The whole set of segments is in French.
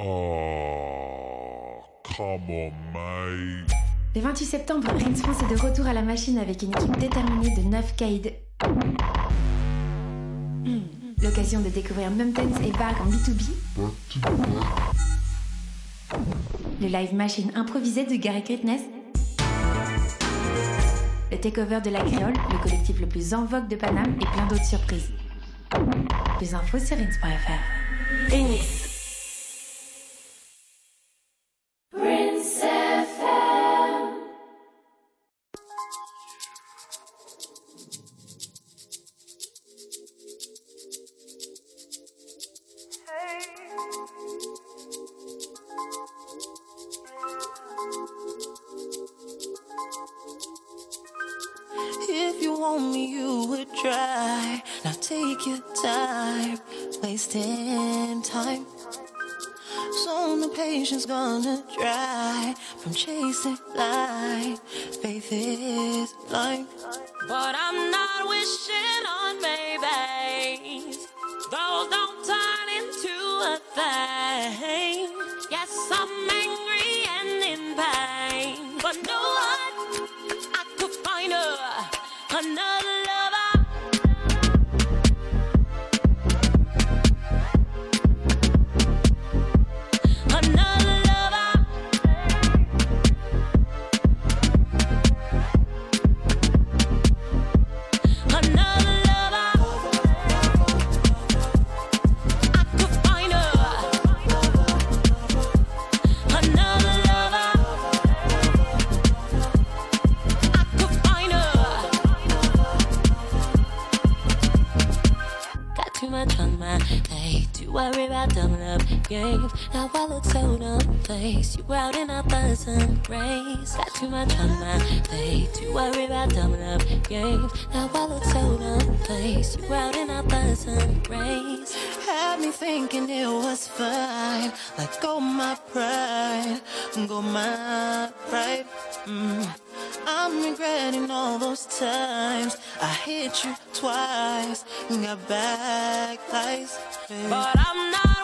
Oh, come on, mate. Le 28 septembre, Rins France est de retour à la machine avec une équipe déterminée de 9 caïds. Hmm, L'occasion de découvrir Mumtens et Bag en B2B. Le live machine improvisé de Gary Gritness. Le takeover de la créole, le collectif le plus en vogue de Paname et plein d'autres surprises. Plus infos sur rins.fr. dumb love games. Now I look so place. You out in a buzzing race. Had me thinking it was fine. Let go my pride. Go my pride. Mm. I'm regretting all those times I hit you twice, got back lies. But I'm not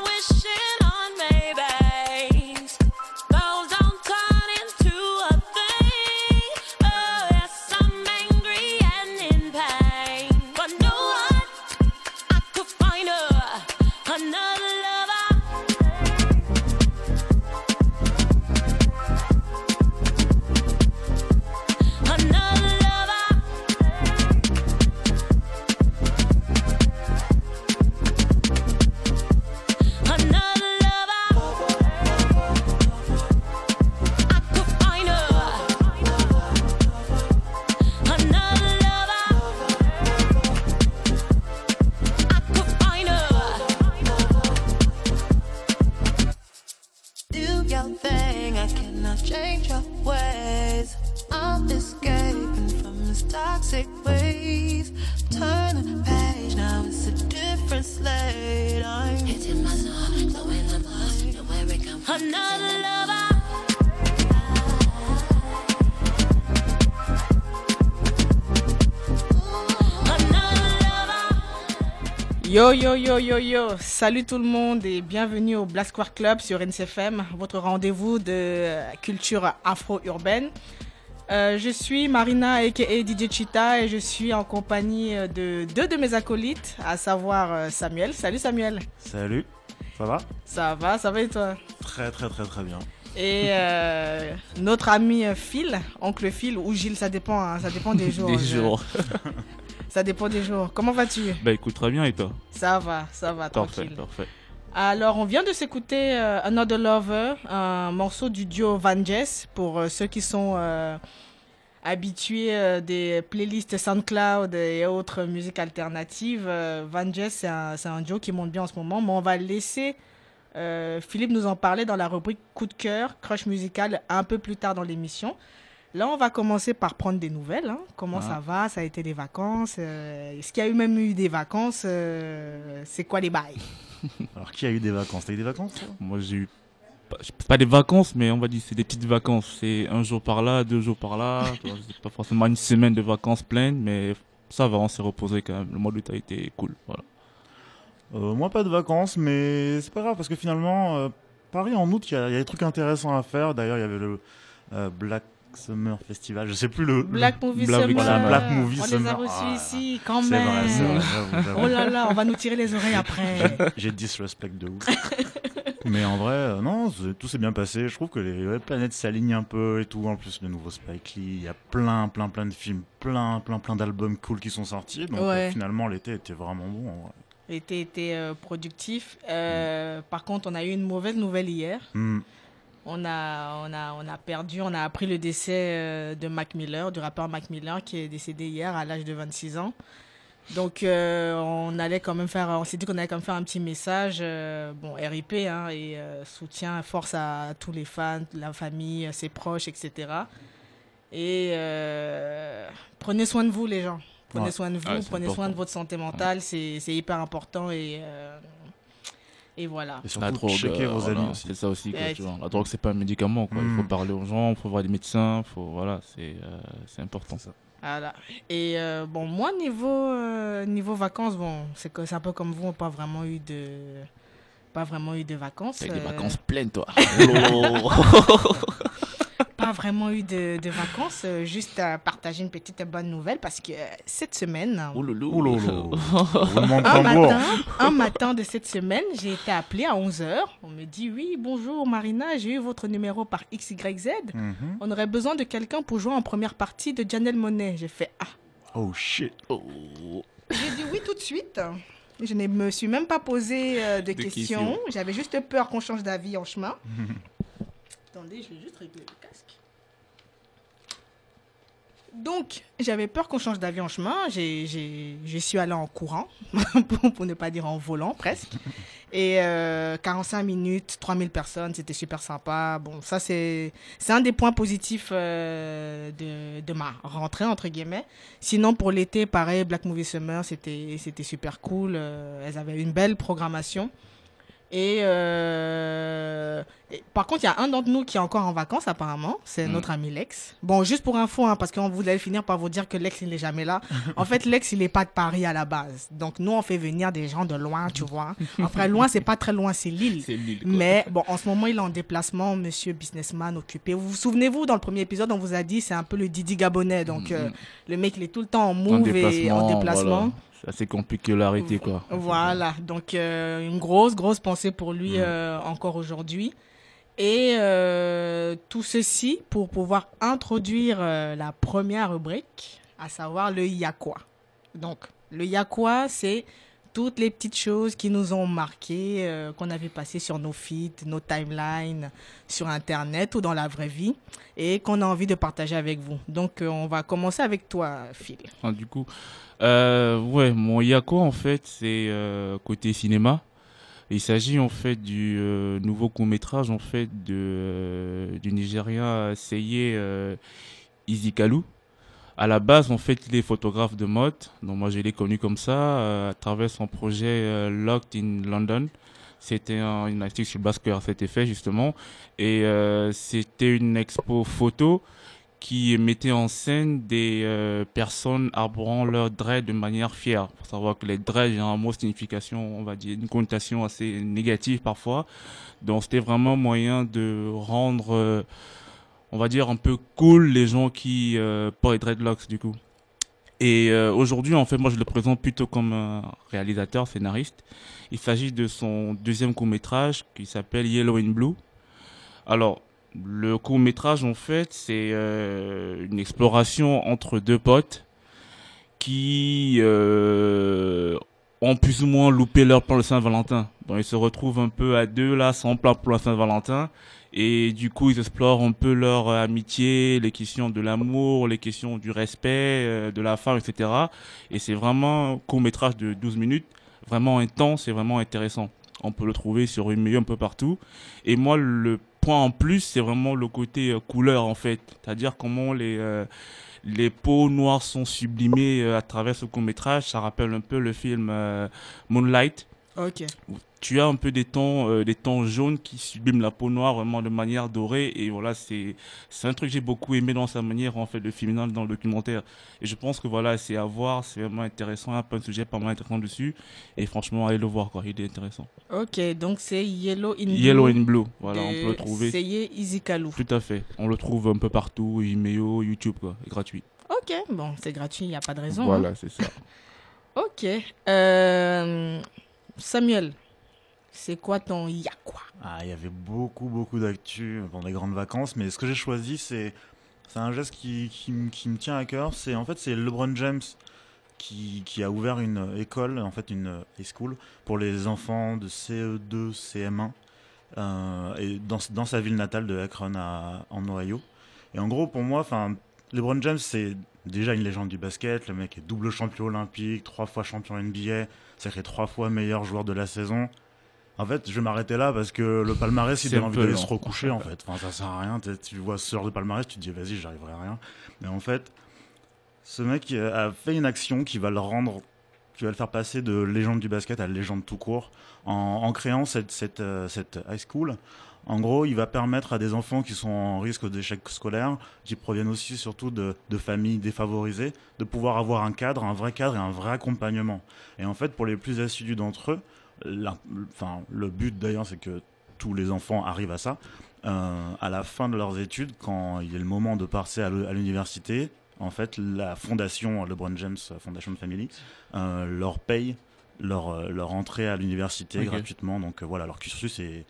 Yo yo yo yo yo, salut tout le monde et bienvenue au Black Square Club sur NCFM, votre rendez-vous de culture afro-urbaine. Euh, je suis Marina aka DJ Chita et je suis en compagnie de deux de mes acolytes, à savoir euh, Samuel. Salut Samuel. Salut, ça va? Ça va, ça va et toi? Très très très très bien. Et euh, notre ami Phil, oncle Phil ou Gilles, ça dépend, hein, ça dépend des jours. Des jours. Ça dépend des jours. Comment vas-tu? Bah écoute, très bien et toi? Ça va, ça va, Parfait, tranquille. parfait. Alors, on vient de s'écouter euh, Another Lover, un morceau du duo Van Jess, pour euh, ceux qui sont euh, habitués des playlists SoundCloud et autres musiques alternatives. Van Jess, c'est un, c'est un duo qui monte bien en ce moment, mais on va laisser Philippe nous en parler dans la rubrique coup de cœur, crush musical, un peu plus tard dans l'émission. Là, on va commencer par prendre des nouvelles. hein. Comment Ah. ça va? Ça a été des vacances euh, Est-ce qu'il y a eu même eu des vacances euh, C'est quoi les bails? Alors, qui a eu des vacances? T'as eu des vacances Moi j'ai eu pas, pas des vacances, mais on va dire c'est des petites vacances. C'est un jour par là, deux jours par là. pas forcément une semaine de vacances pleines, mais ça va, on s'est reposé quand même. Le mois d'août a été cool. Voilà. Euh, Moi, pas de vacances, mais c'est pas grave parce que finalement, euh, Paris en août, il y, a il y a des trucs intéressants à faire. D'ailleurs, il y avait le euh, Black Summer Festival. Je sais plus le. Black Movie Black- Summer. voilà, Black Movie on les a reçus Ah, ici, quand même. vrai, vrai. Oh là là, on va nous tirer les oreilles après. J'ai disrespect de ouf. Mais en vrai, euh, non, tout s'est bien passé. Je trouve que les planètes s'alignent un peu et tout. En plus, le nouveau Spike Lee, il y a plein, plein, plein de films, plein, plein, plein d'albums cool qui sont sortis. Donc Ouais. euh, finalement, l'été était vraiment bon. en vrai. L'été était euh, productif. Euh, Par contre, on a eu une mauvaise nouvelle hier. Hmm. On a, on, a, on a perdu, on a appris le décès euh, de Mac Miller, du rappeur Mac Miller, qui est décédé hier à l'âge de 26 ans. Donc, euh, on allait quand même faire, on s'est dit qu'on allait quand même faire un petit message, euh, bon, RIP, hein, et euh, soutien, force à tous les fans, la famille, ses proches, etc. Et prenez soin de vous, les gens. Prenez Ouais. soin de vous, Ouais, c'est prenez soin de votre santé mentale, c'est c'est hyper important et, et voilà. Et La surtout, drogue, checker euh, vos voilà, amis aussi. C'est ça aussi, quoi, tu vois. La drogue, c'est pas un médicament, quoi. Il faut Mm. parler aux gens, il faut voir des médecins, faut, voilà, c'est, euh, c'est important. Ça. Voilà. Et euh, bon, moi, niveau, euh, niveau vacances, bon, c'est que c'est un peu comme vous, on n'a pas vraiment eu de, pas vraiment eu de vacances. T'as eu des vacances pleines, toi. Pas vraiment eu de, de vacances, euh, juste à partager une petite bonne nouvelle parce que euh, cette semaine, Oh un matin, un matin de cette semaine, j'ai été appelée à 11h. On me dit Oui, bonjour Marina, j'ai eu votre numéro par XYZ. Mhm. On aurait besoin de quelqu'un pour jouer en première partie de Janelle Monet. J'ai fait Ah. Oh shit. Oh. J'ai dit oui tout de suite. Je ne me suis même pas posé euh, de, De questions. questions. J'avais juste peur qu'on change d'avis en chemin. Attendez, je vais juste régler le casque. Donc, j'avais peur qu'on change d'avis en chemin. Je suis allée en courant, pour, pour ne pas dire en volant presque. Et euh, 45 minutes, 3000 personnes, c'était super sympa. Bon, ça, c'est, un des points positifs euh, de, de ma rentrée, entre guillemets. Sinon, pour l'été, pareil, Black Movie Summer, c'était, c'était super cool. Euh, elles avaient une belle programmation. Et, euh, et par contre, il y a un d'entre nous qui est encore en vacances, apparemment. C'est Mm. notre ami Lex. Bon, juste pour info, hein, parce qu'on voulait finir par vous dire que Lex, il n'est jamais là. En fait, Lex, il n'est pas de Paris à la base. Donc, nous, on fait venir des gens de loin, tu vois. Enfin, loin, c'est pas très loin, c'est Lille. Quoi. Mais bon, en ce moment, il est en déplacement, monsieur businessman occupé. Vous vous souvenez-vous, dans le premier épisode, on vous a dit, c'est un peu le Didi Gabonais. Donc, euh, Mm, le mec, il est tout le temps en en move et en déplacement. voilà. C'est assez compliqué de l'arrêter, quoi. Voilà, donc euh, une grosse, grosse pensée pour lui Mm. euh, encore aujourd'hui. Et euh, tout ceci pour pouvoir introduire euh, la première rubrique, à savoir le Yakwa. Donc, le Yakwa, c'est toutes les petites choses qui nous ont marqué, euh, qu'on avait passées sur nos feeds, nos timelines, sur Internet ou dans la vraie vie, et qu'on a envie de partager avec vous. Donc, euh, on va commencer avec toi, Phil. Ah, du coup, euh, ouais, mon Yako, en fait, c'est euh, côté cinéma. Il s'agit en fait du euh, nouveau court métrage en fait de euh, du Nigérien Seye Izikalu. À la base, en fait, il est photographe de mode. Donc moi, je l'ai connu comme ça à travers son projet Locked in London. C'était un, une article sur Basker, c'était fait justement, et c'était une expo photo qui mettait en scène des euh, personnes arborant leurs dreads de manière fière. Faut savoir que les dreads, mot signification, on va dire, une connotation assez négative parfois. Donc c'était vraiment moyen de rendre, euh, on va dire, un peu cool les gens qui euh, portent les dreadlocks du coup. Et aujourd'hui, en fait, moi je le présente plutôt comme un réalisateur, scénariste. Il s'agit de son deuxième court métrage qui s'appelle Yellow and Blue. Alors, le court métrage, en fait, c'est euh, une exploration entre deux potes qui euh, ont plus ou moins loupé leur plan de Saint-Valentin. Donc, ils se retrouvent un peu à deux, là, sans plan pour la Saint-Valentin. Et du coup, ils explorent un peu leur euh, amitié, les questions de l'amour, les questions du respect, euh, de la femme, etc. Et c'est vraiment un court métrage de 12 minutes, vraiment intense et vraiment intéressant. On peut le trouver sur Vimeo un peu partout. Et moi, le point en plus, c'est vraiment le côté euh, couleur en fait, c'est-à-dire comment les euh, les peaux noires sont sublimées euh, à travers ce court métrage. Ça rappelle un peu le film Moonlight Ok. Tu as un peu des tons, euh, des tons jaunes qui subliment la peau noire vraiment de manière dorée. Et voilà, c'est, c'est un truc que j'ai beaucoup aimé dans sa manière, en fait, de filmer dans le documentaire. Et je pense que voilà, c'est à voir, c'est vraiment intéressant. Il y a plein de sujets pas mal intéressants dessus. Et franchement, allez le voir, quoi. Il est intéressant. Ok, donc c'est Yellow in Yellow Blue in Blue. Voilà, on peut le trouver. Seye Izikalu. Tout à fait. On le trouve un peu partout, Vimeo, YouTube, quoi. Et gratuit. Ok, bon, c'est gratuit, il n'y a pas de raison. hein. Voilà, c'est ça. Ok. Euh, Samuel, c'est quoi ton ya quoi Ah, il y avait beaucoup, beaucoup d'actu pendant les grandes vacances, mais ce que j'ai choisi, c'est un geste qui, qui, qui me tient à cœur. C'est en fait c'est LeBron James qui, qui a ouvert une école, en fait une high school pour les enfants de CE2, CM1, euh, et dans, dans sa ville natale de Akron à- en Ohio. Et en gros, pour moi, enfin, LeBron James, c'est déjà une légende du basket. Le mec est double champion olympique, trois fois champion NBA, sacré trois fois meilleur joueur de la saison. En fait, je vais m'arrêter là parce que le palmarès, il donne envie d'aller se recoucher, en fait. Enfin, ça sert à rien. Tu vois ce genre de palmarès, tu te dis, vas-y, j'arriverai à rien. Mais en fait, ce mec a fait une action qui va le rendre, qui va le faire passer de légende du basket à légende tout court, en, en créant cette, cette, euh, cette high school. En gros, il va permettre à des enfants qui sont en risque d'échec scolaire, qui proviennent aussi surtout de, de familles défavorisées, de pouvoir avoir un cadre, un vrai cadre et un vrai accompagnement. Et en fait, pour les plus assidus d'entre eux, enfin, le but d'ailleurs, c'est que tous les enfants arrivent à ça. Euh, à la fin de leurs études, quand il est le moment de passer à l'u- à l'université, en fait, la fondation LeBron James Foundation Family euh, leur paye leur, euh, leur entrée à l'université gratuitement. Donc euh, voilà, leur cursus est,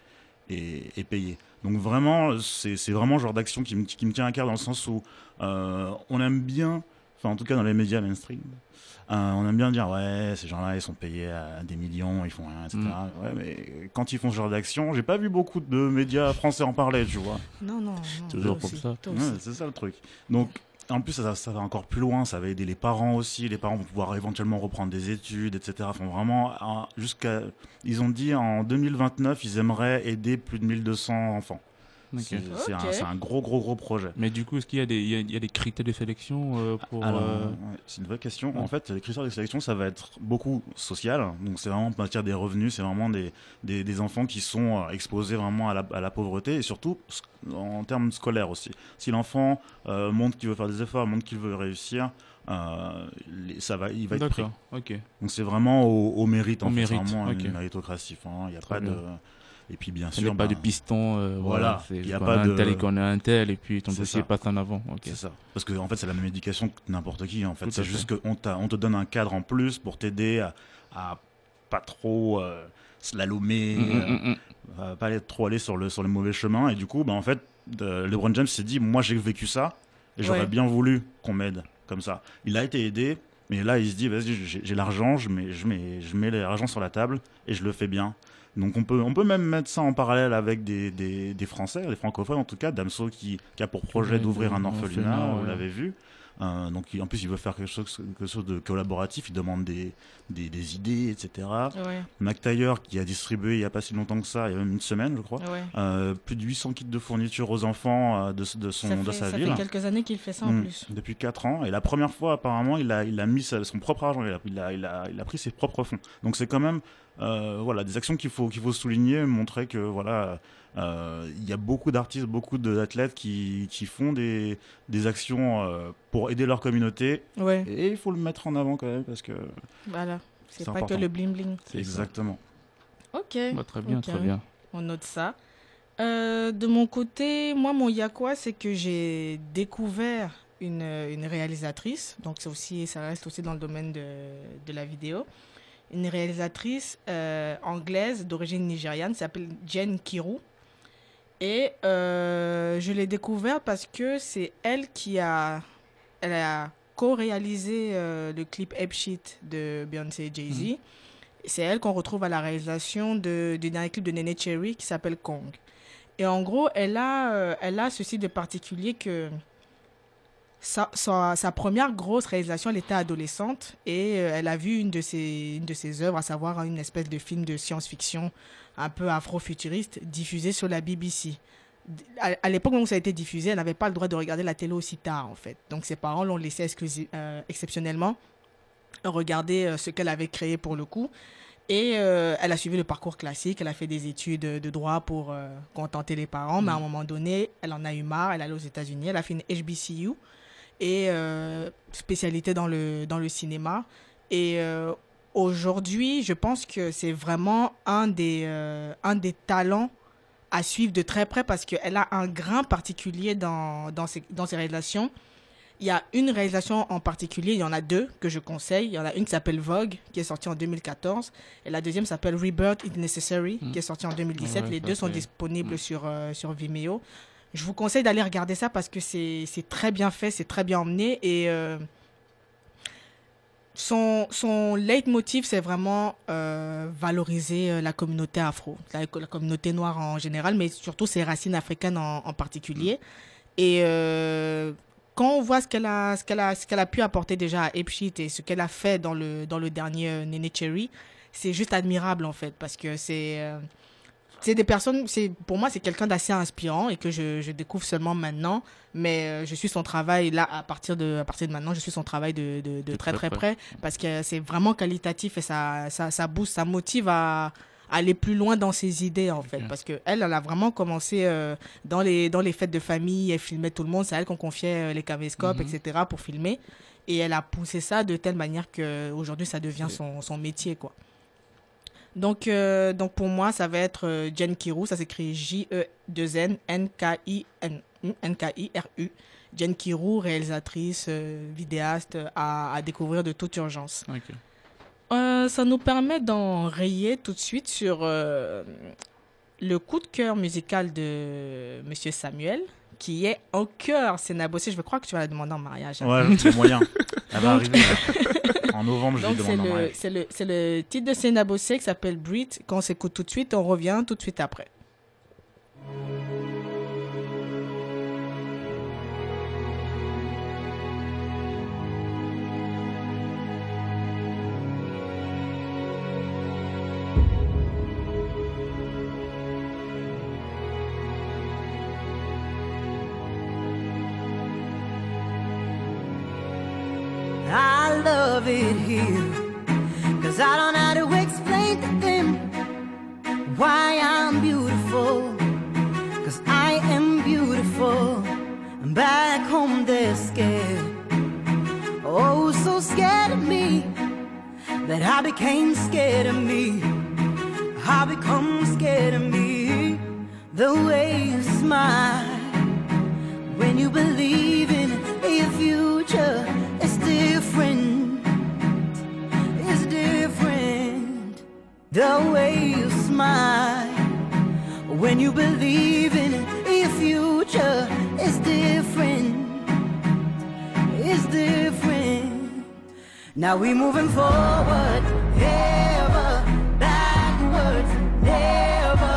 est, est payé. Donc vraiment, c'est vraiment le genre d'action qui me, qui me tient à cœur dans le sens où euh, on aime bien, enfin en tout cas dans les médias mainstream, euh, on aime bien dire ouais ces gens-là ils sont payés à des millions, ils font rien, etc. Mm. Ouais, mais quand ils font ce genre d'action, j'ai pas vu beaucoup de médias français en parler, tu vois. Non, non, non. Toujours comme aussi, ça. Ouais, c'est ça le truc. Donc, en plus, ça, ça va encore plus loin. Ça va aider les parents aussi. Les parents vont pouvoir éventuellement reprendre des études, etc. Enfin, vraiment, jusqu'à. Ils ont dit en 2029, ils aimeraient aider plus de 1200 enfants. C'est un, gros, gros, gros projet. Mais du coup, est-ce qu'il y, a des- il y a, il y a des critères de sélection euh, pour. Alors, euh, ouais, c'est une vraie question. ouais. En fait, les critères de sélection, ça va être beaucoup social. Donc, c'est vraiment en matière des revenus. C'est vraiment des, des, des enfants qui sont euh, exposés vraiment à la, à la pauvreté et surtout en termes scolaires aussi. Si l'enfant euh, montre qu'il veut faire des efforts, montre qu'il veut réussir, euh, ça va, il va être pris. D'accord, ok. Donc, c'est vraiment au, au mérite. En Au fait. mérite, C'est vraiment ok. une méritocratie. Il n'y a Très pas de. Et puis, bien sûr. n'y a pas de ben, piston. euh, voilà, voilà. il y a pas de- un tel et qu'on a un tel, et puis ton dossier ça. passe en avant. C'est ça. Parce que en fait, c'est la même éducation que n'importe qui. En fait, c'est juste qu'on on te donne un cadre en plus pour t'aider à, à pas trop euh, slalomer, Mm, mm, euh, mm, mm. à pas aller trop aller sur le sur le mauvais chemin. Et du coup, bah en fait, de- LeBron James s'est dit, moi j'ai vécu ça et j'aurais Ouais. bien voulu qu'on m'aide comme ça. Il a été aidé, mais là il se dit, vas-y, j'ai j'ai l'argent, je mets je mets je mets l'argent sur la table et je le fais bien. Donc on peut, on peut même mettre ça en parallèle avec des, des, des Français, des francophones en tout cas, Damso qui, qui a pour projet d'ouvrir un orphelinat, orphelinat, vous ouais. l'avez vu. Euh, donc il- en plus il veut faire quelque chose, quelque chose de collaboratif, il demande des, des, des idées, etc. Ouais, Mac Taylor qui a distribué il n'y a pas si longtemps que ça, il y a même une semaine je crois, ouais. euh, plus de 800 kits de fourniture aux enfants euh, de, de, son, ça de fait, sa ça ville. fait quelques années qu'il fait ça en Mm, plus. Depuis 4 ans. Et la première fois, apparemment, il a, il a mis son propre argent, il a, il, a, il, a, il a pris ses propres fonds. Donc c'est quand même euh, voilà, des actions qu'il faut, qu'il faut souligner, montrer que voilà, euh, il y a beaucoup d'artistes, beaucoup d'athlètes qui, qui font des, des actions euh, pour aider leur communauté. Ouais, Et il faut le mettre en avant quand même parce que voilà. C'est pas important. que le bling bling. Exactement. Ok. Bah, très bien, Ok. très bien. On note ça. Euh, de mon côté, moi, mon Yakwa, c'est que j'ai découvert une, une réalisatrice. Donc, c'est aussi, ça reste aussi dans le domaine de, de la vidéo. Une réalisatrice euh, anglaise d'origine nigériane s'appelle Jen Kiru. Et euh, je l'ai découverte parce que c'est elle qui a, elle a co-réalisé euh, le clip Ape Shit de Beyoncé et Jay-Z. C'est elle qu'on retrouve à la réalisation de, du dernier clip de Nene Cherry qui s'appelle Kong. Et en gros, elle a, elle a ceci de particulier que sa, sa, sa première grosse réalisation, elle était adolescente et euh, elle a vu une de ses, une de ses œuvres, à savoir une espèce de film de science-fiction un peu afro-futuriste diffusé sur la BBC. À, à l'époque où ça a été diffusé, elle n'avait pas le droit de regarder la télé aussi tard, en fait. Donc ses parents l'ont laissé euh, exceptionnellement regarder euh, ce qu'elle avait créé pour le coup. Et euh, elle a suivi le parcours classique, elle a fait des études de droit pour euh, contenter les parents, mais à un moment donné, elle en a eu marre, elle est allée aux États-Unis, elle a fait une HBCU et euh, spécialité dans le, dans le cinéma. Et euh, aujourd'hui, je pense que c'est vraiment un des, euh, un des talents à suivre de très près parce qu'elle a un grain particulier dans, dans, ses, dans ses réalisations. Il y a une réalisation en particulier, il y en a deux que je conseille. Il y en a une qui s'appelle Vogue, qui est sortie en 2014, et la deuxième s'appelle Rebirth Is Necessary, Mm. qui est sortie en 2017. Ouais, Les deux sont disponibles Mm. sur, euh, sur Vimeo. Je vous conseille d'aller regarder ça parce que c'est très bien fait, c'est très bien emmené et euh, son, son leitmotiv, c'est vraiment euh, valoriser euh, la communauté afro, la, la communauté noire en général, mais surtout ses racines africaines en, en particulier. Et euh, quand on voit ce qu'elle a, qu'elle a, qu'elle a pu apporter déjà à Epshit et ce qu'elle a fait dans le, dans le dernier Nene Cherry, c'est juste admirable en fait, parce que c'est c'est des personnes, c'est pour moi c'est quelqu'un d'assez inspirant et que je, je découvre seulement maintenant, mais euh, je suis son travail là à partir de à partir de maintenant, je suis son travail de, de, de très très près. parce que c'est vraiment qualitatif et ça ça ça booste, ça motive à aller plus loin dans ses idées en fait. Parce que elle elle a vraiment commencé euh, dans les dans les fêtes de famille elle filmait tout le monde. C'est à elle qu'on confiait euh, les caméscopes Mhm. etc pour filmer. Et elle a poussé ça de telle manière que aujourd'hui ça devient son, son métier quoi donc, euh, donc pour moi, ça va être euh, Jen Kiru, ça s'écrit E J-E-2-N-N-K-I-N- N-K-I-R-U. Jen Kiru, réalisatrice, euh, vidéaste, à, à découvrir de toute urgence. Euh, ça nous permet d'enrayer tout de suite sur euh, le coup de cœur musical de Monsieur Samuel, qui est au cœur Sénabossé. Je crois que tu vas la demander en mariage. hein. Ouais, c'est moyen. Elle va arriver. En novembre, je lui c'est demande en mariage. c'est le, c'est le titre de Sénabossé qui s'appelle Breathe. Quand on s'écoute tout de suite, on revient tout de suite après. It here. Cause I don't know how to explain to them why I'm beautiful. Cause I am beautiful. And back home they're scared. Oh, so scared of me that I became scared of me. I become scared of me. The way you smile when you believe in a future is different the way you smile when you believe in your future is different it's different. Now we moving forward ever backwards never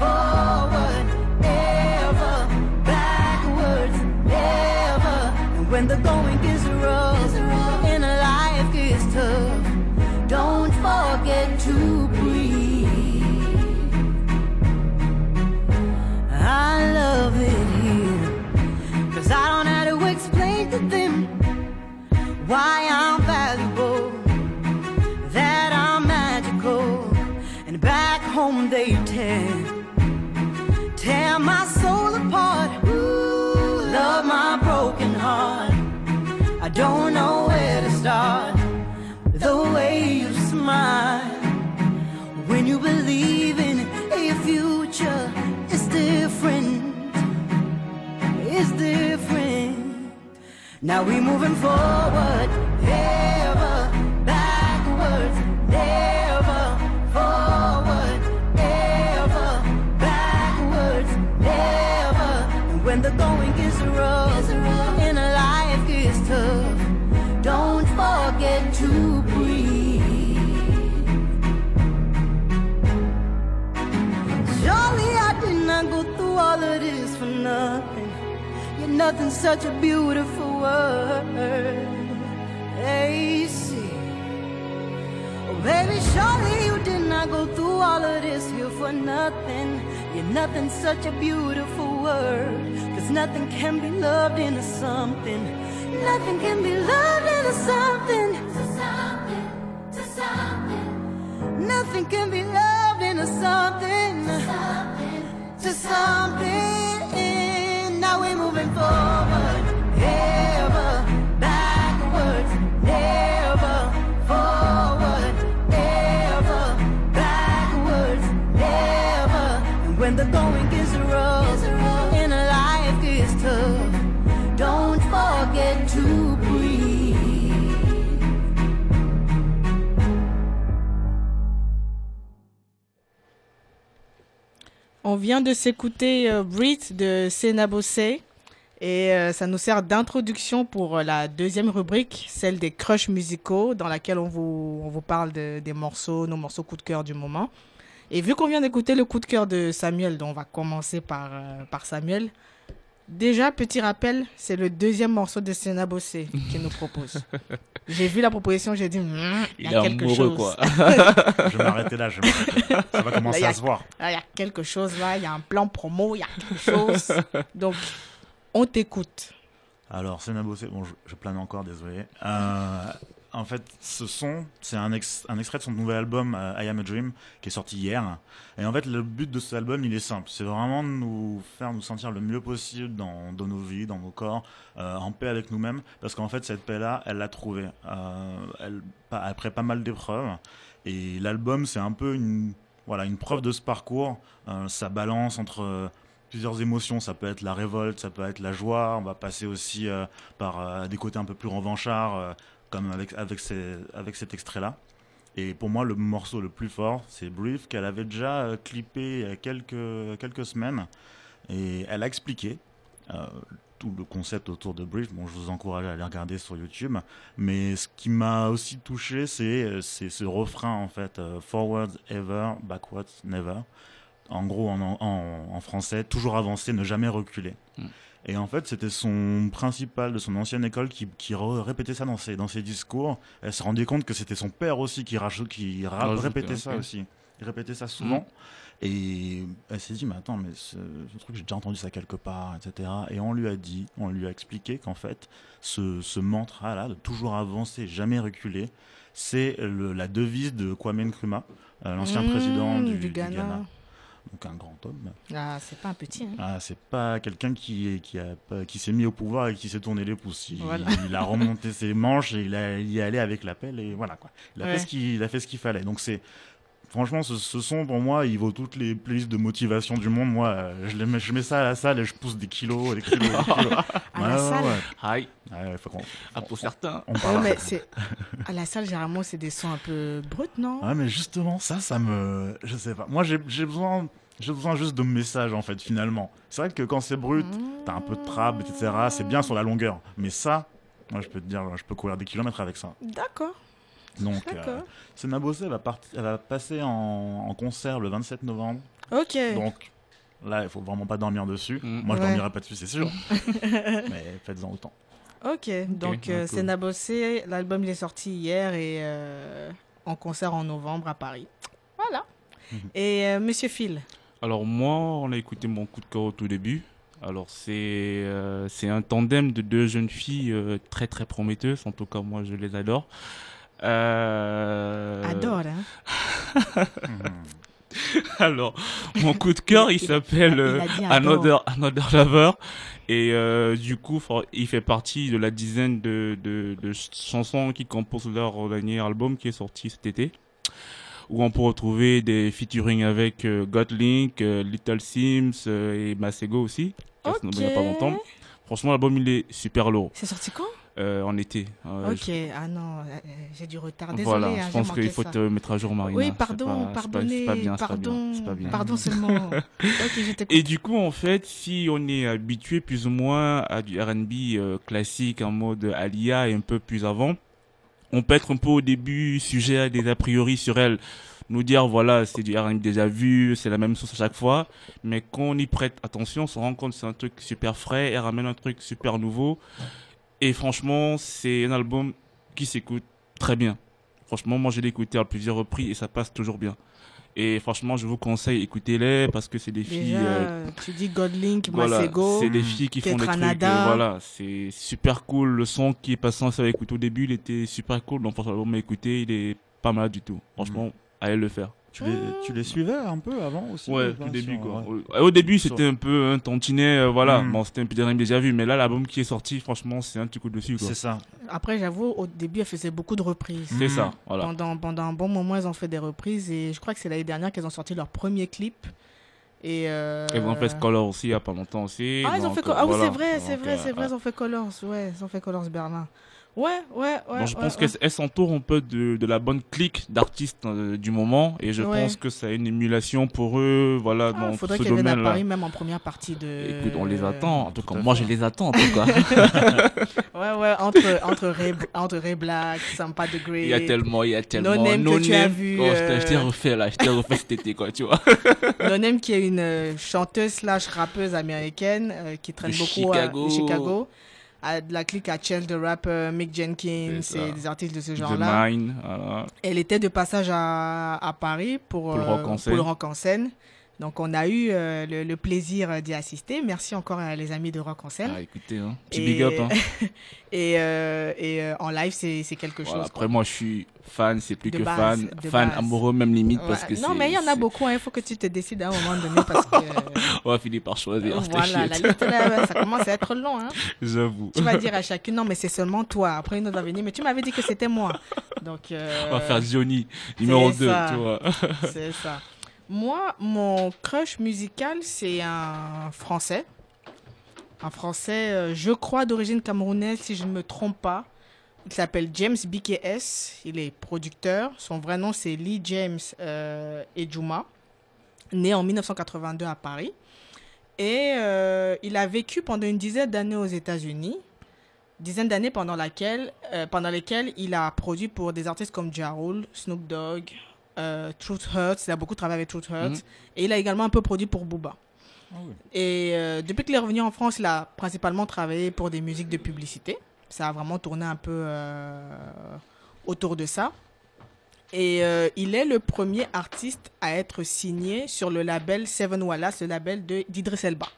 forward ever backwards never. And when the going why I'm valuable that I'm magical and back home they tear tear my soul apart. Ooh, love my broken heart. I don't know where to start. The way you smile when you believe in a future Now we moving forward, ever backwards, never forward, ever backwards, never. And when the going gets rough and life gets tough, don't forget to breathe. Surely I did not go through all of this for nothing. Nothing such a beautiful word. Hey, see. Oh, baby, surely you did not go through all of this here for nothing. You're nothing such a beautiful word. Cause nothing can be loved into something. Nothing can be loved into something. nothing can be loved into something, to something. Now we're moving forward, On vient de s'écouter euh, Breathe de Sena Bossé et euh, ça nous sert d'introduction pour euh, la deuxième rubrique, celle des crushs musicaux, dans laquelle on vous, on vous parle de- des morceaux, nos morceaux coup de cœur du moment. Et vu qu'on vient d'écouter le coup de cœur de Samuel, dont on va commencer par, par Samuel, déjà, petit rappel, c'est le deuxième morceau de Sena Bossé qui nous propose. J'ai vu la proposition, j'ai dit, Hmm, il y a quelque chose. quoi. Je vais m'arrêter là, je vais m'arrêter là. Ça va commencer Là, y a- à se voir. Il y a quelque chose là, il y a un plan promo, il y a quelque chose. Donc, on t'écoute. Alors, c'est Bossé, bon, je, je plane encore, désolé. Euh, en fait, ce son, c'est un, ex- un extrait de son nouvel album euh, I Am a Dream, qui est sorti hier. Et en fait, le but de cet album, il est simple. C'est vraiment de nous faire nous sentir le mieux possible dans, nos vies, dans nos corps, euh, en paix avec nous-mêmes. Parce qu'en fait, cette paix-là, elle l'a trouvée. Euh, après pas mal d'épreuves. Et l'album, c'est un peu une, voilà, une preuve de ce parcours. Ça balance entre plusieurs émotions. Ça peut être la révolte, ça peut être la joie. On va passer aussi par des côtés un peu plus revanchards, comme avec, avec, cet extrait-là. Et pour moi, le morceau le plus fort, c'est Brief, qu'elle avait déjà euh, clippé il y a quelques, quelques semaines. Et elle a expliqué euh, tout le concept autour de Brief. Bon, je vous encourage à aller regarder sur YouTube. Mais ce qui m'a aussi touché, c'est euh, ce refrain, en fait, euh, Forward ever, backwards never. En gros, en, en, en français, toujours avancer, ne jamais reculer. Mm. Et en fait, c'était son principal de son ancienne école qui, répétait ça dans ses, dans ses discours. Elle se rendait compte que c'était son père aussi qui, rach- qui ra- Rajoute, répétait ça aussi. Il répétait ça souvent. Et elle s'est dit, mais attends, mais ce, ce truc, j'ai déjà entendu ça quelque part, etc. Et on lui a dit, on lui a expliqué qu'en fait, ce, ce mantra-là, de toujours avancer, jamais reculer, c'est la devise de Kwame Nkrumah, euh, l'ancien Mmh, président du, du du Ghana. Donc un grand homme. Ah, c'est pas un petit. Hein. Ah, c'est pas quelqu'un qui, est- qui, a, qui s'est mis au pouvoir et qui s'est tourné les pouces. Il, Voilà. il a remonté ses manches et il, a, il y est allé avec la pelle et voilà quoi. Il a Ouais. fait ce qu'il il a fait ce qu'il fallait. Donc c'est franchement ce, ce son pour moi il vaut toutes les playlists de motivation du monde. Moi euh, je, les mets, je mets ça à la salle et je pousse des kilos, des kilos, des kilos. À la Ouais, salle ouais. Aïe, Ouais, ouais, faut ah, pour certains. on Ouais, parle. mais c'est à la salle généralement c'est des sons un peu bruts, non? Ouais, mais justement, ça, ça me. Je sais pas. Moi, j'ai j'ai besoin. J'ai besoin juste de messages, en fait, finalement. C'est vrai que quand c'est brut, t'as un peu de trap, etc. C'est bien sur la longueur. Mais ça, moi, je peux te dire, je peux courir des kilomètres avec ça. D'accord, Donc, euh. Sena Bossé, elle va, elle va passer en, en concert le 27 novembre. Ok. Donc, là, il faut vraiment pas dormir dessus. Mm. Moi, je Ouais. dormirai pas dessus, c'est sûr. mais faites-en autant. Ok, donc euh, cool. c'est Nabossé, l'album il est sorti hier et euh, en concert en novembre à Paris. Voilà. Mhm. Et euh, Monsieur Phil? Alors moi, on a écouté mon coup de cœur au tout début. Alors c'est euh, c'est un tandem de deux jeunes filles euh, très très prometteuses. En tout cas, moi, je les adore. Euh, adore, hein. Alors, mon coup de cœur, il Il- s'appelle euh. Another, Another Lover. Et euh, du coup, il fait partie de la dizaine de, de, de ch- chansons qui composent leur dernier album qui est sorti cet été. Où on peut retrouver des featuring avec euh, Godlink, euh, Little Sims et Masego aussi. Ça, c'est Il n'y a pas longtemps. Franchement, l'album, il est super lourd. C'est sorti quand? Euh, en été. Euh, Ok, ah non, euh, j'ai du retard. Désolé, voilà, hein, je pense qu'il faut ça. te mettre à jour, Marina. Oui, pardon, pardonnez, pardon, pardon seulement. ok, je t'écoute. Et du coup, en fait, si on est habitué plus ou moins à du R&B euh, classique en mode Alia et un peu plus avant, on peut être un peu au début sujet à des a priori sur elle. Nous dire, voilà, c'est du R&B déjà vu, c'est la même chose à chaque fois. Mais quand on y prête attention, on se rend compte que c'est un truc super frais, elle ramène un truc super nouveau. Et franchement, c'est un album qui s'écoute très bien. Franchement, moi, je l'ai écouté à plusieurs reprises et ça passe toujours bien. Et franchement, je vous conseille, écoutez-les parce que c'est des filles... Euh, tu dis Godlink, voilà, Masego. c'est des filles qui font des trucs. Euh, voilà, c'est super cool. Le son qui est passé à écouter au début, il était super cool. Donc, franchement, écouter, il est pas mal du tout. Franchement, allait le faire. Tu les, tu les suivais un peu avant aussi Ouais, tout début quoi. ouais. Ouais, Au début, c'était un peu un tantinet, euh, voilà. Mm. Bon, c'était un peu des déjà vu, mais là, l'album qui est sorti, franchement, c'est un petit coup dessus quoi. C'est ça. Après, j'avoue, au début, elle faisait beaucoup de reprises. C'est Mm. ça, voilà. Pendant, pendant un bon moment, elles ont fait des reprises et je crois que c'est l'année dernière qu'elles ont sorti leur premier clip. Et euh, Elles ont fait Color aussi il y a pas longtemps aussi. Ah, ils ont fait euh, ah oui, voilà. c'est vrai, c'est vrai, euh, c'est vrai, ils ont fait Colors. Ouais, ils ont fait Colors Berlin. Ouais, ouais, ouais. Donc, je ouais, pense ouais. qu'elle s'entoure un peu de, de la bonne clique d'artistes euh, du moment? Et je Ouais. pense que ça a une émulation pour eux, voilà, Ah, dans faudrait ce qu'elles viennent à domaine-là. Paris, même en première partie de. Écoute, on les attend. En tout cas, Tout à moi, fait. je les attends, en tout cas. Ouais, ouais, entre, entre, Ray, entre Ray Black, Sampa de Grey. Il y a tellement, il y a tellement. Name que tu as Name. vu, Oh, je t'ai- euh, refait là, je t'ai refait cet été, quoi, tu vois. Nonem qui est une euh, chanteuse slash rappeuse américaine euh, qui traîne De beaucoup à- Chicago. de Chicago. À de la clique à Chance the Rapper, Mick Jenkins et des artistes de ce genre-là. Voilà. Elle était de passage à, à Paris pour, Pour le euh, rock en scène. pour le rock en scène. Donc on a eu euh, le, le plaisir d'y assister. Merci encore à les amis de Rock en scène. Ah, écoutez, hein. petit Et- big up. Hein. Et, euh, et euh, en live, c'est c'est quelque Voilà, chose. après, moi, je suis fan, c'est plus De que base, fan. Fan base. amoureux, même limite, Ouais. parce que non, mais il y en a beaucoup. hein. Il faut que tu te décides à un moment donné parce que On va finir par choisir. voilà, la liste là, ça commence à être long. Hein. J'avoue. Tu vas dire à chacune, non, mais c'est seulement toi. Après, une autre va venir, mais tu m'avais dit que c'était moi. Donc, euh, On va faire Johnny, numéro c'est 2, ça. tu vois. c'est ça. Moi, mon crush musical, c'est un français. Un français, euh, je crois, d'origine camerounaise, si je ne me trompe pas. Il s'appelle James BKS. Il est producteur. Son vrai nom, c'est Lee James euh, Ejuma. Né en 1982 à Paris. Et euh, il a vécu pendant une dizaine d'années aux États-Unis. Dizaine d'années pendant, euh, pendant lesquelles il a produit pour des artistes comme Ja Rule, Snoop Dogg, euh, Truth Hurts. Il a beaucoup travaillé avec Truth Hurts. Mhm. Et il a également un peu produit pour Booba. Et euh, depuis qu'il est revenu en France, il a principalement travaillé pour des musiques de publicité. Ça a vraiment tourné un peu euh, autour de ça. Et euh, il est le premier artiste à être signé sur le label Seven Wallace, le label de d'Idriss Elba.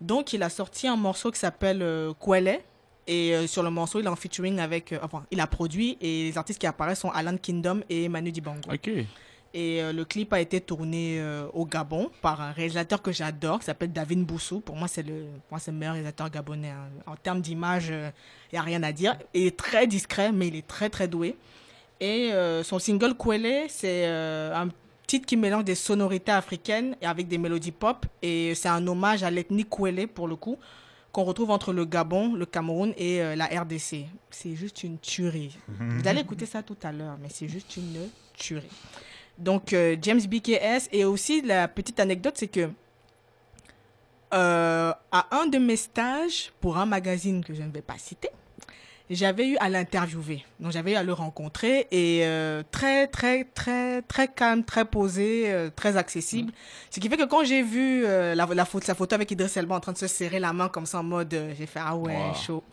Donc il a sorti un morceau qui s'appelle Kwele. Et euh, sur le morceau, il est en featuring avec. euh, enfin, il a produit et les artistes qui apparaissent sont Alan Kingdom et Manu Dibango. Ok. Et euh, le clip a été tourné au Gabon par un réalisateur que j'adore, qui s'appelle David Boussou. Pour moi, c'est le, pour moi, c'est le meilleur réalisateur gabonais. hein. En termes d'image, il n'y a rien à dire. Il est très discret, mais il est très, très doué. Et son single Kwele, c'est un titre qui mélange des sonorités africaines et avec des mélodies pop. Et c'est un hommage à l'ethnie Kwele, pour le coup, qu'on retrouve entre le Gabon, le Cameroun et euh, la RDC. C'est juste une tuerie. Vous allez écouter ça tout à l'heure, mais c'est juste une tuerie. Donc, euh, James BKS. Et aussi, la petite anecdote, c'est que euh, à un de mes stages pour un magazine que je ne vais pas citer, j'avais eu à l'interviewer. Donc, j'avais eu à le rencontrer et euh, très, très, très, très calme, très posé, euh, très accessible. Ce qui fait que quand j'ai vu euh, la, la photo, sa photo avec Idriss Elba en train de se serrer la main comme ça en mode, j'ai fait ah ouais, Wow. chaud.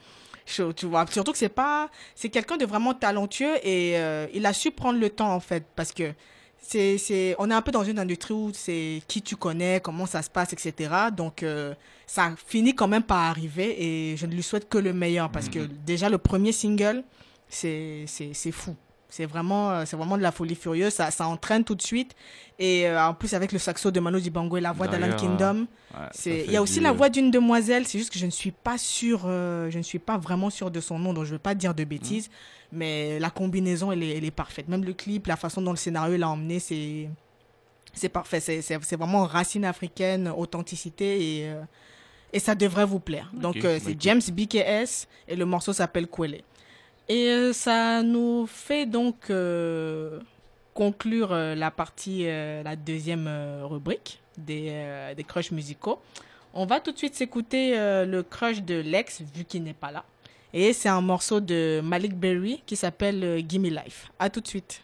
Chaud, tu vois. Surtout que c'est pas, c'est quelqu'un de vraiment talentueux et il a su prendre le temps en fait parce que c'est, c'est, on est un peu dans une industrie où c'est qui tu connais, comment ça se passe, etc. Donc, euh, ça finit quand même par arriver et je ne lui souhaite que le meilleur parce que déjà le premier single, c'est, c'est, c'est fou. C'est vraiment, euh, c'est vraiment de la folie furieuse. Ça, ça entraîne tout de suite. Et euh, en plus, avec le saxo de Manu Dibango et la voix d'Alan D'ailleurs, Kingdom, Ouais, il y a aussi du- la voix d'une demoiselle. C'est juste que je ne suis pas sûre, euh, je ne suis pas vraiment sûre de son nom, donc je ne veux pas dire de bêtises. Mais la combinaison, elle est, elle est parfaite. Même le clip, la façon dont le scénario l'a emmené, c'est, c'est parfait. C'est, vraiment racine africaine, authenticité et, euh, et ça devrait vous plaire. Donc, euh, bah c'est. James BKS et le morceau s'appelle Kwele. Et euh, ça nous fait donc euh, conclure euh, la partie, la deuxième rubrique des, des crushs musicaux. On va tout de suite s'écouter le crush de Lex, vu qu'il n'est pas là. Et c'est un morceau de Malik Berry qui s'appelle Gimme Life. À tout de suite.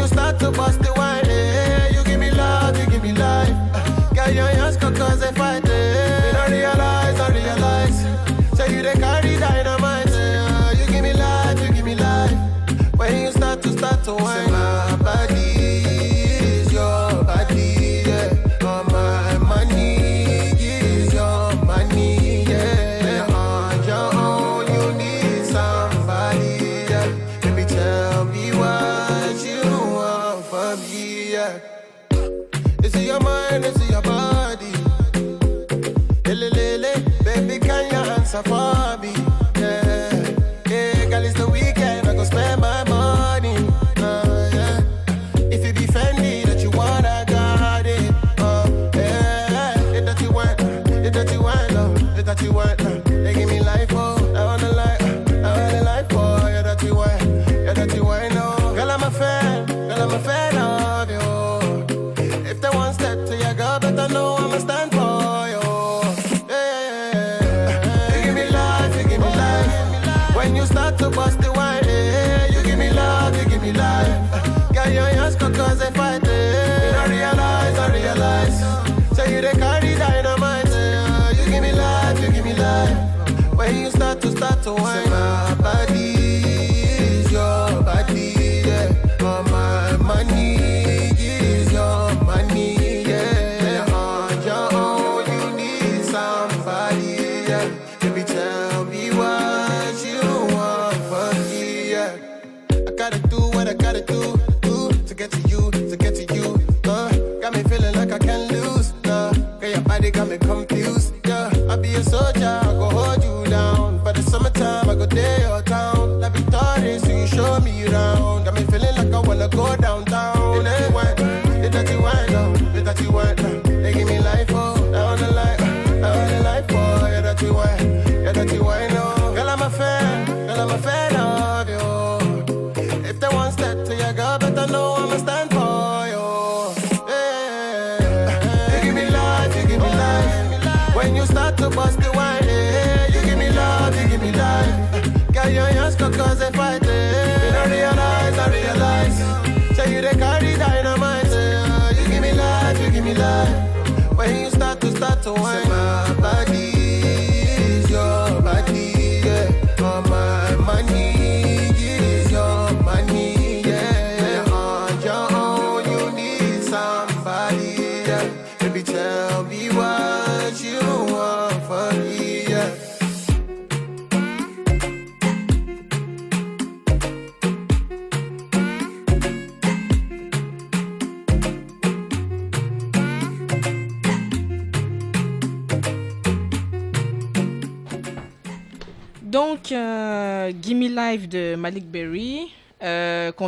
you start to bust the wine, eh, you give me love, you give me life. Got your hands cooked cause they fight, hey. We don't realize, don't realize. So you they carry dynamite, eh? you give me life, you give me life. When you start to start to wine. Cause they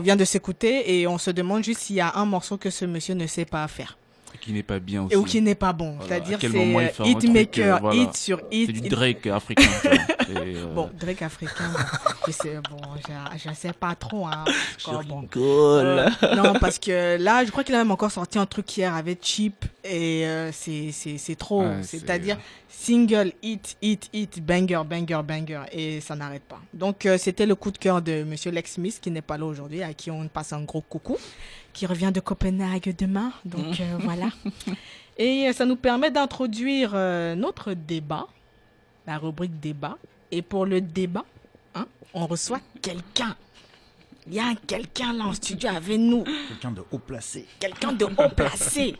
vient de s'écouter, et on se demande juste s'il y a un morceau que ce monsieur ne sait pas faire. Qui n'est pas bien aussi. Et ou qui n'est pas bon. Voilà, C'est-à-dire c'est moment il euh, hitmaker, voilà. hit sur hit. C'est du hit- Drake africain. euh, Bon, Drake africain, je sais, bon, je, je sais pas trop. Hein, bon. Euh, non, parce que là, je crois qu'il a même encore sorti un truc hier avec Cheap et euh, c'est c'est- c'est trop. Ouais, C'est-à-dire single, hit, hit, hit, banger, banger, banger et ça n'arrête pas. Donc, euh, c'était le coup de cœur de Monsieur Lex Smith qui n'est pas là aujourd'hui, à qui on passe un gros coucou, qui revient de Copenhague demain. Donc, euh, voilà. Et ça nous permet d'introduire euh, notre débat, la rubrique débat. Et pour le débat, hein, on reçoit quelqu'un. Il y a un quelqu'un là en studio avec nous. Quelqu'un de haut placé. Quelqu'un de haut placé.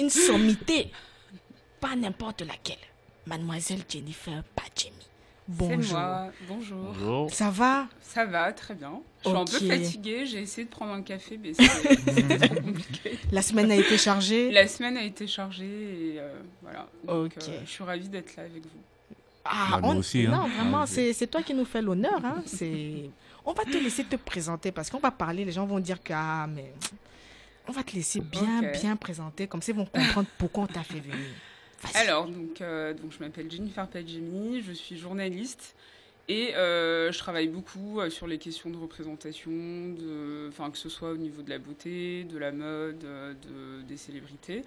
Une sommité. Pas n'importe laquelle. Mademoiselle Jennifer Bonjour. moi. Bonjour. Bonjour. Ça va? Ça va, très bien. Je suis un peu fatiguée. J'ai essayé de prendre un café, mais c'est- c'était trop compliqué. La semaine a été chargée. La semaine a été chargée et euh, voilà. Donc, Ok. euh, je suis ravie d'être là avec vous. Ah, Bah, nous aussi, hein. Non, vraiment, Ah, c'est c'est toi qui nous fais l'honneur. Hein. C'est- On va te laisser te présenter parce qu'on va parler, les gens vont dire que, ah, mais on va te laisser bien, bien présenter. Comme ça, ils vont comprendre pourquoi on t'a fait venir. Alors, donc, euh, donc je m'appelle Jennifer Padjemi, je suis journaliste et euh, je travaille beaucoup euh, sur les questions de représentation, de, que ce soit au niveau de la beauté, de la mode, euh, de, des célébrités.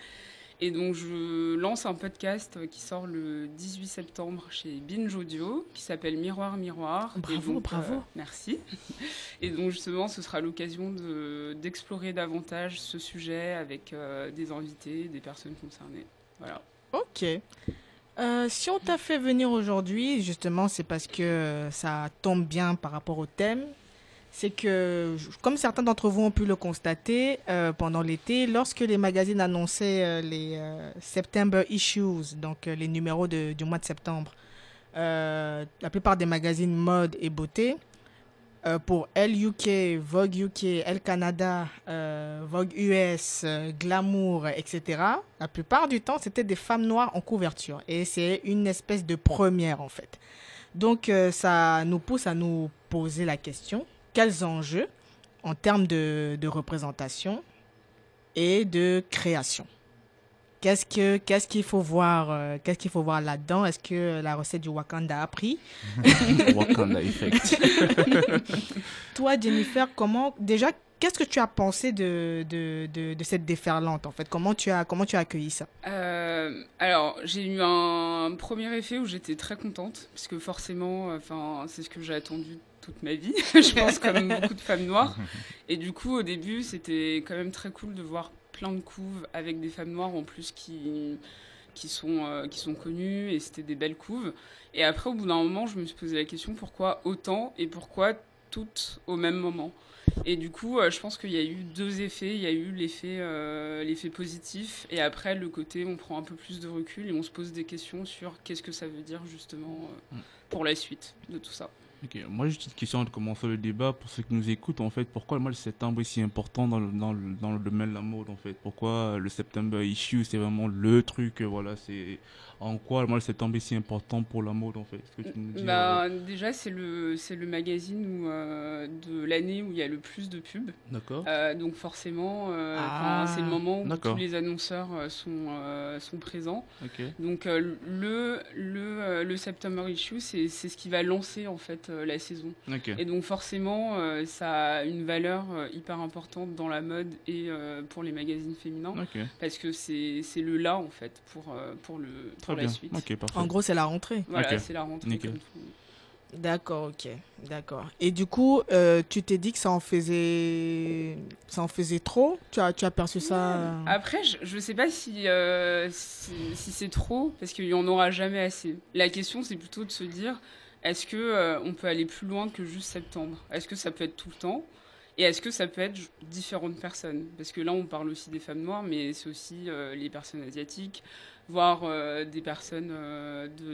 Et donc, je lance un podcast qui sort le 18 septembre chez Binge Audio, qui s'appelle Miroir Miroir. Bravo, donc, bravo. euh, merci. Et donc, justement, ce sera l'occasion de- d'explorer davantage ce sujet avec euh, des invités, des personnes concernées. Voilà. Ok. Euh, si on t'a fait venir aujourd'hui, justement, c'est parce que ça tombe bien par rapport au thème. c'est que, comme certains d'entre vous ont pu le constater euh, pendant l'été, lorsque les magazines annonçaient euh, les September issues, donc les numéros du mois de septembre, la plupart des magazines mode et beauté, euh, pour Elle UK, Vogue UK, Elle Canada, euh, Vogue US, euh, Glamour, etc., la plupart du temps, c'était des femmes noires en couverture. Et c'est une espèce de première, en fait. Donc, ça nous pousse à nous poser la question, quels enjeux en termes de représentation et de création Qu'est-ce que qu'est-ce qu'il faut voir euh, qu'est-ce qu'il faut voir là-dedans? Est-ce que la recette du Wakanda a pris? Wakanda Effect. Toi, Jennifer, comment déjà qu'est-ce que tu as pensé de, de, de, de cette déferlante en fait? Comment tu as comment tu as accueilli ça? Euh, alors, j'ai eu un premier effet où j'étais très contente, parce que forcément, enfin, c'est ce que j'ai attendu toute ma vie, je pense, comme beaucoup de femmes noires. Et du coup, au début, c'était quand même très cool de voir plein de couves avec des femmes noires en plus qui, qui, sont, euh, qui sont connues, et c'était des belles couves. Et après, au bout d'un moment, je me suis posé la question pourquoi autant et pourquoi toutes au même moment? Et du coup, euh, je pense qu'il y a eu deux effets. Il y a eu l'effet euh, l'effet positif et après le côté on prend un peu plus de recul et on se pose des questions sur qu'est-ce que ça veut dire justement Mm. pour la suite de tout ça. Moi j'ai une petite question avant de commencer le débat pour ceux qui nous écoutent en fait. Pourquoi moi le septembre est si important dans le, dans le, dans le domaine de la mode en fait? Pourquoi le septembre issue c'est vraiment le truc euh, Voilà, c'est en quoi moi le septembre est si important pour la mode en fait? Est-ce que tu nous dis, Bah, euh, déjà, c'est le, c'est le magazine où, euh, de l'année où il y a le plus de pubs. D'accord. Euh, donc forcément, euh, Ah, c'est le moment où tous les annonceurs euh, sont, euh, sont présents. Donc euh, le, le, euh, le September issue, c'est c'est ce qui va lancer en fait euh, la saison. Et donc forcément, euh, ça a une valeur euh, hyper importante dans la mode et euh, pour les magazines féminins, parce que c'est c'est le là en fait pour, euh, pour, le, Très pour la bien. suite. En gros, c'est la rentrée. Voilà, c'est la rentrée. Nickel. comme tout. D'accord, ok, d'accord. Et du coup, euh, tu t'es dit que ça en faisait, ça en faisait trop? Tu as, tu as perçu ça? Euh, Après, je, je sais pas si, euh, si, si c'est trop, parce qu'il y en aura jamais assez. La question, c'est plutôt de se dire, est-ce que euh, on peut aller plus loin que juste septembre? Est-ce que ça peut être tout le temps? Et est-ce que ça peut être différentes personnes? Parce que là, on parle aussi des femmes noires, mais c'est aussi euh, les personnes asiatiques, voire euh, des personnes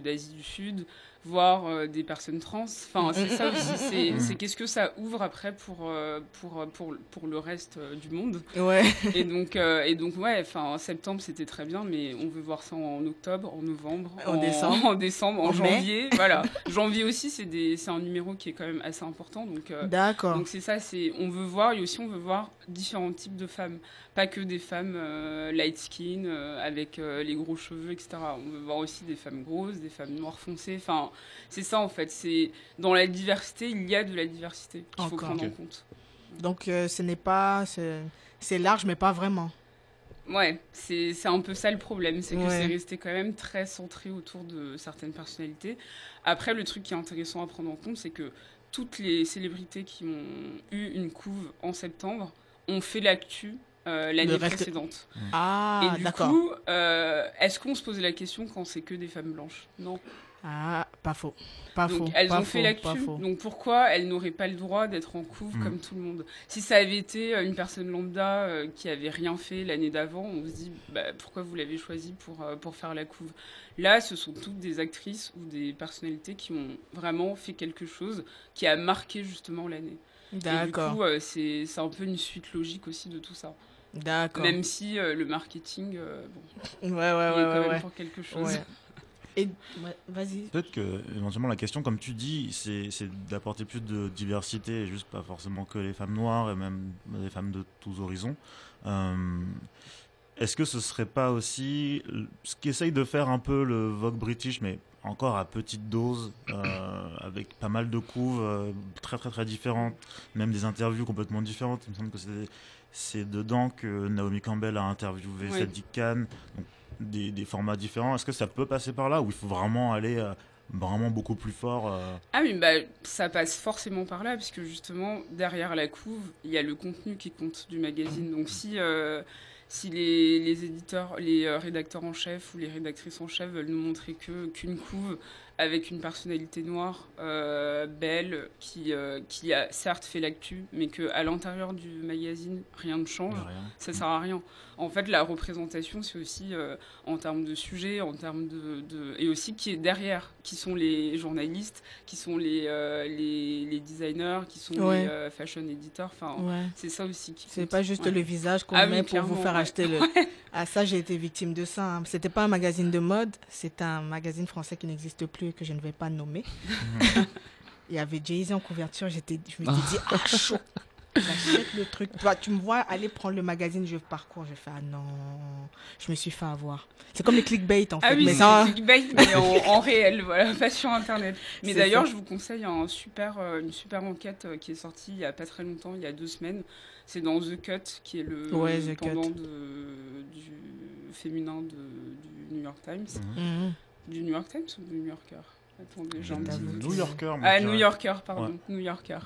d'Asie du Sud, voire euh, des personnes trans. Enfin, c'est ça aussi. C'est c'est qu'est-ce que ça ouvre après pour, euh, pour, pour, pour le reste euh, du monde Ouais. et donc, euh, et donc ouais, enfin, en septembre c'était très bien, mais on veut voir ça en octobre, en novembre, En décembre. en décembre, en, En mai. janvier. voilà, janvier aussi c'est des, c'est un numéro qui est quand même assez important. Donc, euh, D'accord. donc c'est ça, c'est on veut voir et aussi on veut voir différents types de femmes, pas que des femmes euh, light skin euh, avec euh, les gros cheveux, etc. On veut voir aussi des femmes grosses, des femmes noires foncées. Enfin, c'est ça en fait. C'est dans la diversité, il y a de la diversité qu'il faut prendre en compte. Donc, euh, ce n'est pas, c'est large, mais pas vraiment. Ouais, c'est c'est un peu ça le problème, c'est que Ouais. c'est resté quand même très centré autour de certaines personnalités. Après, le truc qui est intéressant à prendre en compte, c'est que toutes les célébrités qui ont eu une couve en septembre ont fait l'actu euh, l'année reste- précédente. Ah, Et du d'accord. coup, euh, est-ce qu'on se posait la question quand c'est que des femmes blanches? Non. Ah, pas faux. Pas donc faux. elles pas ont fait l'actu. Donc pourquoi elles n'auraient pas le droit d'être en couve Mm. comme tout le monde? Si ça avait été euh, une personne lambda euh, qui avait rien fait l'année d'avant, on se dit bah, pourquoi vous l'avez choisi pour, euh, pour faire la couve? Là, ce sont toutes des actrices ou des personnalités qui ont vraiment fait quelque chose qui a marqué justement l'année. Et du D'accord. coup, euh, c'est c'est un peu une suite logique aussi de tout ça. D'accord. Même si euh, le marketing, euh, bon, Ouais, ouais, il est quand ouais. même ouais. pour quelque chose. Et ouais, vas-y. Peut-être que éventuellement la question, comme tu dis, c'est c'est d'apporter plus de diversité, et juste pas forcément que les femmes noires et même les femmes de tous horizons. Euh, Est-ce que ce serait pas aussi ce qu'essaye de faire un peu le Vogue British, mais encore à petite dose, euh, avec pas mal de couves euh, très très très différentes, même des interviews complètement différentes. Il me semble que c'est c'est dedans que Naomi Campbell a interviewé Oui. Sadiq Khan, donc des, formats différents. Est-ce que ça peut passer par là ou il faut vraiment aller euh, vraiment beaucoup plus fort euh, Ah oui, bah, ça passe forcément par là, puisque justement, derrière la couve, il y a le contenu qui compte du magazine. Donc si, euh, si les, les éditeurs, les rédacteurs en chef ou les rédactrices en chef veulent nous montrer que qu'une couve avec une personnalité noire, euh, belle, qui, euh, qui a certes fait l'actu, mais qu'à l'intérieur du magazine, rien ne change, Rien. ça sert à rien. En fait, la représentation, c'est aussi euh, en termes de sujet, en termes de, de- et aussi qui est derrière, qui sont les journalistes, qui sont les, euh, les, les designers, qui sont Ouais. les euh, fashion editors. Enfin, Ouais. c'est ça aussi qui. C'est pas juste Ouais. le visage qu'on Ah met pour vous faire ouais. acheter le. Ah, ça, j'ai été victime de ça. hein. C'était pas un magazine de mode, c'est un magazine français qui n'existe plus et que je ne vais pas nommer. Il y avait Jay-Z en couverture, j'étais, je me suis dit, ah, chaud. J'achète le truc. Toi, tu me vois aller prendre le magazine, je parcours, je fais, ah non, je me suis fait avoir. C'est comme les clickbait en fait. Ah oui, mais c'est ça, clickbait, mais en, en réel, voilà, pas sur Internet. Mais d'ailleurs, je vous conseille un super, euh, une super enquête euh, qui est sortie il y a pas très longtemps, il y a deux semaines. C'est dans The Cut, qui est le Ouais, pendant de- du féminin de- du New York Times. Mhm. Du New York Times ou du New Yorker? Attendez. New Yorker, Ah, New. Yorker, pardon, Ouais. New Yorker.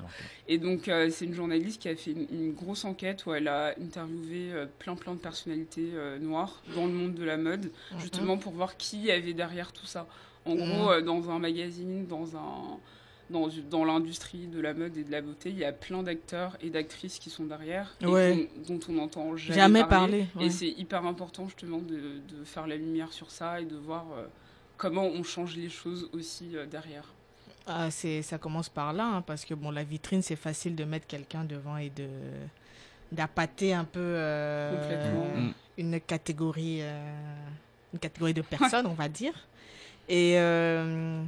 Et donc, euh, c'est une journaliste qui a fait une, une grosse enquête où elle a interviewé euh, plein plein de personnalités euh, noires dans le monde de la mode, justement pour voir qui y avait derrière tout ça. En Mhm. gros, euh, dans un magazine, dans un dans, dans l'industrie de la mode et de la beauté, il y a plein d'acteurs et d'actrices qui sont derrière et dont on n'entend jamais, Jamais parler. parler, ouais. Et c'est hyper important justement de, de faire la lumière sur ça et de voir euh, comment on change les choses aussi euh, derrière. Ah, c'est, ça commence par là, hein, parce que bon, la vitrine, c'est facile de mettre quelqu'un devant et de d'appâter un peu euh, Complètement. Mm. une catégorie, euh, une catégorie de personnes, on va dire. Et euh,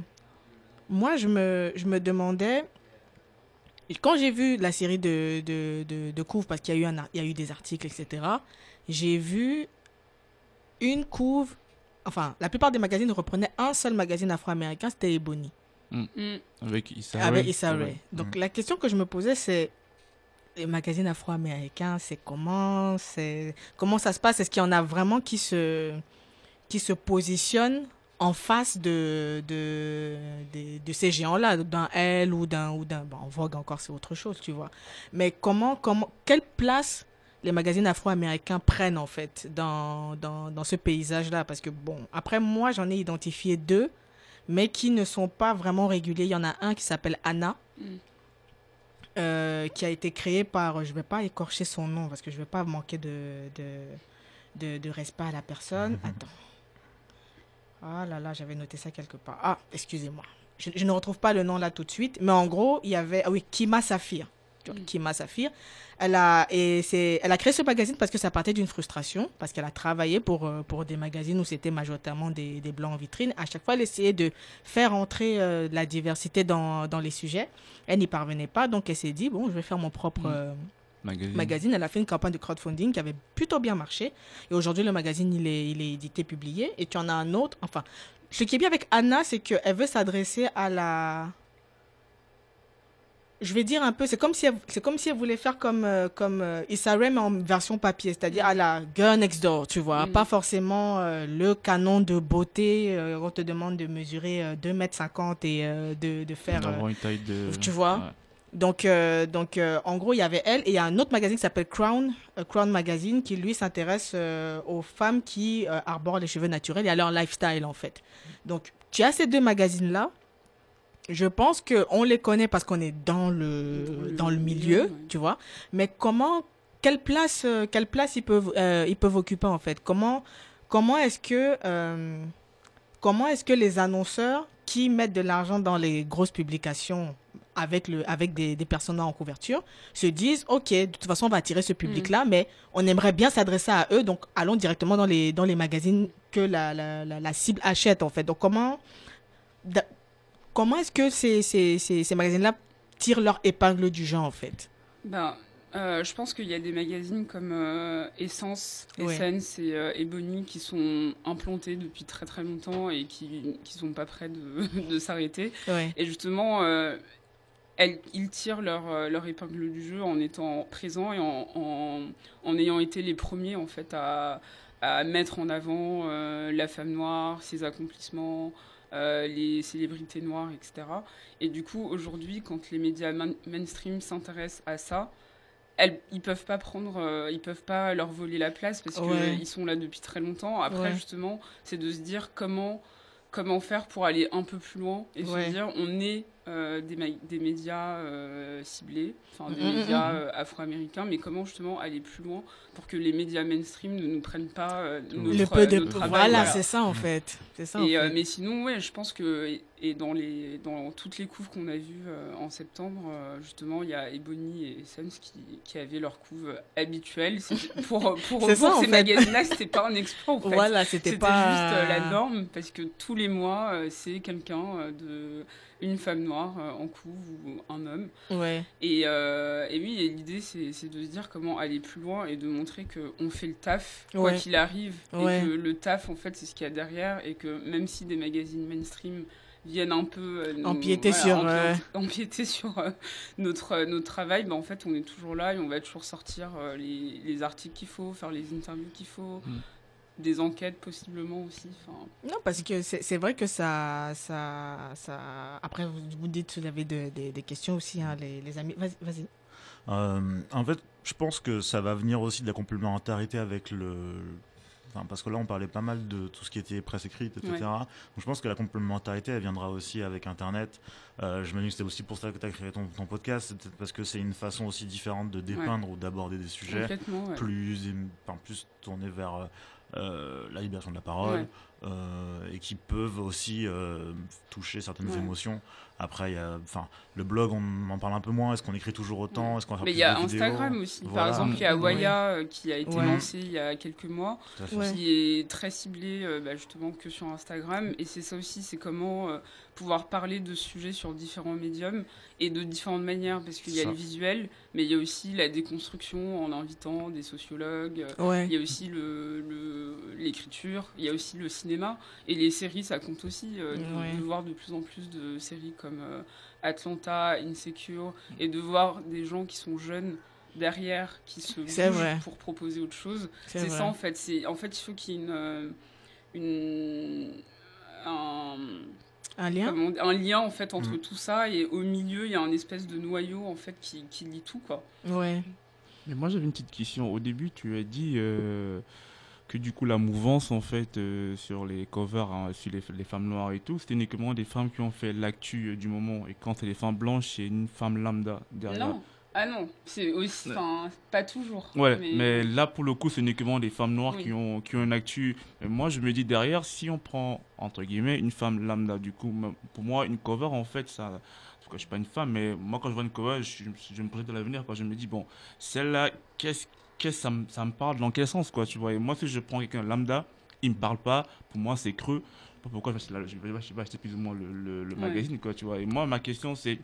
moi, je me, je me demandais, quand j'ai vu la série de, de, de, de couves, parce qu'il y, a eu un il y a eu des articles, etc., j'ai vu une couve, enfin, la plupart des magazines reprenaient un seul magazine afro-américain, c'était Ebony Mm. Avec Issa avec. Issa. Rae. Donc Mhm. la question que je me posais, c'est les magazines afro-américains, c'est comment, c'est comment ça se passe? Est-ce qu'il y en a vraiment qui se qui se positionnent en face de de, de, de ces géants-là, d'un Elle ou d'un ou d'un bon, en Vogue encore c'est autre chose, tu vois. Mais comment comment quelle place les magazines afro-américains prennent en fait dans, dans, dans ce paysage-là Parce que bon, après moi j'en ai identifié deux mais qui ne sont pas vraiment réguliers. Il y en a un qui s'appelle Anna, Mm. euh, qui a été créé par, je ne vais pas écorcher son nom parce que je ne vais pas manquer de, de, de, de respect à la personne. Attends. Ah là là, j'avais noté ça quelque part. Ah, excusez-moi. Je, je ne retrouve pas le nom là tout de suite, mais en gros, il y avait, ah oui, Kima Safir. Vois, Mm. Kima Safir. Elle a, et elle a créé ce magazine parce que ça partait d'une frustration, parce qu'elle a travaillé pour, euh, pour des magazines où c'était majoritairement des, des blancs en vitrine. À chaque fois, elle essayait de faire entrer euh, la diversité dans, dans les sujets. Elle n'y parvenait pas, donc elle s'est dit, bon, je vais faire mon propre Mm. euh, Magazine. magazine. Elle a fait une campagne de crowdfunding qui avait plutôt bien marché. Et aujourd'hui, le magazine, il est, il est édité, publié. Et tu en as un autre. Enfin, ce qui est bien avec Anna, c'est qu'elle veut s'adresser à la. Je vais dire un peu, c'est comme si elle, c'est comme si elle voulait faire comme euh, comme euh, Issa Rae, mais en version papier, c'est-à-dire à la girl next door, tu vois, Mm. pas forcément euh, le canon de beauté. euh, on te demande de mesurer euh, 2 mètres 50 et euh, de, de faire. euh, une taille de. tu vois Ouais. donc, euh, donc euh, en gros, il y avait elle et il y a un autre magazine qui s'appelle Crown, euh, Crown Magazine, qui lui s'intéresse euh, aux femmes qui euh, arborent les cheveux naturels et à leur lifestyle en fait. Donc, tu as ces deux magazines-là. Je pense qu'on les connaît parce qu'on est dans le, Dans le milieu, tu vois. Mais comment, quelle place, euh, quelle place ils peuvent, euh, ils peuvent occuper en fait? Comment, comment est-ce que, euh, comment est-ce que les annonceurs qui mettent de l'argent dans les grosses publications avec, le, avec des, des personnes en couverture se disent ok de toute façon on va attirer ce public là mais on aimerait bien s'adresser à eux donc allons directement dans les dans les magazines que la, la, la, la cible achète en fait. Donc comment comment est-ce que ces, ces, ces, ces magazines là tirent leur épingle du jeu en fait? Ben, euh, je pense qu'il y a des magazines comme euh, Essence, Ouais. Essence et euh, Ebony qui sont implantés depuis très très longtemps et qui qui sont pas prêts de, de s'arrêter. ouais Et justement, euh, elles, ils tirent leur, euh, leur épingle du jeu en étant présents et en, en, en ayant été les premiers en fait à, à mettre en avant euh, la femme noire, ses accomplissements, euh, les célébrités noires, etc. Et du coup, aujourd'hui, quand les médias main- mainstream s'intéressent à ça, elles, ils peuvent pas prendre, euh, ils peuvent pas leur voler la place parce Ouais. qu'ils sont là depuis très longtemps. Après, Ouais. justement, c'est de se dire comment comment faire pour aller un peu plus loin et Ouais. se dire on est euh, des, ma- des médias euh, ciblés, enfin des Mm, mm, médias mm. euh, afro-américains, mais comment justement aller plus loin pour que les médias mainstream ne nous prennent pas euh, notre, le peu de notre travail. voilà, voilà. c'est ça en fait. C'est ça. en Et, euh, fait. mais sinon, ouais, je pense que et, dans les dans toutes les couves qu'on a vues euh, en septembre, euh, justement, il y a Ebony et Sons qui, qui avaient leur couve habituelle. Pour pour, en ces magazines-là, c'était pas un exploit en fait. Voilà, c'était pas juste euh, la norme parce que tous les mois, c'est quelqu'un de une femme noire en couve ou un homme. Ouais. Et, euh, et oui, l'idée, c'est c'est de se dire comment aller plus loin et de montrer qu'on fait le taf, quoi qu'il arrive. Ouais. Et que le taf, en fait, c'est ce qu'il y a derrière. Et que même si des magazines mainstream viennent un peu euh, nous- Empiéter sur, euh, empiéter sur euh, notre, euh, notre travail, ben, en fait, on est toujours là et on va toujours sortir euh, les, les articles qu'il faut, faire les interviews qu'il faut. Mm. Des enquêtes possiblement aussi. Non, parce que c'est c'est vrai que ça, ça, ça. Après, vous, vous dites que vous avez de- des- des questions aussi, hein, les, les amis. Vas-y, vas-y. Euh, en fait, je pense que ça va venir aussi de la complémentarité avec le. Enfin, parce que là, on parlait pas mal de tout ce qui était presse écrite, etc. Ouais. Donc, je pense que la complémentarité, elle viendra aussi avec Internet. Euh, je me dis que c'était aussi pour ça que tu as créé ton, ton podcast, c'est peut-être parce que c'est une façon aussi différente de dépeindre ou d'aborder des sujets plus, enfin, plus tournés vers euh, la libération de la parole Ouais. euh, et qui peuvent aussi euh, toucher certaines Ouais. émotions. Après, il y a, enfin, le blog, on en parle un peu moins. Est-ce qu'on écrit toujours autant? Est-ce qu'on Mais il y a Instagram aussi. Voilà. Par exemple, il y a. Waya qui a été Ouais. lancé il y a quelques mois, qui est très ciblé bah, justement que sur Instagram. Et c'est ça aussi, c'est comment euh, pouvoir parler de ce sujet sur différents médiums et de différentes manières. Parce qu'il y a Ça. le visuel, mais il y a aussi la déconstruction en invitant des sociologues. Ouais. Il y a aussi le- le- l'écriture, il y a aussi le cinéma. Et les séries, ça compte aussi euh, de, Ouais. de voir de plus en plus de séries comme euh, Atlanta, Insecure, et de voir des gens qui sont jeunes derrière, qui se bougent pour proposer autre chose. C'est ça en fait. En fait, il faut qu'il y ait une... euh, une un, Un lien comment on dit, un lien en fait entre Mm. tout ça et au milieu il y a un espèce de noyau en fait qui, qui lie tout quoi. Ouais. Mais moi j'avais une petite question. Au début, tu as dit euh, que du coup la mouvance en fait euh, sur les covers, hein, sur les, les femmes noires et tout, c'était uniquement des femmes qui ont fait l'actu euh, du moment. Et quand c'est des femmes blanches, c'est une femme lambda derrière. Non. Ah non, c'est aussi, enfin, pas toujours. Ouais, mais... là pour le coup, c'est uniquement des femmes noires Oui. qui ont qui ont une actu. Moi, je me dis derrière, si on prend entre guillemets une femme lambda, du coup, pour moi, une cover en fait, ça. Parce que je suis pas une femme, mais moi quand je vois une cover, je, je me projette de l'avenir. Quand je me dis bon, celle-là, qu'est-ce qu'est-ce que ça, me- ça me parle dans quel sens quoi, tu vois? Et moi, si je prends quelqu'un lambda, il me parle pas. Pour moi, c'est creux. Pourquoi je vais acheter, je vais plus ou moins le, le- le Ouais. magazine quoi, tu vois? Et moi, ma question c'est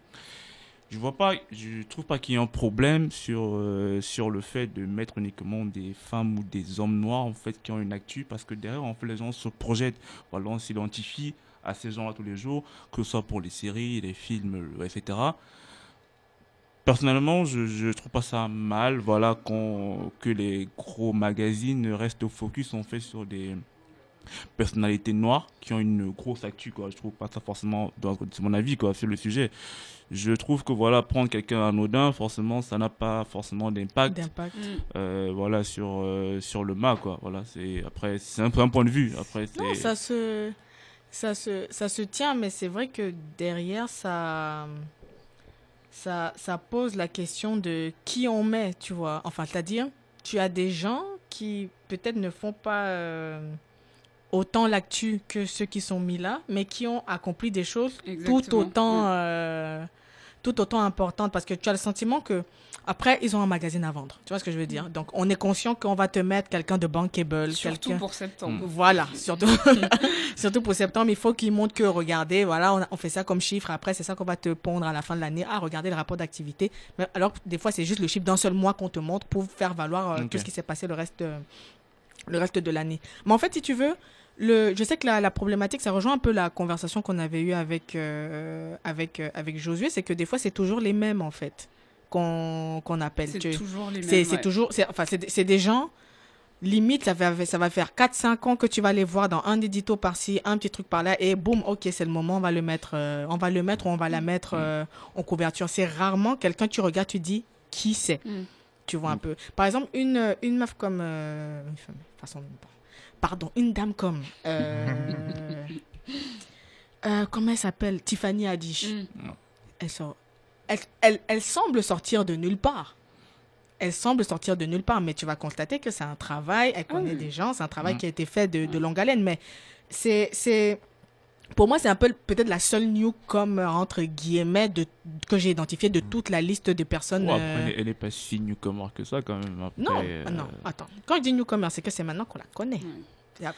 je vois pas, je trouve pas qu'il y ait un problème sur, euh, sur le fait de mettre uniquement des femmes ou des hommes noirs en fait qui ont une actu parce que derrière en fait les gens se projettent, voilà, on s'identifie à ces gens-là tous les jours, que ce soit pour les séries, les films, etc. Personnellement, je, je trouve pas ça mal, voilà, que les gros magazines restent focus en fait sur des personnalités noires qui ont une grosse actu, quoi. Je trouve pas ça forcément, dans- c'est mon avis, quoi, sur le sujet. Je trouve que voilà, prendre quelqu'un anodin, forcément, ça n'a pas forcément d'impact. Mm. euh, voilà, sur euh, sur le mât, quoi. Voilà, c'est après, c'est un point de vue. Après, c'est Non, ça se, ça se, ça se tient, mais c'est vrai que derrière, ça, ça, ça pose la question de qui on met, tu vois. Enfin, c'est-à-dire, tu as des gens qui peut-être ne font pas euh, autant l'actu que ceux qui sont mis là, mais qui ont accompli des choses tout autant, euh, tout autant importantes parce que tu as le sentiment que après ils ont un magazine à vendre. Tu vois ce que je veux dire? Donc on est conscient qu'on va te mettre quelqu'un de bankable, Surtout pour septembre. Voilà, surtout, surtout pour septembre, il faut qu'ils montrent que, regardez, voilà, on, a- on fait ça comme chiffre, après c'est ça qu'on va te pondre à la fin de l'année. Ah, regardez le rapport d'activité. Mais alors, des fois, c'est juste le chiffre d'un seul mois qu'on te montre pour faire valoir euh, tout ce qui s'est passé le reste, euh, le reste de l'année. Mais en fait, si tu veux, le, je sais que la, la problématique, ça rejoint un peu la conversation qu'on avait eue avec, euh, avec, euh, avec Josué, c'est que des fois, c'est toujours les mêmes, en fait, qu'on qu'on appelle. C'est toujours les mêmes. c'est ouais. toujours, enfin, c'est des- gens, limite, ça va, ça va faire 4-5 ans que tu vas les voir dans un édito par-ci, un petit truc par-là, et boum, ok, c'est le moment, on va le mettre, euh, on va le mettre ou on va la mettre euh, en couverture. C'est rarement quelqu'un, tu regardes, tu dis, qui c'est? Mm. Tu vois un peu. Par exemple, une, une meuf comme. euh, une femme, façon, pardon, une dame comme. euh, euh, comment elle s'appelle? Tiffany Haddish. Mm. Elle, sort, elle, elle, elle semble sortir de nulle part. Elle semble sortir de nulle part, mais tu vas constater que c'est un travail, elle connaît oui. des gens, c'est un travail Mm. qui a été fait de, de longue haleine, mais c'est, c'est, pour moi, c'est un peu peut-être la seule newcomer, entre guillemets, de, que j'ai identifiée de toute la liste de personnes. Ouais, après, euh, elle est- elle est pas si newcomer que ça quand même. Après, Non, euh, non, attends. Quand je dis newcomer, c'est que c'est maintenant qu'on la connaît. Ouais.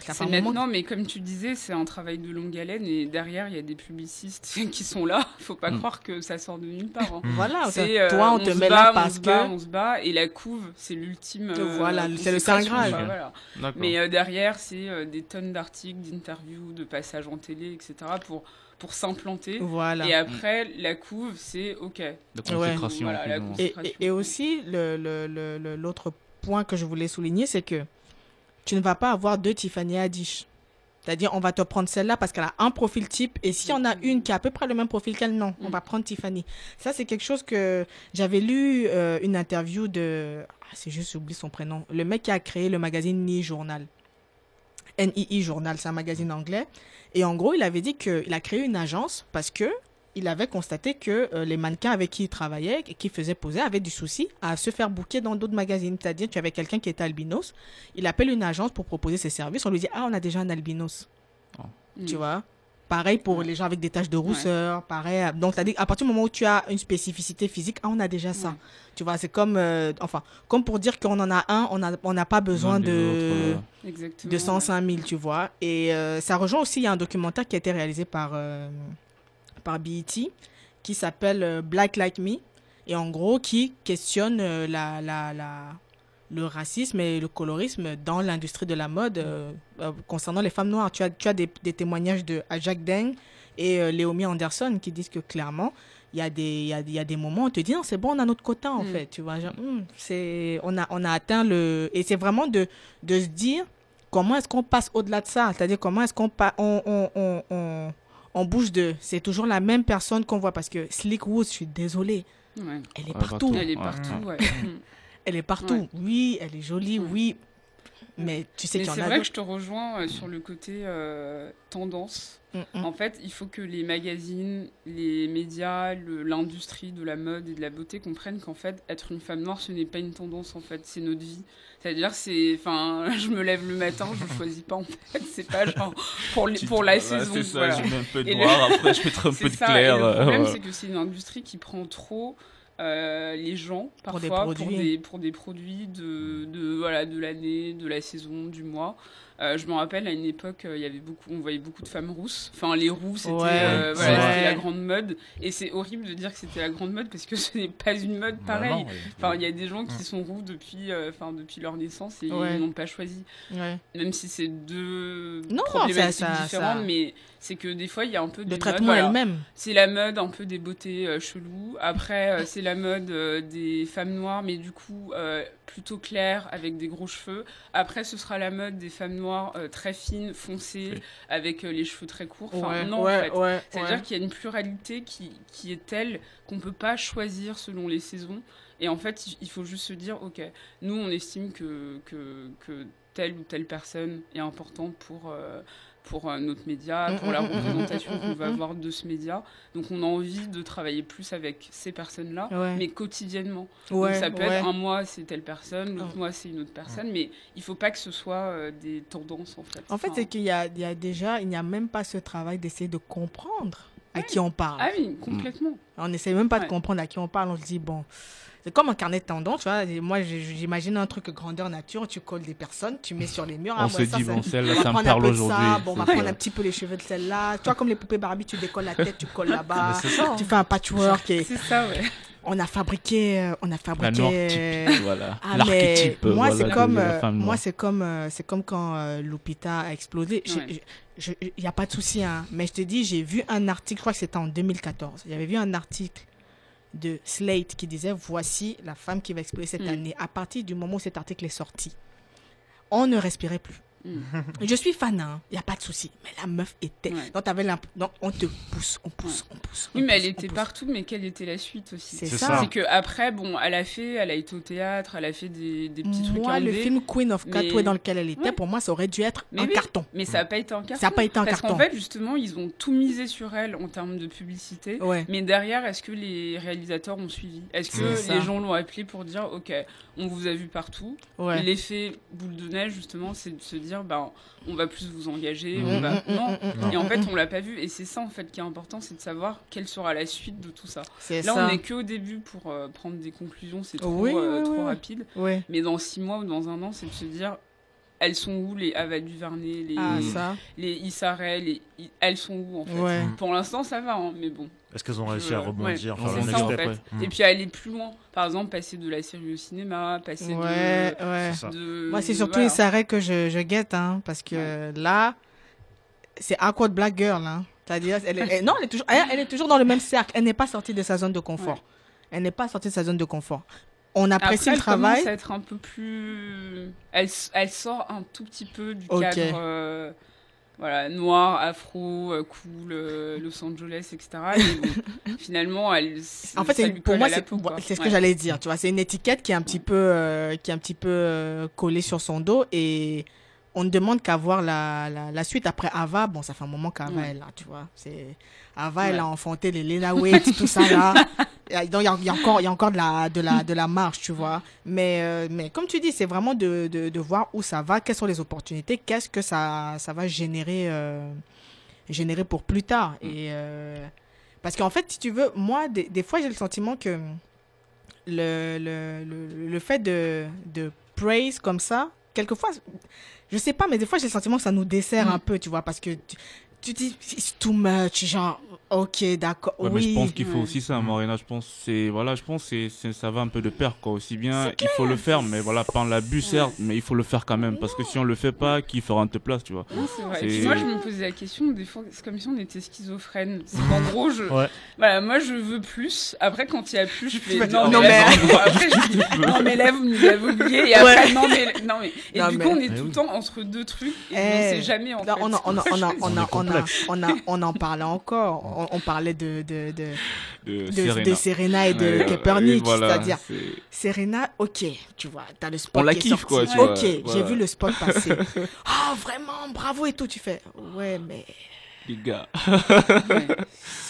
C'est maintenant, mais comme tu disais, c'est un travail de longue haleine et derrière, il y a des publicistes qui sont là. Faut pas Mm. croire que ça sort de nulle part. hein. Voilà, C'est, toi, euh, on te met bat, là on parce se bat, que. on se bat et la couve, c'est l'ultime. euh, Voilà, c'est le consécration, Saint Graal. voilà. Mais euh, derrière, c'est euh, des tonnes d'articles, d'interviews, de passages en télé, etc. pour, pour s'implanter. Voilà. Et après, la couve, c'est OK. La consécration. Voilà, la moins. Et, concentration. et- et aussi, le- le- le- le- l'autre point que je voulais souligner, c'est que tu ne vas pas avoir deux Tiffany Haddish. C'est-à-dire, on va te prendre celle-là parce qu'elle a un profil type. Et si on a une qui a à peu près le même profil qu'elle, non, on Mm. va prendre Tiffany. Ça, c'est quelque chose que j'avais lu euh, une interview de. Ah, c'est juste, j'oublie son prénom. Le mec qui a créé le magazine NII Journal. NII Journal, c'est un magazine anglais. Et en gros, il avait dit qu'il a créé une agence parce que il avait constaté que euh, les mannequins avec qui il travaillait et qui faisaient poser avaient du souci à se faire booker dans d'autres magazines. C'est-à-dire, tu avais quelqu'un qui était albinos, il appelle une agence pour proposer ses services, on lui dit Ah, on a déjà un albinos. Mm. Tu vois? Pareil pour Ouais. les gens avec des taches de rousseur, pareil. Donc, c'est-à-dire, à partir du moment où tu as une spécificité physique, ah, on a déjà ça. Ouais. Tu vois, c'est comme, euh, enfin, comme pour dire qu'on en a un, on n'a on n'a pas besoin de autres, euh, Exactement. de 105 000, tu vois? Et euh, ça rejoint aussi, il y a un documentaire qui a été réalisé par, euh, par BET qui s'appelle euh, Black Like Me. Et en gros, qui questionne euh, la, la, la, le racisme et le colorisme dans l'industrie de la mode euh, euh, concernant les femmes noires. Tu as, tu as des, des témoignages de Ajak Deng et euh, Léomi Anderson qui disent que clairement, il y, a des, y a, y a des moments où on te dit non, c'est bon, on a notre quota en Mm. fait. Tu vois, genre, Hmm, c'est, on, a, on a atteint le. Et c'est vraiment de, de se dire comment est-ce qu'on passe au-delà de ça? C'est-à-dire comment est-ce qu'on pa- on, on, on, on, on bouge de. C'est toujours la même personne qu'on voit parce que Slick Woods, je suis désolée, Ouais. elle est partout. Elle est partout, ouais. Elle est partout. Ouais. Oui, elle est jolie, Ouais. oui. Mais tu sais qu'il y c'est en a vrai que je te rejoins euh, sur le côté euh, tendance. En fait, il faut que les magazines, les médias, le- l'industrie de la mode et de la beauté comprennent qu'en fait, être une femme noire, ce n'est pas une tendance, en fait, c'est notre vie. C'est-à-dire, c'est, enfin, je me lève le matin, je choisis pas, en fait, c'est pas genre pour, les- tu- pour la saison. C'est ça, voilà. je mets un peu de le- noir, après je mettrai un C'est peu de ça, clair. Et le problème, c'est que c'est une industrie qui prend trop euh, les gens Pour des parfois pour produits. des, pour des produits de, de, voilà, de l'année, de la saison, du mois. Euh, je me rappelle à une époque, euh, il y avait beaucoup, on voyait beaucoup de femmes rousses. Enfin, les roux, c'était Ouais, euh, voilà, c'était la grande mode. Et c'est horrible de dire que c'était la grande mode parce que ce n'est pas une mode pareille. Vraiment, ouais. Enfin, il y a des gens qui sont roux depuis, euh, enfin, depuis leur naissance et Ouais. ils n'ont pas choisi. Ouais. Même si c'est deux Non, problématiques ça- ça- différentes, ça- mais c'est que des fois, il y a un peu Le des traitement elle-même. C'est la mode un peu des beautés euh, cheloues. Après, euh, c'est la mode euh, des femmes noires, mais du coup euh, plutôt claires, avec des gros cheveux. Après, ce sera la mode des femmes noires euh, très fines, foncées, Oui. avec euh, les cheveux très courts. Enfin, ouais, non, ouais, en fait. ouais, C'est-à-dire ouais. qu'il y a une pluralité qui, qui est telle qu'on ne peut pas choisir selon les saisons. Et en fait, il- il faut juste se dire, OK, nous, on estime que, que, que telle ou telle personne est importante pour, euh, pour euh, notre média, Mm, pour la mm, mm, représentation qu'on va mm. avoir de ce média. Donc, on a envie de travailler plus avec ces personnes-là, Ouais. mais quotidiennement. Ouais, Donc, ça peut ouais. être un mois, c'est telle personne, l'autre mois, c'est une autre personne, mais il faut pas que ce soit euh, des tendances, en fait. En fait, Enfin, c'est qu'il y y a déjà, il n'y a même pas ce travail d'essayer de comprendre à qui on parle. Ah oui, complètement. On n'essaie même pas de comprendre à qui on parle. On se dit, bon, c'est comme un carnet de tendance. Tu vois. Et moi, j'imagine un truc grandeur nature. Tu colles des personnes, tu mets sur les murs. On Ah, se ouais, dit, ça- bon, celle-là, on va ça me prendre un parle aujourd'hui. Bon, on va prendre un petit peu les cheveux de celle-là. Tu vois, comme les poupées Barbie, tu décolles la tête, tu colles là-bas. Tu fais un patchwork. Et C'est ça, ouais. on a fabriqué. euh, On a La fabriqué. noire euh, voilà. ah, mais L'archétype. moi, voilà, c'est comme, euh, moi, c'est comme, euh, c'est comme quand euh, Lupita a explosé. J'ai- Ouais. Il n'y a pas de souci, hein. Mais je te dis, j'ai vu un article, je crois que c'était en 2014. J'avais vu un article de Slate qui disait voici la femme qui va exploser cette Mm. année. À partir du moment où cet article est sorti, on ne respirait plus. Mm. Je suis fan, il n'y a pas de souci. Mais la meuf était. Ouais. Donc, t'avais l'imp- donc, on te pousse, on pousse, on pousse. Oui, mais elle pousse, était partout, mais quelle était la suite aussi? C'est ça. C'est que après, bon, elle a fait, elle a été au théâtre, elle a fait des, des petits trucs Moi, le film Queen of mais- Catway dans lequel elle était, Ouais. pour moi, ça aurait dû être Mais un oui. carton. Mais ça n'a pas été un carton. Ça a pas été un Parce carton. qu'en fait, justement, ils ont tout misé sur elle en termes de publicité. Ouais. Mais derrière, est-ce que les réalisateurs ont suivi? Est-ce que C'est ça. les gens l'ont appelé pour dire, OK, on vous a vu partout? Ouais. L'effet boule de neige, justement, c'est de se dire, ben, on va plus vous engager. Mm, on va... mm, mm, non. mm, mm, Et en mm, fait, mm. on l'a pas vu. Et c'est ça, en fait, qui est important, c'est de savoir quelle sera la suite de tout ça. Là, ça. on n'est qu'au début pour euh, prendre des conclusions. C'est trop, Oui, euh, oui, trop oui, rapide. Mais dans six mois ou dans un an, c'est de se dire, elles sont où les Ava Duvernay, les, Ah, Mm. les les... Elles sont où en fait Ouais. Pour l'instant, ça va, hein, mais bon. Est-ce qu'elles ont réussi à ouais. rebondir, faire le ça en fait. après. Mm. Et puis aller plus loin. Par exemple, passer de la série au cinéma, passer Ouais, ouais. C'est ça. de. de- Moi, c'est surtout voilà. les arrêts que je, je guette, hein, parce que là, c'est Awkward Black Girl. Hein. C'est-à-dire, elle est- elle- non, elle est, toujours, elle, elle est toujours dans le même cercle. Elle n'est pas sortie de sa zone de confort. Ouais. Elle n'est pas sortie de sa zone de confort. On Après, apprécie elle le travail. commence à être un peu plus. Elle, elle sort un tout petit peu du cadre. euh, Voilà, noir, afro, euh, cool, euh, Los Angeles, etc. Et bon, finalement, elle. En fait, pour moi, c'est c'est ce que Ouais. j'allais dire. Tu vois, c'est une étiquette qui est un petit peu, euh, qui est un petit peu euh, collée sur son dos et on ne demande qu'à voir la, la, la suite. Après Ava, bon, ça fait un moment qu'Ava Ouais. est là, tu vois. C'est Ava, elle a enfanté les Lena Waite, tout ça là. Donc il y a, il y a encore, y a encore de la, de la, de la marche, tu vois. Mais, euh, mais comme tu dis, c'est vraiment de, de, de voir où ça va, quelles sont les opportunités, qu'est-ce que ça, ça va générer, euh, générer pour plus tard. Et euh, parce qu'en fait, si tu veux, moi, des, des fois, j'ai le sentiment que le, le, le, le fait de, de praise comme ça, quelquefois, je sais pas, mais des fois, j'ai le sentiment que ça nous dessert Mm. un peu, tu vois, parce que tu, tu dis, it's too much, genre, ok, d'accord, Ouais, mais oui. je pense qu'il faut aussi ça. Morena. Je pense c'est voilà, je pense c'est ça va un peu de pair quoi. Aussi bien il faut le faire, mais voilà, pas en l'abus certes, mais il faut le faire quand même parce que si on le fait pas, qui fera une place, tu vois. Non, c'est vrai. Et C'est- puis moi, je me posais la question, des fois, c'est comme si on était schizophrène. C'est qu'en gros, je... Ouais. voilà, moi, je veux plus. Après, quand il y a plus, je fais non, non, mais, mais-. Après, je dis non, mais là, vous nous avez oublié. Et après, Ouais. non, mais. Non, mais... Et Non, du mais- coup, on est Mais tout oui. le temps entre deux trucs et Eh, on ne sait jamais en Non, fait. on, en- on, en- on, en- on, On en- est on, a- complexe. on, a- on en parlait encore. On, on parlait de, de, de, De de, Serena. de Serena et de Ouais, voilà, C'est-à-dire, Serena, ok, tu vois, t'as le spot On la qui kiffe, sorti. quoi, tu Ok, j'ai voilà. vu le spot passer. Ah, vraiment, bravo et tout. Tu fais, ouais, mais les gars. Ouais.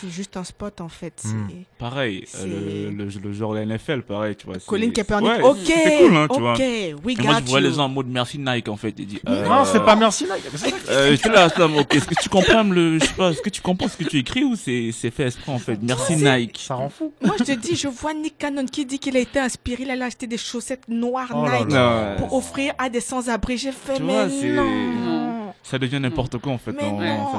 c'est juste un spot en fait. Hmm. Pareil, euh, le, le, le genre de la NFL, pareil, tu vois. Colin Kaepernick, Ouais, ok, c'est cool, hein, tu ok, vois. we Et got moi, je vois les gens en mode merci Nike, en fait. Il dit, euh, Non, c'est pas merci Nike. Euh, là, est-ce que tu comprends le, je sais pas, est-ce que tu comprends ce que tu écris ou c'est, c'est fait exprès, en fait? Merci Nike. Ça rend fou. Moi, je te dis, je vois Nick Cannon qui dit qu'il a été inspiré, il allait acheter des chaussettes noires Oh Nike là. pour offrir à des sans-abri. J'ai fait, Tu mais vois, c'est- non. Ça devient n'importe quoi, en fait. Mais non,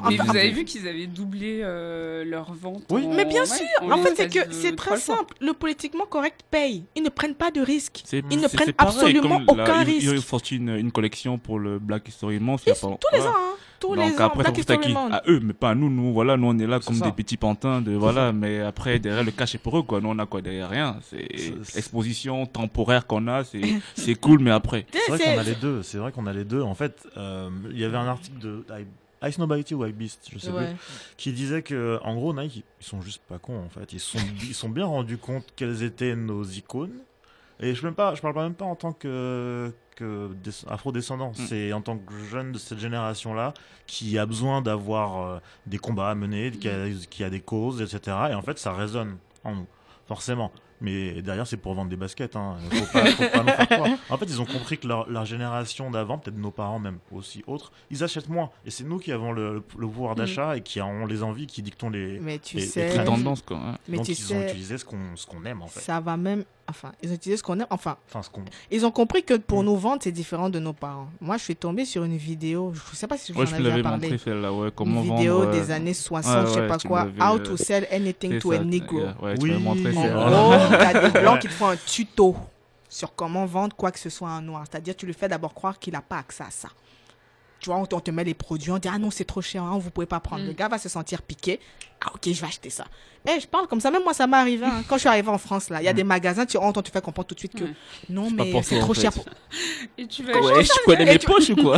Mais vous avez vu qu'ils avaient doublé euh, leur vente Oui. en- Mais bien ouais, sûr, en fait, c'est que c'est très simple. Le politiquement correct paye. Ils ne prennent pas de risques. Ils ne prennent pareil, absolument la- aucun ils- Ils ont risque. sorti une, une collection pour le Black History Month il y a pas Tous les ans, hein. Tous Donc les ans. après, ça à qui. À eux, mais pas à nous. Nous, voilà, nous on est là comme ça. des petits pantins de voilà, mais après derrière le cash est pour eux quoi. Nous on a quoi derrière? Rien. C'est exposition temporaire qu'on a, c'est c'est cool, mais après. C'est vrai qu'on a les deux. C'est vrai qu'on a les deux. En fait, euh, il y avait un article de Ice Nobody ou Beast, je sais Ouais. plus, qui disait que, en gros, Nike, ils sont juste pas cons. En fait, ils se sont, ils sont bien rendus compte quelles étaient nos icônes. Et je pas, je parle pas même pas en tant que que des- afro-descendant. Mm. C'est en tant que jeune de cette génération-là qui a besoin d'avoir euh, des combats à mener, qui a, qui a des causes, etc. Et en fait, ça résonne en nous, forcément. Mais derrière, c'est pour vendre des baskets. Hein. Faut pas, faut pas nous faire croire. En fait, ils ont compris que leur, leur génération d'avant, peut-être nos parents même aussi autres, ils achètent moins. Et c'est nous qui avons le, le- le pouvoir d'achat et qui avons les envies, qui dictons les. Mais tu les- les sais, C'est trends. tendance quoi. hein. mais Donc tu ils ont utilisé ce qu'on ce qu'on aime en fait. ça va même. Enfin, ils ont utilisé ce qu'on aime. Enfin, Enfin, ce qu'on. ils ont compris que pour nous vendre, c'est différent de nos parents. Moi, je suis tombée sur une vidéo. Je sais pas si je vous en avais parlé. montré celle-là, ouais. Comment une vidéo vendre. euh, des années 60, je sais ouais, pas quoi. How to sell anything to a ça, Negro. Ouais, tu Oui, montré en gros, t'as des blancs qui te font un tuto sur comment vendre quoi que ce soit à un noir. C'est-à-dire, tu lui fais d'abord croire qu'il n'a pas accès à ça. Tu vois, on, te- on te met les produits, on dit ah non c'est trop cher, hein, vous pouvez pas prendre. Mm. Le gars va se sentir piqué. Ah ok, je vais acheter ça. Eh, je parle comme ça, même moi ça m'est arrivé. hein. Quand je suis arrivée en France là, il y a des magasins, tu rentres, on te fait comprendre tout de suite que Ouais. non mais c'est trop fait. cher. pour- Et tu vas Ouais, je connais Et mes tu- poches ou quoi?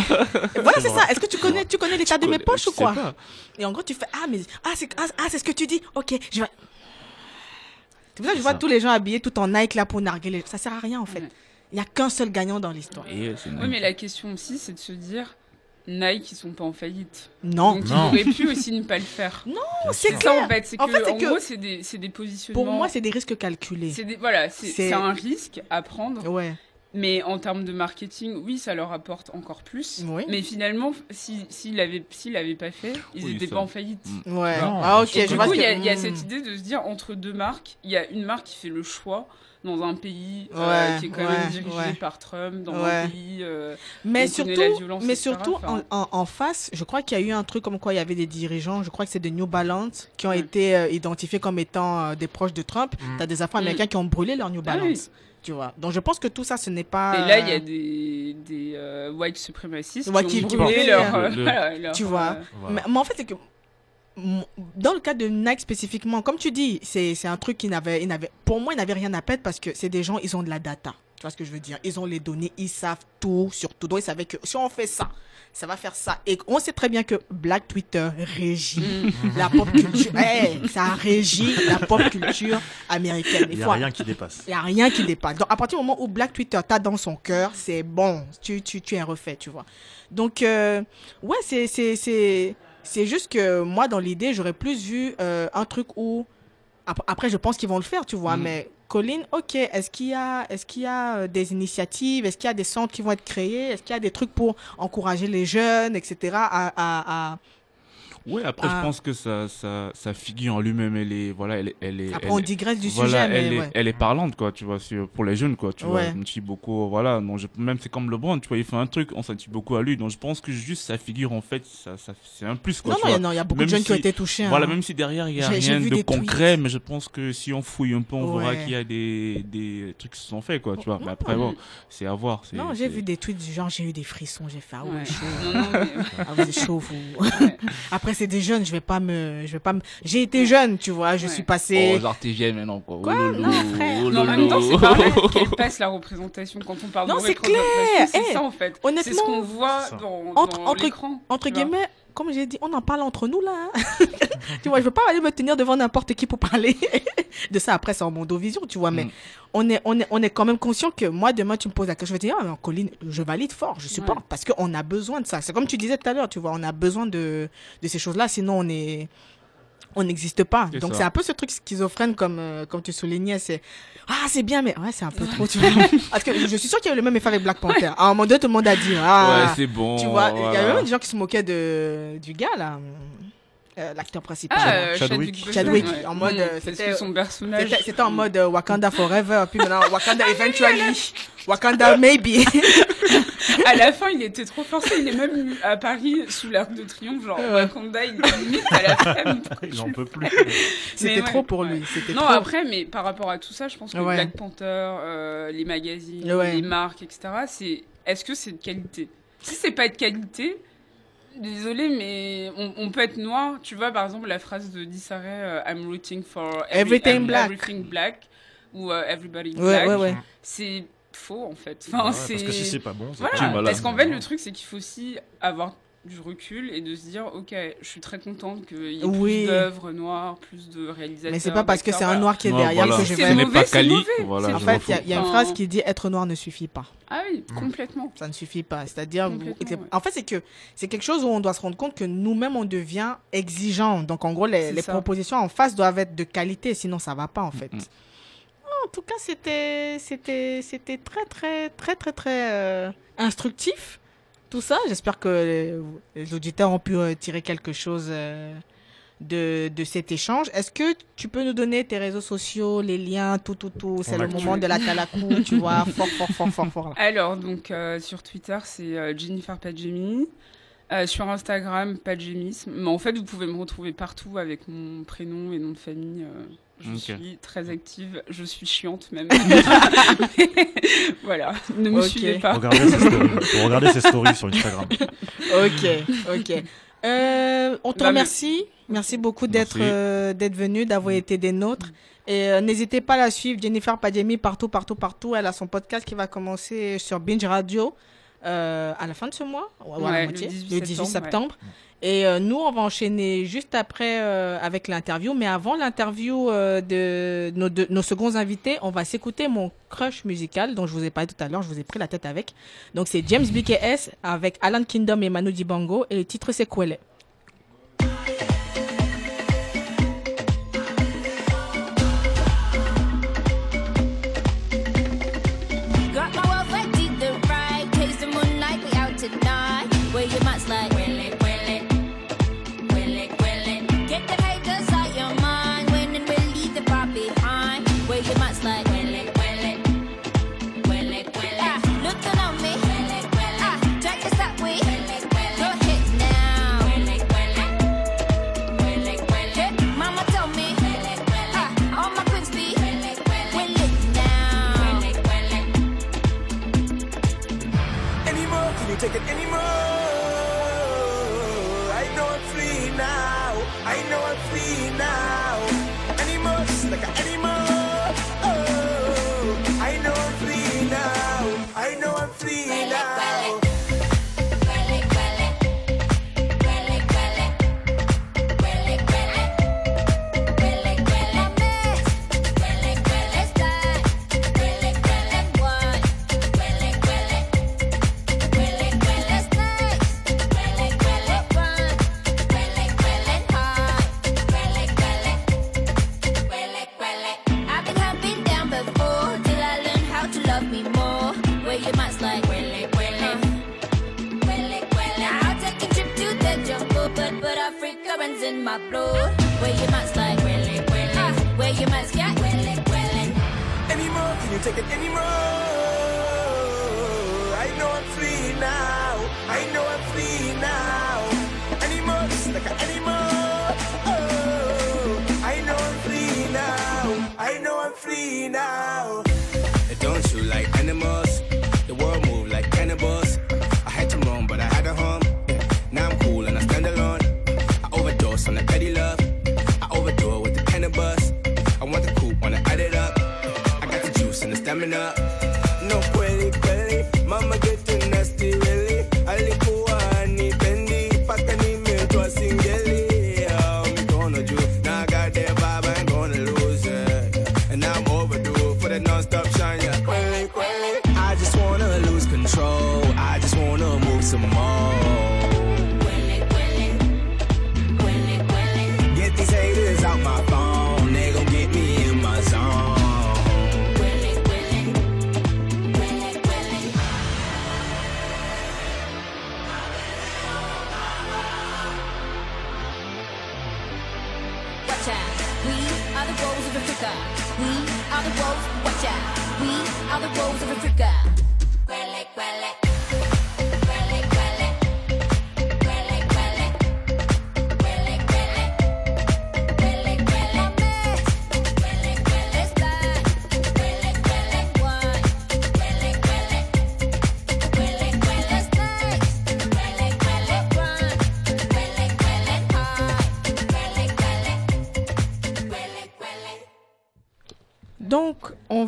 Et voilà c'est ça. Est-ce que tu connais, tu connais l'état de mes connais- poches ou quoi? pas. Et en gros tu fais ah mais ah c'est ah, ah, c'est ce que tu dis. Ok, je vais. C'est pour ça que je vois ça. tous les gens habillés tout en Nike là pour narguer. les- Ça sert à rien en fait. Ouais. Il y a qu'un seul gagnant dans l'histoire. Et, Oui, mais la question aussi, c'est de se dire Nike, ils sont pas en faillite. Non. Donc Non. ils auraient pu aussi ne pas le faire. c'est C'est ça clair. en fait. C'est En que, fait, c'est en que- gros, c'est des, c'est des positionnements. Pour moi, c'est des risques calculés. c'est des- voilà, c'est c'est- c'est un risque à prendre. Ouais. Mais en termes de marketing, oui, ça leur apporte encore plus. Oui. Mais finalement, si- s'ils l'avaient s'ils l'avaient pas fait, ils n'étaient pas en faillite. Mm. Ouais. Non, ah, ok, bien Et je du vois coup, il que- y, a- il y a cette idée de se dire entre deux marques, il y a une marque qui fait le choix dans un pays euh, Ouais, qui est quand ouais, même dirigé ouais. par Trump, dans Ouais. un pays. euh, Mais surtout, la violence, mais etc., surtout en, enfin. en- en face, je crois qu'il y a eu un truc comme quoi il y avait des dirigeants, je crois que c'est de New Balance, qui ont Ouais. été euh, identifiés comme étant euh, des proches de Trump. Mm. Tu as des Afro-Américains qui ont brûlé leur New Ah oui. Balance. Tu vois. Donc je pense que tout ça, ce n'est pas. Et là, il y a des, des euh, white suprémacistes Ouais, qui, qui- ont brûlé leur, Le- Tu vois. euh, Voilà. Mais, mais en fait, c'est que dans le cas de Nike spécifiquement, comme tu dis, c'est c'est un truc qui n'avait, pour moi, il n'avait rien à perdre parce que c'est des gens, ils ont de la data. Tu vois ce que je veux dire? Ils ont les données, ils savent tout sur tout. Donc ils savaient que si on fait ça, ça va faire ça. Et on sait très bien que Black Twitter régit mm. la pop culture. Eh, ça régit la pop culture américaine. Il n'y a rien qui dépasse. il n'y a rien qui dépasse. Donc, à partir du moment où Black Twitter t'a dans son cœur, c'est bon. Tu, tu, tu es refait, tu vois. Donc, euh, ouais, c'est, c'est, juste que moi, dans l'idée, j'aurais plus vu euh, un truc où. ap- Après, je pense qu'ils vont le faire, tu vois. Mm. Mais Colin, ok, est-ce qu'il y a, est-ce qu'il y a euh, des initiatives? Est-ce qu'il y a des centres qui vont être créés? Est-ce qu'il y a des trucs pour encourager les jeunes, etc. à, à, à- Ouais, après, Ah. je pense que sa, sa, sa figure en lui-même, elle est, voilà, elle, est- elle est, Après, elle on digresse du voilà, sujet, mais elle, est, ouais. elle est parlante, quoi, tu vois, sur- pour les jeunes, quoi, tu vois. Ouais. Je me suis beaucoup, voilà, non, je, même c'est comme LeBron, tu vois, il fait un truc, on s'attire beaucoup à lui, donc je pense que juste sa figure, en fait, ça, ça, c'est un plus, quoi, Non, tu non, il y a- vois. non, il y a beaucoup Même de jeunes qui ont été touchés. Voilà, hein. même si derrière il y a rien de concret, tweets. mais je pense que si on fouille un peu, on verra qu'il y a des, des trucs qui se sont faits, quoi, tu vois. Mais après, bon, c'est à voir. Non, j'ai vu des tweets du genre, j'ai eu des frissons, j'ai fait, ah ouais, Ouais. chaud. Non, non, mais- Ah, vous êtes chaud, vous. Après, c'est des jeunes, je vais pas me, je vais pas me, j'ai été jeune, tu vois, je Ouais. suis passé. Oh, genre t'es vieille maintenant, quoi. Quoi? Oh, lolo, Non, frère. oh, Mais en même temps, c'est pareil qu'elle passe la représentation quand on parle Non, de c'est représentation. clair. C'est Eh, ça en fait. honnêtement, c'est ce qu'on voit dans, Entre- dans entre- l'écran. Entre vois. guillemets, comme j'ai dit, on en parle entre nous, là. tu vois, je veux pas aller me tenir devant n'importe qui pour parler de ça. Après, c'est en mondovision, tu vois, mais Mm. on est, on est, on est quand même conscient que moi, demain, tu me poses la question, je vais te dire, ah, Colline, je valide fort, je supporte, Ouais. parce qu'on a besoin de ça. C'est comme tu disais tout à l'heure, tu vois, on a besoin de, de ces choses-là, sinon on est, on n'existe pas. C'est Donc ça. c'est un peu ce truc schizophrène comme, euh, comme tu soulignais, c'est, ah, c'est bien, mais ouais, c'est un peu trop, tu vois. Parce que je suis sûr qu'il y a eu le même effet avec Black Panther. À un moment donné, tout le monde a dit, ah, Ouais, c'est bon. tu vois, il y avait même des gens qui se moquaient de, du gars, là. euh, L'acteur principal. Ah, euh, Chadwick. Chadwick. Chadwick, Boseman, ouais. en mode, Mm, euh, parce c'était- son personnage. C'était c'était en mode Wakanda Forever, puis maintenant Wakanda Eventually, Wakanda Maybe. À la fin, il était trop forcé. Il est même à Paris sous l'arc de triomphe. Genre, Ouais. Wakanda, il est limite à la flemme. Il en peut plus. C'était trop pour ouais. lui. C'était Non, trop. après, mais par rapport à tout ça, je pense que Ouais. Black Panther, euh, les magazines, Ouais. les marques, etc., c'est est-ce que c'est de qualité? Si c'est pas de qualité, désolé, mais on, on peut être noir. Tu vois, par exemple, la phrase de Disarray, euh, I'm rooting for every- Everything every- black. everything black ou euh, everybody Ouais, black. ouais, ouais. C'est faux, en fait. Ouais, parce que si c'est pas bon, c'est voilà, pas parce qu'en fait, le truc, c'est qu'il faut aussi avoir du recul et de se dire, ok, je suis très contente qu'il y ait Oui. plus d'œuvres noires, plus de réalisateurs. Mais c'est pas parce que c'est un noir qui est derrière voilà. que je C'est vais. Mauvais, pas mauvais. Voilà, En fait, il y a, une phrase qui dit être noir ne suffit pas. Ah oui, complètement. Ça ne suffit pas. C'est-à-dire, vous- Complètement, c'est- ouais. en fait, c'est que c'est quelque chose où on doit se rendre compte que nous-mêmes, on devient exigeant. Donc, en gros, les, propositions en face doivent être de qualité, sinon ça va pas, en fait. Mhm. En tout cas, c'était, c'était, c'était très, très, très, très, très euh, instructif. Tout ça, j'espère que les, les auditeurs ont pu euh, tirer quelque chose euh, de, de cet échange. Est-ce que tu peux nous donner tes réseaux sociaux, les liens, tout, tout, tout? C'est On le moment de la talakou, tu vois, fort, fort, fort, fort, fort. là. Alors, donc, euh, sur Twitter, c'est euh, Jennifer Padjemi. Euh, sur Instagram, Padjemisme. Mais en fait, vous pouvez me retrouver partout avec mon prénom et nom de famille. euh, Je suis très active, je suis chiante même. voilà, ne me Ok. suivez pas. Regardez ses stories. Faut regarder ses stories sur Instagram. Ok, ok. Euh, on te Bah, remercie. Merci beaucoup d'être euh, d'être venu, d'avoir été des nôtres. Et euh, n'hésitez pas à la suivre, Jennifer Padjemi, partout, partout, partout. Elle a son podcast qui va commencer sur Binge Radio euh, à la fin de ce mois, ou à la Ouais, le moitié, 18 le 18 septembre, septembre. Et euh, nous, on va enchaîner juste après euh, avec l'interview. Mais avant l'interview de nos, deux- nos seconds invités, on va s'écouter mon crush musical dont je vous ai parlé tout à l'heure. Je vous ai pris la tête avec. Donc c'est James BKS avec Alan Kingdom et Manu Dibango. Et le titre c'est Kwele. Anymore? Can you take it anymore? I know I'm free now. I know I'm free now. Anymore, like an animal.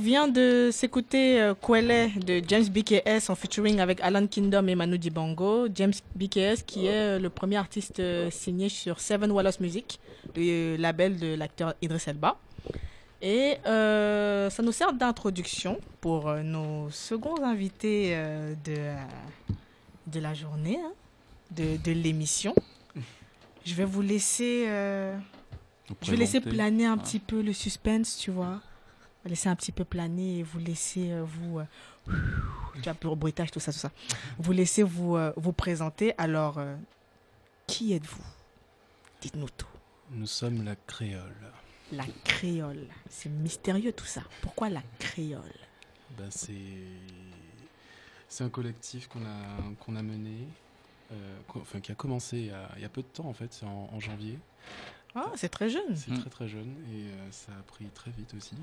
Vient de s'écouter euh, Kwele de James BKS en featuring avec Alan Kingdom et Manu Dibango. James BKS qui est euh, le premier artiste euh, signé sur Seven Wallace Music, le label de l'acteur Idris Elba. Et euh, ça nous sert d'introduction pour euh, nos seconds invités euh, de, euh, de la journée, hein, de, de l'émission. Je vais vous laisser... euh, je vais laisser planer un Ah. petit peu le suspense, tu vois. Laisser un petit peu planer et vous laisser euh, vous. euh, tu vois, pour bruitage, tout ça, tout ça. Vous laissez vous, euh, vous présenter. Alors, qui êtes-vous? Dites-nous tout. Nous sommes la créole. La créole. C'est mystérieux tout ça. Pourquoi la créole? Ben, c'est c'est un collectif qu'on a, qu'on a mené, euh, enfin, qui a commencé il y a, il y a peu de temps en fait, en janvier. Ah, c'est très jeune. C'est très très jeune et euh, ça a pris très vite aussi.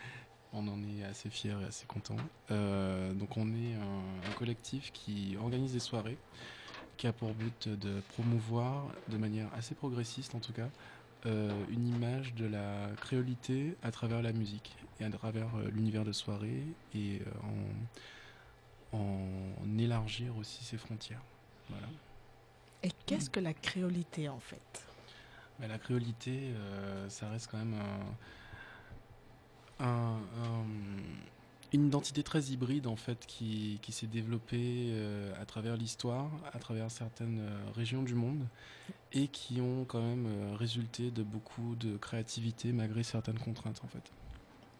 on en est assez fiers et assez contents. Euh, donc on est un, un collectif qui organise des soirées, qui a pour but de promouvoir de manière assez progressiste en tout cas euh, une image de la créolité à travers la musique et à travers euh, l'univers de soirée et euh, en, en élargir aussi ses frontières. Voilà. Et qu'est-ce que la créolité en fait? Mais la créolité, euh, ça reste quand même un- un- un- une identité très hybride en fait qui, qui s'est développée euh, à travers l'histoire, à travers certaines euh, régions du monde et qui ont quand même euh, résulté de beaucoup de créativité malgré certaines contraintes en fait.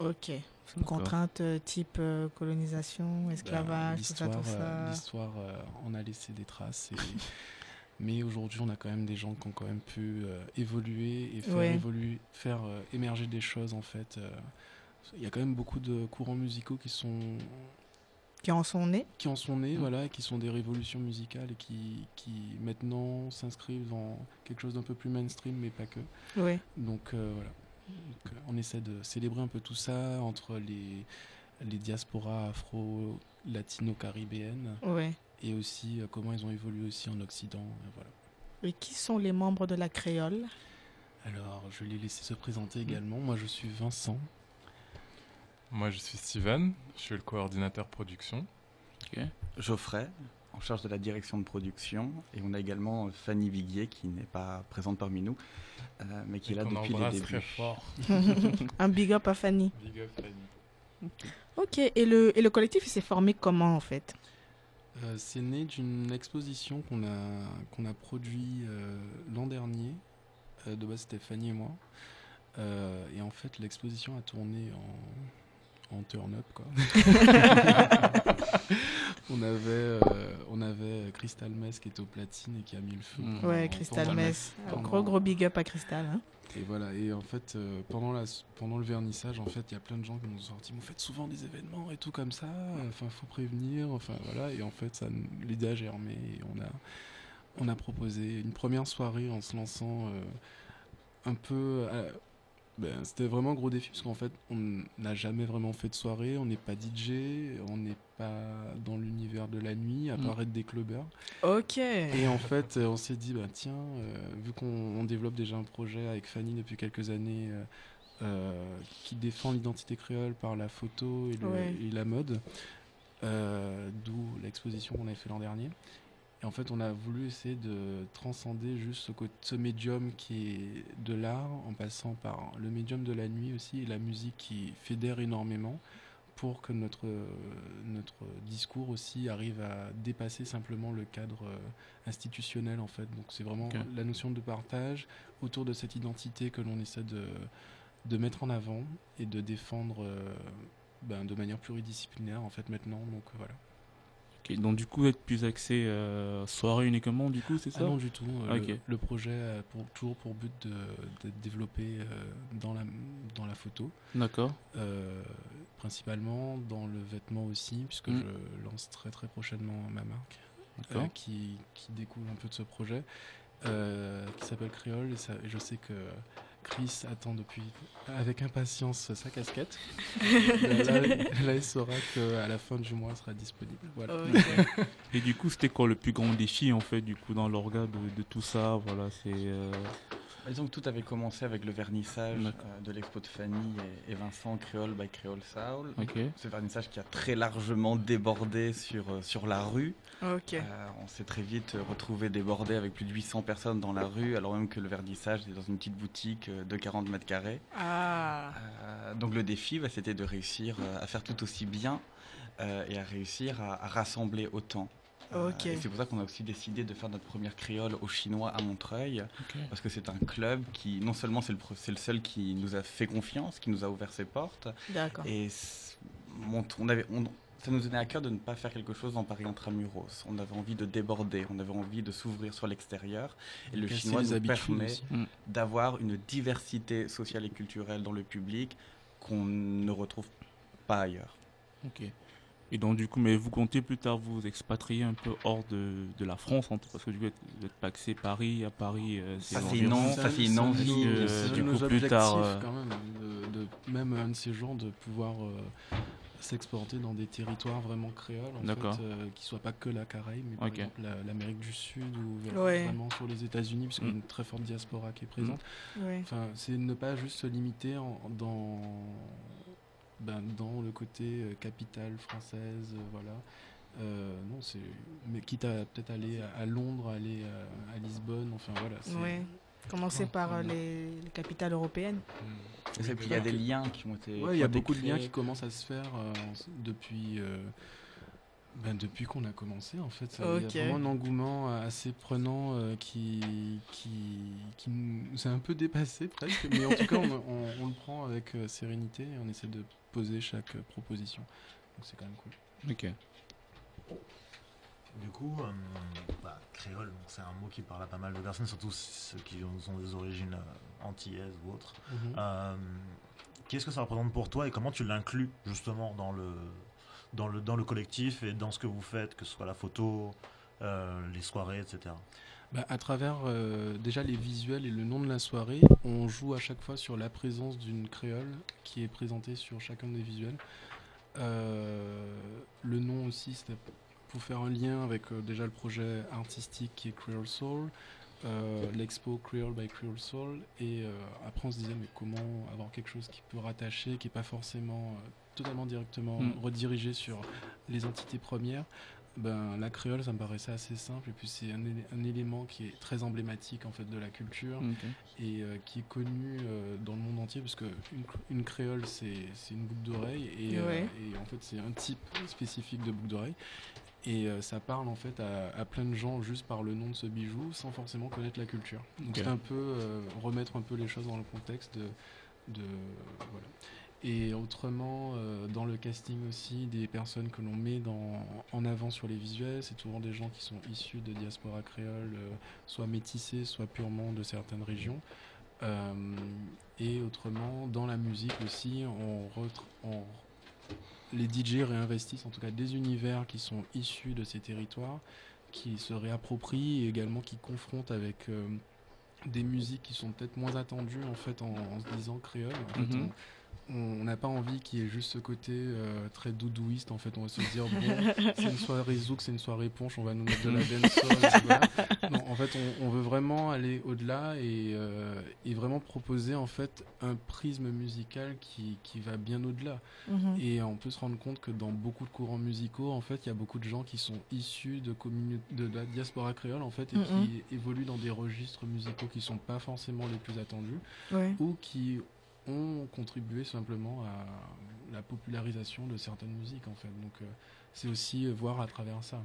Ok. Contraintes euh, type euh, colonisation, esclavage, tout ça, L'histoire, tout euh, ça. l'histoire euh, en a laissé des traces. et- mais aujourd'hui, on a quand même des gens qui ont quand même pu euh, évoluer et faire, Ouais. évoluer, faire euh, émerger des choses en fait. euh. Il y a quand même beaucoup de courants musicaux qui sont Qui en sont nés qui en sont nés, voilà, et qui sont des révolutions musicales et qui, qui maintenant s'inscrivent dans quelque chose d'un peu plus mainstream, mais pas que. Donc euh, voilà. Donc, on essaie de célébrer un peu tout ça entre les, les diasporas afro-latino-caribéennes Ouais. Et aussi euh, comment ils ont évolué aussi en Occident. voilà. Et qui sont les membres de la créole? Alors, je l'ai laissé se présenter également. Moi, je suis Vincent. Moi, je suis Steven, je suis le coordinateur production. Geoffrey, en charge de la direction de production. Et on a également euh, Fanny Viguier, qui n'est pas présente parmi nous, euh, mais qui est Et là qu'on depuis les embrasse débuts. très fort. Un big up à Fanny. Big up, Fanny. Ok. Et le, et le collectif, il s'est formé comment en fait? Euh, c'est né d'une exposition qu'on a, qu'on euh, l'an dernier. Euh, de base, c'était Fanny et moi. Et en fait, l'exposition a tourné en, en turn-up, quoi. on, avait, euh, on avait Crystal Mess qui était au platine et qui a mis le feu. Ouais, Crystal Mess. Pendant- gros, gros big up à Crystal. hein. Et voilà, et en fait, euh, pendant, la, pendant le vernissage, en fait, il y a plein de gens qui nous ont sorti, vous faites souvent des événements et tout comme ça, enfin, faut prévenir, enfin, voilà, et en fait, ça, l'idée a germé, et on a, on a proposé une première soirée en se lançant euh, un peu... ben, c'était vraiment un gros défi, parce qu'en fait, on n'a jamais vraiment fait de soirée, on n'est pas DJ, on n'est pas dans l'univers de la nuit, à Mm. part être des clubbers. Ok. Et en fait, euh, on s'est dit, bah, tiens, euh, vu qu'on on développe déjà un projet avec Fanny depuis quelques années euh, euh, qui défend l'identité créole par la photo et, le- Ouais. et la mode, d'où l'exposition qu'on avait fait l'an dernier. Et en fait, on a voulu essayer de transcender juste ce, côté, ce médium qui est de l'art, en passant par le médium de la nuit aussi et la musique qui fédère énormément pour que notre, notre discours aussi arrive à dépasser simplement le cadre euh, institutionnel en fait. Donc c'est vraiment la notion de partage autour de cette identité que l'on essaie de, de mettre en avant et de défendre euh, ben, de manière pluridisciplinaire en fait maintenant. Donc voilà. Donc du coup, être plus axé euh, soirée uniquement, du coup, c'est ça Ah non du tout. euh, Ok. le, le projet a pour, toujours pour but de, de développer euh, dans, la, dans la photo. D'accord. Euh, principalement dans le vêtement aussi, puisque Mm. je lance très très prochainement ma marque euh, qui, qui découle un peu de ce projet, qui s'appelle Créole. Et, ça- et je sais que Chris attend depuis avec impatience sa casquette. là, là, il saura qu'à la fin du mois, elle sera disponible. Voilà. Et du coup, c'était quoi le plus grand défi en fait, du coup, dans l'orga de, de tout ça? Voilà, c'est. euh, Disons que tout avait commencé avec le vernissage euh, de l'expo de Fanny et, et Vincent Créole by Créole Soul. Ok. Ce vernissage qui a très largement débordé sur, euh, sur la rue. Euh, on s'est très vite retrouvé débordé avec plus de 800 personnes dans la rue, alors même que le vernissage était dans une petite boutique de 40 mètres carrés. Ah. Euh, donc le défi, bah, c'était de réussir euh, à faire tout aussi bien euh, et à réussir à, à rassembler autant. Euh, et c'est pour ça qu'on a aussi décidé de faire notre première créole au Chinois à Montreuil, parce que c'est un club qui, non seulement c'est le, seul qui nous a fait confiance, qui nous a ouvert ses portes, D'accord. et c- mon- on avait, on- ça nous tenait à cœur de ne pas faire quelque chose en Paris intramuros. On avait envie de déborder, on avait envie de s'ouvrir sur l'extérieur, et le Chinois nous permet. Mm. d'avoir une diversité sociale et culturelle dans le public qu'on ne retrouve pas ailleurs. Ok. Et donc, du coup, mais vous comptez plus tard vous expatrier un peu hors de, de la France, parce que du coup, vous êtes paxé Paris, à Paris, euh, c'est Ça, c'est l'environ. non- ça, c'est une envie. Parce C'est du nos coup, plus objectifs, tard. euh, quand même, de, de- même un de ces jours, de pouvoir euh, s'exporter dans des territoires vraiment créoles, en fait, euh, qui soient pas que la Caraïbe, mais par Ok. exemple la- l'Amérique du Sud ou Ouais. vraiment sur les États-Unis, puisqu'il y a Mm. une très forte diaspora qui est présente. Ouais. Enfin, c'est ne pas juste se limiter en- dans ben, dans le côté euh, capitale française, euh, voilà. Euh, non, c'est mais quitte à peut-être aller à, à Londres, aller à, à Lisbonne, enfin voilà. Ouais. Commencer par les, les capitales européennes. Et puis, il y a des liens qui ont été. Ouais, il y a beaucoup de liens qui commencent à se faire euh, depuis, euh, ben, depuis qu'on a commencé. En fait, il Ok. y a vraiment un engouement assez prenant euh, qui, qui, qui nous a un peu dépassé presque. Mais en tout cas, on, on- on le prend avec euh, sérénité et on essaie de poser chaque euh, proposition. Donc c'est quand même cool. Ok. Du coup, euh, bah, créole, c'est un mot qui parle à pas mal de personnes, surtout ceux qui ont, ont des origines euh, antillaises ou autres. Mhm. Euh, Qu'est-ce que ça représente pour toi et comment tu l'inclus justement dans le, dans, le, dans le collectif et dans ce que vous faites, que ce soit la photo, euh, les soirées, etc. Bah, à travers euh, déjà les visuels et le nom de la soirée, on joue à chaque fois sur la présence d'une créole qui est présentée sur chacun des visuels. Euh, le nom aussi, c'était pour faire un lien avec euh, déjà le projet artistique qui est Creole Soul, l'expo Creole by Creole Soul, et après on se disait mais comment avoir quelque chose qui peut rattacher, qui n'est pas forcément totalement directement Mm. redirigé sur les entités premières. Ben, la créole, ça me paraissait assez simple, et puis c'est un, élé- un élément qui est très emblématique en fait de la culture et euh, qui est connu euh, dans le monde entier parce que une, cr- une créole c'est une boucle d'oreille et, euh, Ouais. et en fait c'est un type spécifique de boucle d'oreille et ça parle en fait à, à plein de gens juste par le nom de ce bijou sans forcément connaître la culture. Donc c'est un peu remettre un peu les choses dans le contexte de, de voilà. Et autrement, euh, dans le casting aussi, des personnes que l'on met dans, en avant sur les visuels, c'est souvent des gens qui sont issus de diaspora créole, euh, soit métissés, soit purement de certaines régions. Euh, et autrement, dans la musique aussi, on, retra- on- les DJ réinvestissent en tout cas des univers qui sont issus de ces territoires, qui se réapproprient et également qui confrontent avec des musiques qui sont peut-être moins attendues en fait en, en se disant créole. En fait, Mhm. on- on n'a pas envie qu'il y ait juste ce côté euh, très doudouiste en fait on va se dire bon c'est une soirée zouk c'est une soirée ponche on va nous mettre de la dancehall voilà. non en fait on, on veut vraiment aller au-delà et, euh, et vraiment proposer en fait un prisme musical qui, qui va bien au-delà Mhm. et on peut se rendre compte que dans beaucoup de courants musicaux en fait il y a beaucoup de gens qui sont issus de de la diaspora créole en fait et Mhm. qui évoluent dans des registres musicaux qui sont pas forcément les plus attendus Ouais. ou qui ont contribué simplement à la popularisation de certaines musiques en fait. Donc euh, c'est aussi euh, voir à travers ça.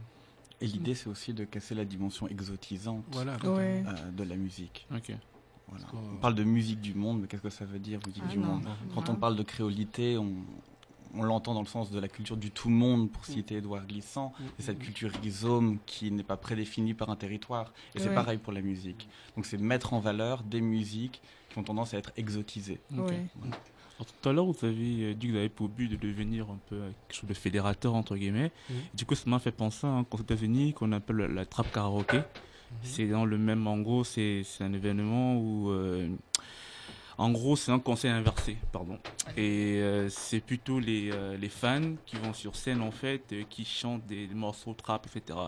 Et l'idée, c'est aussi de casser la dimension exotisante Voilà. Ouais. euh, de la musique. Voilà. On parle de musique du monde, mais qu'est-ce que ça veut dire, musique Ah du non, monde non, Quand on parle de créolité, on, on l'entend dans le sens de la culture du tout monde, pour citer Édouard Glissant, Mm, et cette mm, culture rhizome qui n'est pas prédéfinie par un territoire. Et c'est Ouais. pareil pour la musique. Donc c'est mettre en valeur des musiques qui ont tendance à être exotisées. Ok. Ouais. Alors, tout à l'heure, vous avez dit que vous avez pour but de devenir un peu quelque chose de fédérateur, entre guillemets. Mhm. Du coup, ça m'a fait penser à un concept États-Unis qu'on appelle la, trappe karaoké. C'est dans le même, en gros, c'est c'est un événement où, euh, en gros, c'est un conseil inversé, pardon. Et euh, c'est plutôt les, euh, les fans qui vont sur scène, en fait, euh, qui chantent des, des morceaux trap, etc.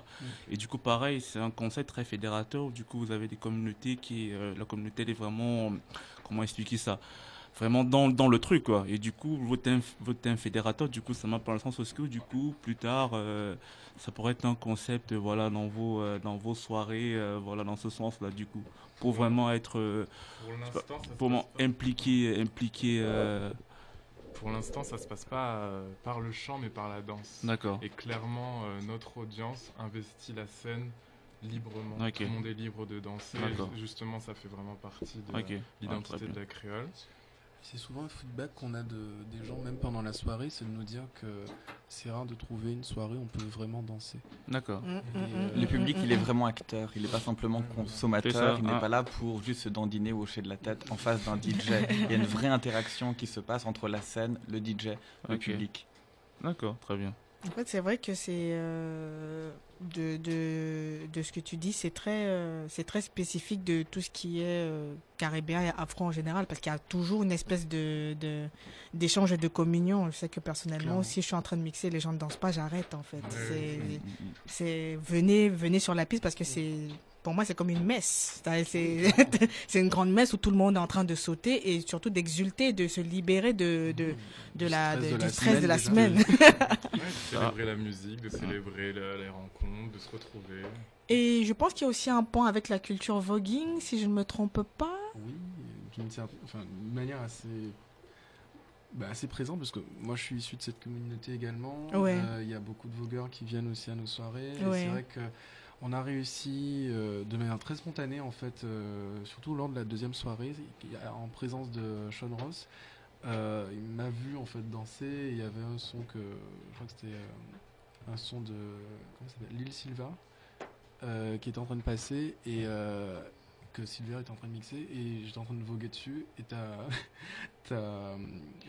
Et du coup, pareil, c'est un concept très fédérateur. Du coup, vous avez des communautés qui, la communauté elle est vraiment, comment expliquer ça? Vraiment dans, dans le truc quoi et du coup votre un, fédérateur du coup ça m'a pas le sens que du coup plus tard euh, ça pourrait être un concept voilà dans vos euh, dans vos soirées euh, voilà dans ce sens là du coup pour vraiment être Pour pas, pour impliquer euh, Pour l'instant, ça se passe pas par le chant, mais par la danse. D'accord. Et clairement, notre audience investit la scène librement. Ok. Tout le monde est libre de danser. Justement, ça fait vraiment partie de l'identité de la créole. C'est souvent un feedback qu'on a de, des gens, même pendant la soirée, c'est de nous dire que c'est rare de trouver une soirée où on peut vraiment danser. D'accord. Mm, Et, mm, euh, Le public, il est vraiment acteur. Il n'est pas simplement consommateur. Il n'est ah. pas là pour juste se dandiner ou hocher de la tête en face d'un DJ. Il y a une vraie interaction qui se passe entre la scène, le DJ, le public. d'accord très bien En fait, c'est vrai que c'est euh, de, de, de ce que tu dis, c'est très, euh, c'est très spécifique de tout ce qui est euh, caribéen et afro en général, parce qu'il y a toujours une espèce de, de d'échange et de communion. Je sais que personnellement, Clairement. si je suis en train de mixer, les gens ne dansent pas, j'arrête en fait. C'est venez, venez sur la piste parce que c'est, pour moi, c'est comme une messe. C'est, une grande messe où tout le monde est en train de sauter et surtout d'exulter, de se libérer de, de, de la, stress de- de du la stress de la semaine, semaine. Ouais, de célébrer la musique, de célébrer la- les rencontres, de se retrouver. Et je pense qu'il y a aussi un point avec la culture voguing, si je ne me trompe pas. Oui, d'une enfin, d'une manière assez, bah, assez présente, parce que moi je suis issu de cette communauté également. Ouais. Euh, Il y a beaucoup de vogueurs qui viennent aussi à nos soirées. Ouais. C'est vrai que on a réussi euh, de manière très spontanée, en fait, euh, surtout lors de la deuxième soirée, en présence de Sean Ross. Euh, il m'a vu en fait danser. et Il y avait un son que je crois que c'était un son de Lil Silva qui était en train de passer et que Silver était en train de mixer et j'étais en train de voguer dessus et t'as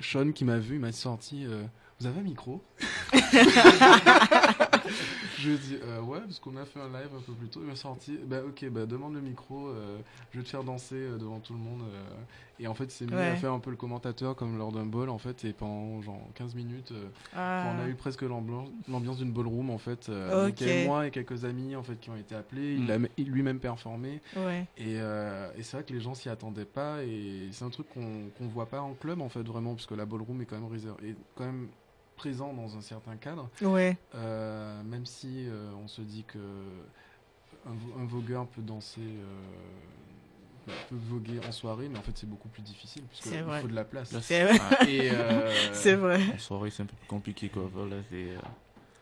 Sean qui m'a vu, il m'a sorti vous avez un micro? Je lui ai dit euh, ouais parce qu'on a fait un live un peu plus tôt. Il m'a sorti bah ok bah demande le micro, euh, je vais te faire danser euh, devant tout le monde. euh. et en fait c'est mis Ouais. à faire un peu le commentateur comme lors d'un ball en fait et pendant genre 15 minutes euh, Ah. on a eu presque l'ambiance d'une ballroom en fait. euh, donc il y avait Ok. moi et quelques amis en fait qui ont été appelés. Il a il lui-même performé. Ouais. Et, euh, et c'est vrai que les gens s'y attendaient pas et c'est un truc qu'on qu'on voit pas en club en fait vraiment parce que la ballroom est quand même réserv- est quand même présent dans un certain cadre. Ouais. Euh, même si euh, on se dit que un, un vogueur peut danser. euh, peut voguer en soirée, mais en fait c'est beaucoup plus difficile puisque C'est il vrai. faut de la place. C'est vrai. Euh, C'est vrai. En soirée, c'est un peu plus compliqué, quoi. Voilà, c'est. euh,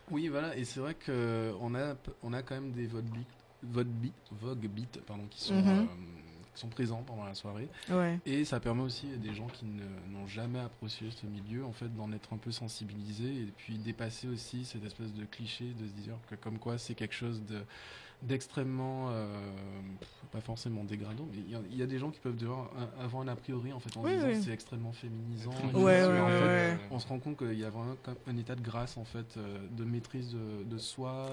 Oui, voilà, et c'est vrai que on a, on a quand même des vogue beat, vogue beat, vogue beat, pardon, qui sont, qui sont présents pendant la soirée. Ouais. Et ça permet aussi à des gens qui n'ont jamais approché ce milieu, en fait, d'en être un peu sensibilisés et puis dépasser aussi cette espèce de cliché de se dire que comme quoi c'est quelque chose de d'extrêmement euh, pas forcément dégradant mais il y a- il y, a des gens qui peuvent devoir avoir un a priori en fait en Oui, disant oui. c'est extrêmement féminisant Ouais, ouais, en ouais, fait, ouais. on se rend compte qu'il y a vraiment un état de grâce en fait euh, de maîtrise de, de soi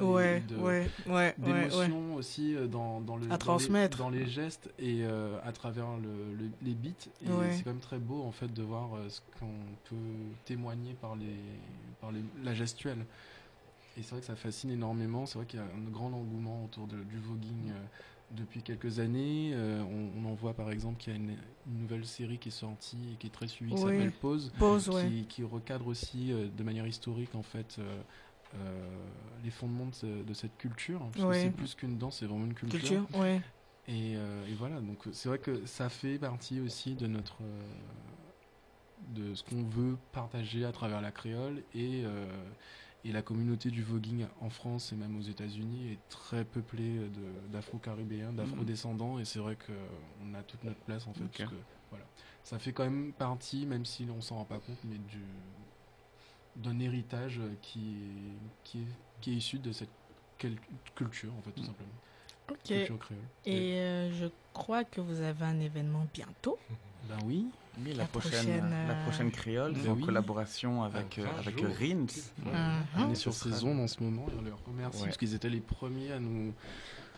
d'émotion aussi euh, dans, dans le À dans les- dans les gestes et euh, à travers le, le- les beats et c'est quand même très beau en fait de voir ce qu'on peut témoigner par les par les- la gestuelle et c'est vrai que ça fascine énormément c'est vrai qu'il y a un grand engouement autour de- du voguing euh, depuis quelques années Euh, on, on en voit par exemple qu'il y a une, une nouvelle série qui est sortie et qui est très suivie qui Oui. s'appelle Pause Pause, qui, ouais. qui recadre aussi euh, de manière historique en fait les fondements de, ce- de cette culture parce que Ouais. c'est plus qu'une danse c'est vraiment une culture, Culture, ouais. et, et voilà donc c'est vrai que ça fait partie aussi de notre de ce qu'on veut partager à travers la créole et et la communauté du voguing en France et même aux États-Unis est très peuplée d'afro-caribéens, d'afro-descendants et c'est vrai qu'on a toute notre place en fait. Ok. parce que, voilà. Ça fait quand même partie, même si on s'en rend pas compte, mais du d'un héritage qui est, qui, est, qui est issu de cette culture en fait tout simplement. Ok. Culture créole. Et euh, je crois que vous avez un événement bientôt. Ben oui. Oui, la, prochaine, la euh, prochaine créole, Ben en oui. collaboration avec, À euh, 20 avec. Rins. On est sur ces ondes en ce moment et on les remercie Ouais. parce qu'ils étaient les premiers à nous,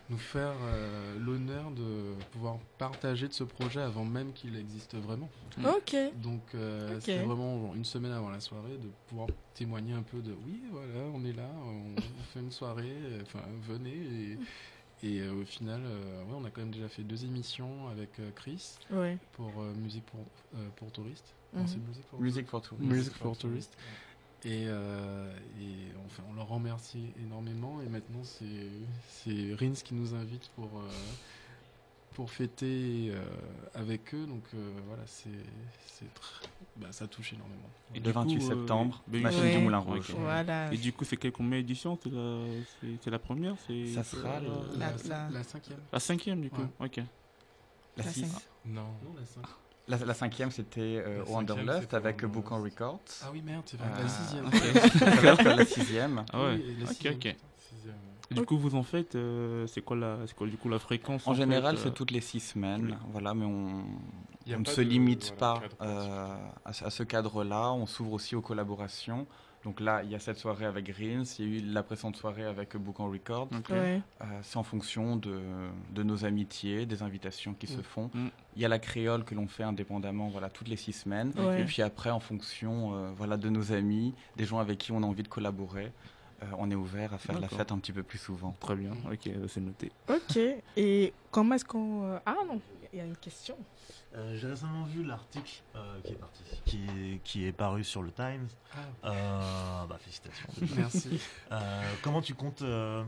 nous faire euh, l'honneur de pouvoir partager de ce projet avant même qu'il existe vraiment. Ok. Donc euh, Ok. c'était vraiment genre, une semaine avant la soirée de pouvoir témoigner un peu de oui voilà on est là, on, on fait une soirée, euh, enfin venez et, et euh, au final euh, ouais, on a quand même déjà fait deux émissions avec euh, Chris Ouais. pour euh, musique pour, euh, pour touristes. Musique pour, Music for Tourists. Music for Tourists. Et, euh, et enfin, on leur remercie énormément. Et maintenant, c'est c'est Rins qui nous invite pour, euh, pour fêter euh, avec eux. Donc euh, voilà, c'est c'est tr- bah, ça touche énormément. Et Le du 28 coup, septembre, ben, machine Ouais. du Moulin Ok. Rouge. Voilà. Et du coup, c'est quelle combien d'édition C'est la, c'est, c'est la première? C'est, Ça sera le- La, La- la- la cinquième. la cinquième, du coup. Ok. La, La six- cinq- Non. Non, la cinq- la, la cinquième, c'était euh, La Wanderlust avec Book on Records. Ah oui, merde, c'est vrai. Euh, La sixième. ok. La sixième. Ah ouais. Oui, la ok, sixième. ok. Sixième. Du coup, vous en faites, euh, c'est quoi la, c'est quoi du coup la fréquence En général, fait, c'est euh, toutes les six semaines, oui. voilà, mais on, ne se de- limite voilà, pas cadre euh, à, ce- à ce cadre-là. On s'ouvre aussi aux collaborations. Donc là, il y a cette soirée avec Greens, il y a eu la précédente soirée avec Book on Record. Ouais. Euh, c'est en fonction de, de nos amitiés, des invitations qui se Mm. font. Mm. Il y a la créole que l'on fait indépendamment, voilà, toutes les six semaines. Ouais. Et puis après, en fonction, euh, voilà, de nos amis, des gens avec qui on a envie de collaborer, euh, on est ouvert à faire la fête un petit peu plus souvent. Très bien, ok, c'est noté. Ok. Et comment est-ce qu'on. euh, Ah non, il y a une question. Euh, J'ai récemment vu l'article euh, qui est parti, qui qui est paru sur le Times. Ah. Euh, bah, félicitations. Merci. Euh, comment tu comptes euh,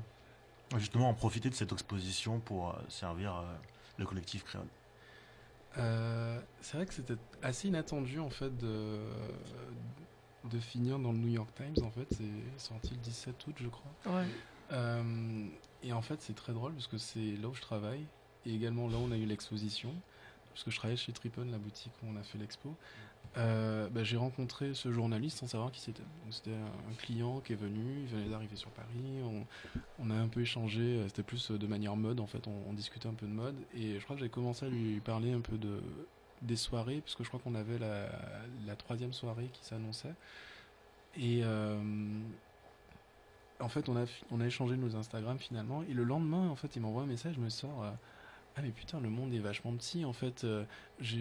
justement en profiter de cette exposition pour euh, servir euh, le collectif créole? Euh, c'est vrai que c'était assez inattendu en fait de, de finir dans le New York Times en fait c'est sorti le 17 août je crois. Ouais. Euh, et en fait c'est très drôle parce que c'est là où je travaille et également là où on a eu l'exposition parce que je travaillais chez Trippon la boutique où on a fait l'expo. Euh, bah, j'ai rencontré ce journaliste sans savoir qui c'était. Donc c'était un, client qui est venu il venait d'arriver sur Paris on, on a un peu échangé, euh, c'était plus de manière mode en fait, on, on discutait un peu de mode et je crois que j'ai commencé à lui parler un peu de des soirées puisque je crois qu'on avait la, troisième soirée qui s'annonçait. Et euh, en fait on a on a échangé nos Instagram finalement. Et le lendemain en fait il m'envoie un message, je me sort euh, ah mais putain le monde est vachement petit en fait euh, je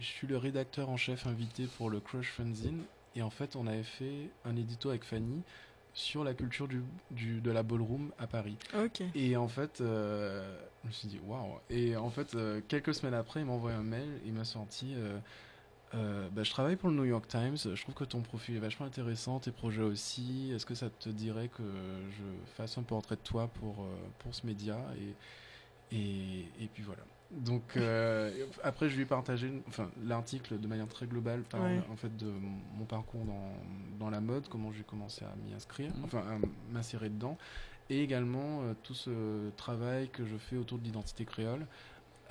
suis le rédacteur en chef invité pour le Crush Fanzine et en fait on avait fait un édito avec Fanny sur la culture du, du- de la ballroom à Paris. Ok. Et en fait, euh, je me suis dit waouh. Et en fait, euh, quelques semaines après, il m'a envoyé un mail. Il m'a sorti. euh, bah, je travaille pour le New York Times. Je trouve que ton profil est vachement intéressant, tes projets aussi. Est-ce que ça te dirait que je fasse un portrait de toi pour, pour ce média et, et, et puis voilà. Donc euh, après, je lui ai partagé enfin, l'article de manière très globale par, Ouais. en fait, de mon parcours dans, dans la mode, comment j'ai commencé à m'y inscrire, Mhm. enfin à m'insérer dedans, et également euh, tout ce travail que je fais autour de l'identité créole.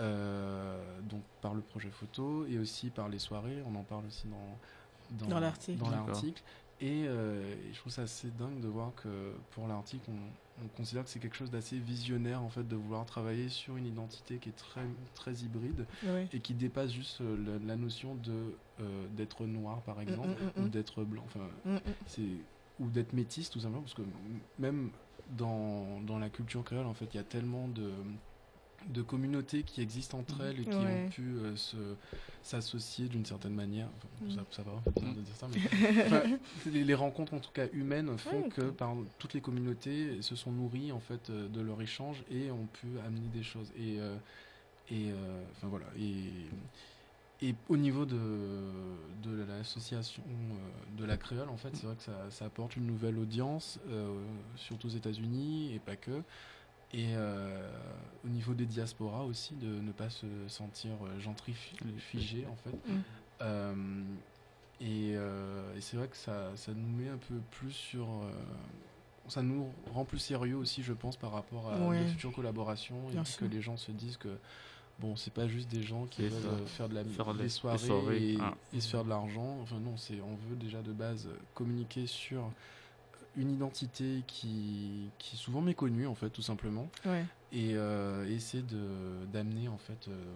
euh, donc par le projet photo et aussi par les soirées, on en parle aussi dans, Dans l'article. dans l'article. Et, euh, et je trouve ça assez dingue de voir que pour l'article, on, on considère que c'est quelque chose d'assez visionnaire en fait de vouloir travailler sur une identité qui est très très hybride et qui dépasse juste euh, la, la notion de euh, d'être noir par exemple mm, mm, ou mm. d'être blanc. Enfin, Mm, mm. c'est ou d'être métisse tout simplement parce que même dans, dans la culture créole en fait il y a tellement de de communautés qui existent entre elles et qui Ouais. ont pu euh, se s'associer d'une certaine manière Enfin, Mm. ça, ça va bizarre de dire ça mais enfin, les, les rencontres en tout cas humaines font Ouais, que par toutes les communautés se sont nourries en fait euh, de leur échange et ont pu amener des choses et euh, et euh, enfin voilà et et au niveau de, de l'association euh, de la créole, en fait, c'est vrai que ça, ça apporte une nouvelle audience, euh, surtout aux États-Unis et pas que. Et euh, au niveau des diasporas aussi, de ne pas se sentir euh, gentrifié en fait. Mm. Euh, et c'est vrai que ça, ça nous met un peu plus sur. euh, ça nous rend plus sérieux aussi, je pense, par rapport à Ouais. de futures collaborations et Bien puis sûr. que les gens se disent que bon, c'est pas juste des gens qui veulent ça. euh, faire de la Faire des des- soirées, des soirées, et, ah. et se faire de l'argent. Enfin non, c'est on veut déjà de base communiquer sur une identité qui, qui est souvent méconnue en fait tout simplement Ouais. et euh, essayer de d'amener en fait euh,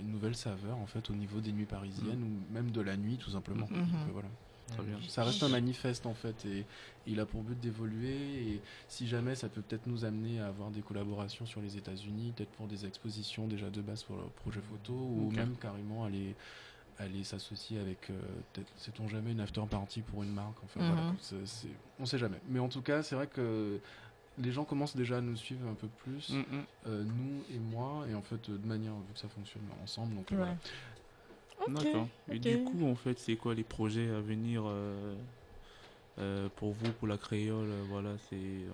une nouvelle saveur en fait au niveau des nuits parisiennes ou même de la nuit tout simplement. Mhm. Donc, euh, voilà. Très bien. Ça reste un manifeste en fait et il a pour but d'évoluer et si jamais ça peut peut-être nous amener à avoir des collaborations sur les États-Unis, peut-être pour des expositions déjà de base pour le projet photo ou même carrément aller aller s'associer avec euh, peut-être sait-on jamais une after party pour une marque enfin Mhm. voilà c'est- c'est- on sait jamais mais en tout cas c'est vrai que les gens commencent déjà à nous suivre un peu plus Mm, mm. euh, nous et moi et en fait de manière vu que ça fonctionne ensemble donc euh, Ouais. voilà D'accord. Et du coup, en fait, c'est quoi les projets à venir euh, euh, pour vous, pour la créole euh, Voilà, c'est euh,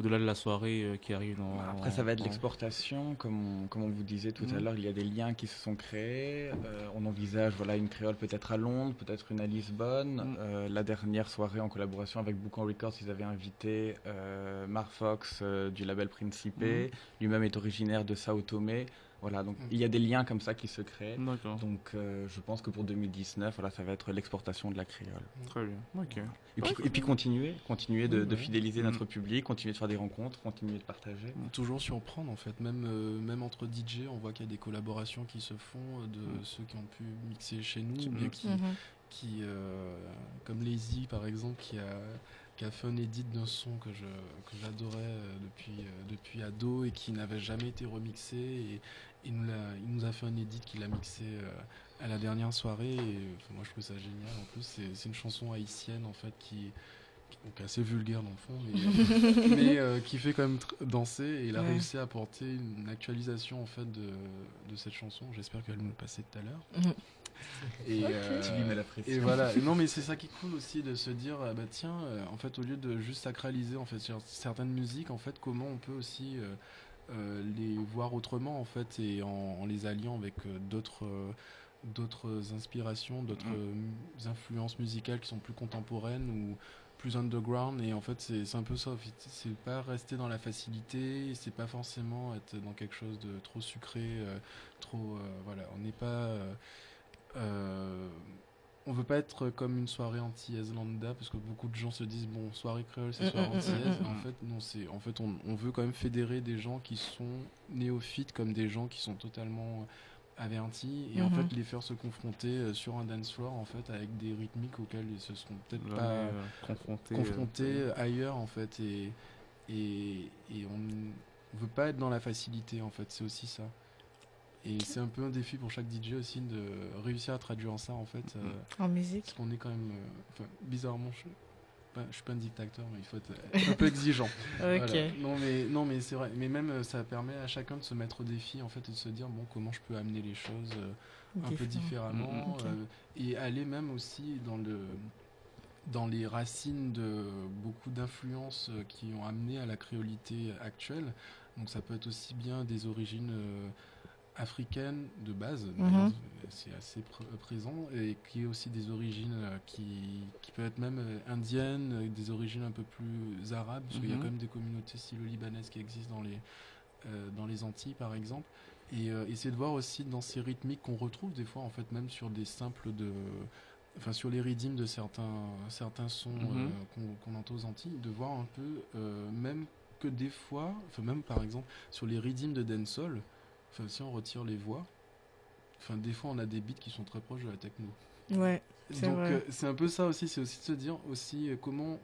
au-delà de la soirée euh, qui arrive dans. Après, ça va être en- l'exportation, comme on, comme on vous disait tout à Mhm. l'heure, il y a des liens qui se sont créés. Euh, on envisage voilà, une créole peut-être à Londres, peut-être une à Lisbonne. Mhm. Euh, la dernière soirée en collaboration avec Book on Records, ils avaient invité euh, Mark Fox du label Principe. Mhm. Lui-même est originaire de Sao Tomé. Voilà, donc il y a des liens comme ça qui se créent. Donc euh, je pense que pour 2019, voilà, ça va être l'exportation de la créole. Très bien. Ok. Et puis, et puis continuer, continuer de, fidéliser notre public, continuer de faire des rencontres, continuer de partager. toujours surprendre en fait même euh, même entre DJ on voit qu'il y a des collaborations qui se font euh, de Mm. ceux qui ont pu mixer chez nous ou bien qui, Mhm. qui, euh, comme Lazy par exemple, qui a, qui a fait un edit d'un son que je que j'adorais depuis euh, depuis ado et qui n'avait jamais été remixé et il nous l'a il nous a fait un edit qu'il a mixé euh, à la dernière soirée et enfin, moi je trouve ça génial en plus c'est c'est une chanson haïtienne en fait qui- donc assez vulgaire dans le fond mais, euh, mais, euh, qui fait quand même danser et il a Ouais. réussi à apporter une actualisation en fait de, de cette chanson j'espère qu'elle nous le passait tout à l'heure Mhm. et, Ok. euh, et voilà. Et non, mais c'est ça qui est cool aussi de se dire, ah bah tiens, euh, en fait, au lieu de juste sacraliser en fait certaines musiques, en fait, comment on peut aussi euh, euh, les voir autrement en fait et en, en les alliant avec euh, d'autres. euh, d'autres inspirations, d'autres euh, influences musicales qui sont plus contemporaines ou plus underground et en fait c'est un peu ça c'est pas rester dans la facilité c'est pas forcément être dans quelque chose de trop sucré euh, trop euh, voilà. On n'est pas euh, on veut pas être comme une soirée anti-aise lambda parce que beaucoup de gens se disent bon soirée créole c'est soirée anti-aise mm, en fait non c'est en fait on, on veut quand même fédérer des gens qui sont néophytes comme des gens qui sont totalement avertis. Et en Mhm. fait les faire se confronter euh, sur un dance floor en fait avec des rythmiques auxquels ils se seront peut-être pas euh, confrontés, confrontés, euh, ailleurs en fait. Et et, et on ne veut pas être dans la facilité en fait. C'est aussi ça. Et c'est un peu un défi pour chaque DJ aussi de réussir à traduire ça en fait euh, En musique. parce qu'on est quand même euh, enfin, bizarrement je, pas- je suis pas un dictateur mais il faut être euh, un peu exigeant. Voilà. non mais non mais c'est vrai mais même euh, ça permet à chacun de se mettre au défi en fait et de se dire bon comment je peux amener les choses euh, un peu différemment euh, et aller même aussi dans le dans les racines de beaucoup d'influences qui ont amené à la créolité actuelle. Donc ça peut être aussi bien des origines euh, africaines de base, Mhm. c'est assez pr- présent, et qui est aussi des origines euh, qui, qui peuvent être même euh, indiennes, euh, des origines un peu plus arabes, parce qu'il y a Mhm. quand même des communautés silo-libanaises qui existent dans les, euh, dans les Antilles par exemple. Et euh, essayer de voir aussi dans ces rythmiques qu'on retrouve des fois en fait même sur des simples de enfin sur les rythmes de certains certains sons Mhm. euh, qu'on entend aux Antilles de voir un peu euh, même que des fois enfin même par exemple sur les rythmes de dancehall enfin si on retire les voix enfin des fois on a des beats qui sont très proches de la techno Ouais, c'est donc euh, c'est un peu ça aussi c'est aussi de se dire aussi euh, comment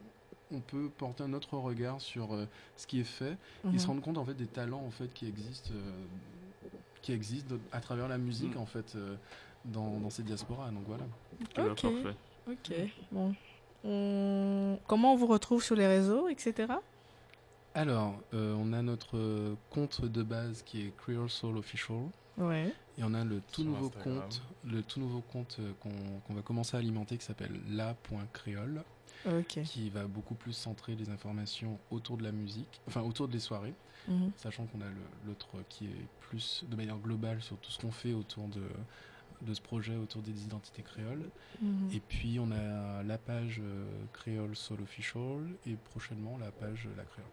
on peut porter un autre regard sur euh, ce qui est fait et Mhm. se rendre compte en fait des talents en fait qui existent euh, qui existent à travers la musique Mm. en fait euh, dans, dans ces diasporas donc voilà Ok. Ok. Bon. On- Comment on vous retrouve sur les réseaux, etc. alors euh, on a notre compte de base qui est Creole Soul Official Ouais. et on a le tout Sur nouveau Instagram. compte le tout nouveau compte euh, qu'on va commencer à alimenter qui s'appelle la.créole qui va beaucoup plus centrer les informations autour de la musique enfin autour des soirées Mhm. sachant qu'on a l'autre qui est plus de manière globale sur tout ce qu'on fait autour de, de ce projet, autour des identités créoles. Mhm. Et puis on a la page euh, Créole Soul Official et prochainement la page euh, La Créole.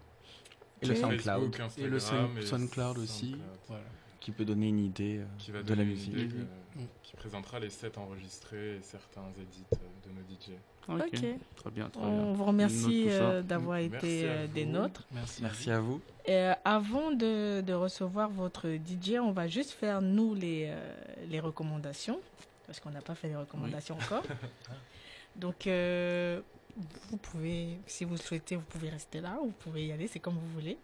Et le SoundCloud. Facebook, Et le Instagram Sound- et SoundCloud aussi. SoundCloud. Voilà. Qui peut donner une idée euh, Qui va de la musique. idée, euh, Mm. qui présentera les sets enregistrés et certains edits euh, de nos DJ. Ok. Ok. Très bien, très On bien. vous remercie euh, d'avoir été des nôtres. Merci. Merci à vous. Et, euh, avant de, de recevoir votre DJ, on va juste faire nous les, euh, les recommandations, parce qu'on n'a pas fait les recommandations encore. Donc, euh, vous pouvez, si vous le souhaitez, vous pouvez rester là, ou vous pouvez y aller, c'est comme vous voulez.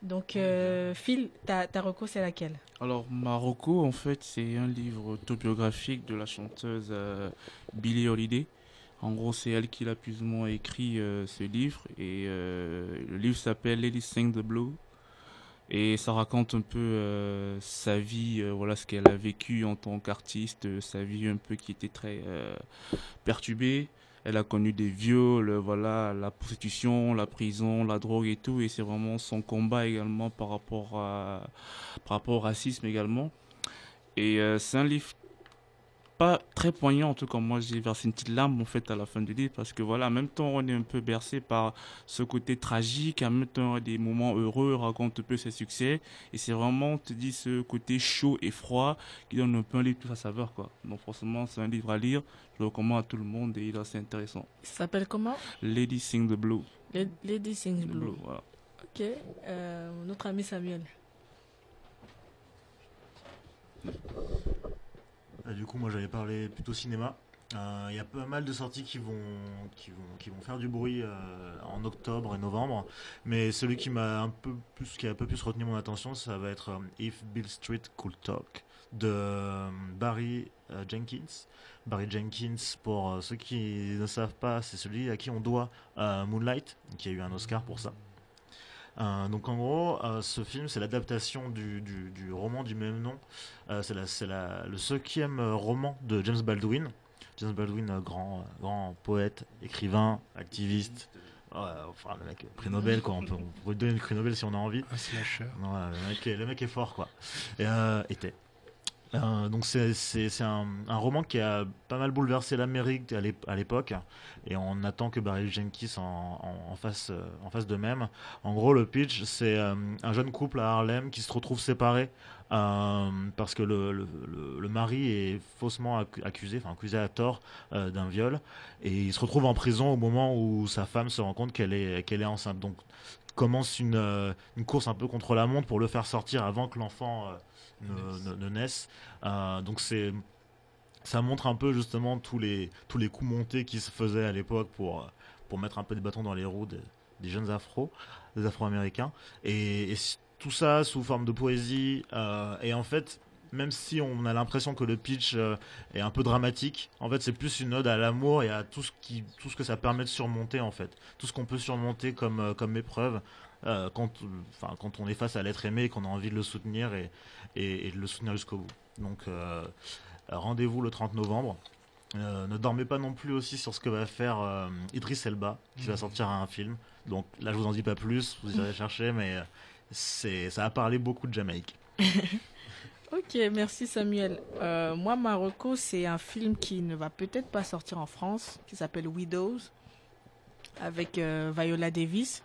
Donc, euh, Phil, ta, ta reco, c'est laquelle? Alors, Marocco, en fait, c'est un livre autobiographique de la chanteuse euh, Billie Holiday. En gros, c'est elle qui l'a plus ou moins écrit euh, ce livre. Et euh, le livre s'appelle Lady Sing the Blue. Et ça raconte un peu euh, sa vie, euh, voilà ce qu'elle a vécu en tant qu'artiste, euh, sa vie un peu qui était très euh, perturbée. Elle a connu des viols, voilà, la prostitution, la prison, la drogue et tout. Et c'est vraiment son combat également par rapport, à, par rapport au racisme également. Et euh, c'est un livre pas très poignant, en tout cas moi j'ai versé une petite larme en fait à la fin du livre parce que voilà, en même temps on est un peu bercé par ce côté tragique, en même temps a des moments heureux, raconte un peu ses succès et c'est vraiment, on te dit, ce côté chaud et froid qui donne un peu un livre toute sa saveur quoi. Donc forcément c'est un livre à lire, je le recommande à tout le monde et il est assez intéressant. Ça s'appelle comment? Lady Sing the Blue. Le- Lady Sings The Blue. Blue, voilà. Ok. Euh, notre ami Samuel. Du coup, moi j'avais parlé plutôt cinéma. Euh, Il y a pas mal de sorties qui vont, qui vont, qui vont faire du bruit euh, en octobre et novembre. Mais celui qui m'a un peu plus, qui a un peu plus retenu mon attention, ça va être euh, If Bill Street Could Talk de Barry Jenkins. Barry Jenkins, pour ceux qui ne savent pas, c'est celui à qui on doit Moonlight, qui a eu un Oscar pour ça. Euh, donc en gros, euh, ce film, c'est l'adaptation du, du- du roman du même nom. Euh, c'est le cinquième roman de James Baldwin. James Baldwin, grand, grand poète, écrivain, activiste. Ouais, enfin, le mec, prix Nobel, quoi. On peut, on lui donner le prix Nobel si on a envie. Un slasher. Ouais, le, mec est, le mec est fort, quoi. Et, euh, était. Euh, donc c'est un, roman qui a pas mal bouleversé l'Amérique à l'ép- à l'époque et on attend que Barry Jenkins en, en, euh, fasse de même. En gros le pitch c'est euh, un jeune couple à Harlem qui se retrouve séparé parce que le, mari est faussement accu- accusé, enfin accusé à tort d'un viol et il se retrouve en prison au moment où sa femme se rend compte qu'elle est, qu'elle est enceinte. Donc commence une, course un peu contre la montre pour le faire sortir avant que l'enfant ne, ne- ne naisse. Euh, donc c'est ça montre un peu justement tous les tous les coups montés qui se faisaient à l'époque pour pour mettre un peu des bâtons dans les roues des, des jeunes afro, des afro-américains. Et, tout ça sous forme de poésie euh, et en fait même si on a l'impression que le pitch euh, est un peu dramatique, en fait c'est plus une ode à l'amour et à tout ce qui tout ce que ça permet de surmonter en fait, tout ce qu'on peut surmonter comme euh, comme épreuve euh, quand enfin quand on est face à l'être aimé et qu'on a envie de le soutenir et et, et de le soutenir jusqu'au bout. Donc euh, rendez-vous le 30 novembre. Euh, ne dormez pas non plus aussi sur ce que va faire euh, Idris Elba, qui va Mhm. sortir un film. Donc là, je vous en dis pas plus, vous irez chercher, mais euh, c'est ça a parlé beaucoup de Jamaïque. Ok, merci Samuel. Euh, moi, Marocco, c'est un film qui ne va peut-être pas sortir en France, qui s'appelle Widows, avec euh, Viola Davis.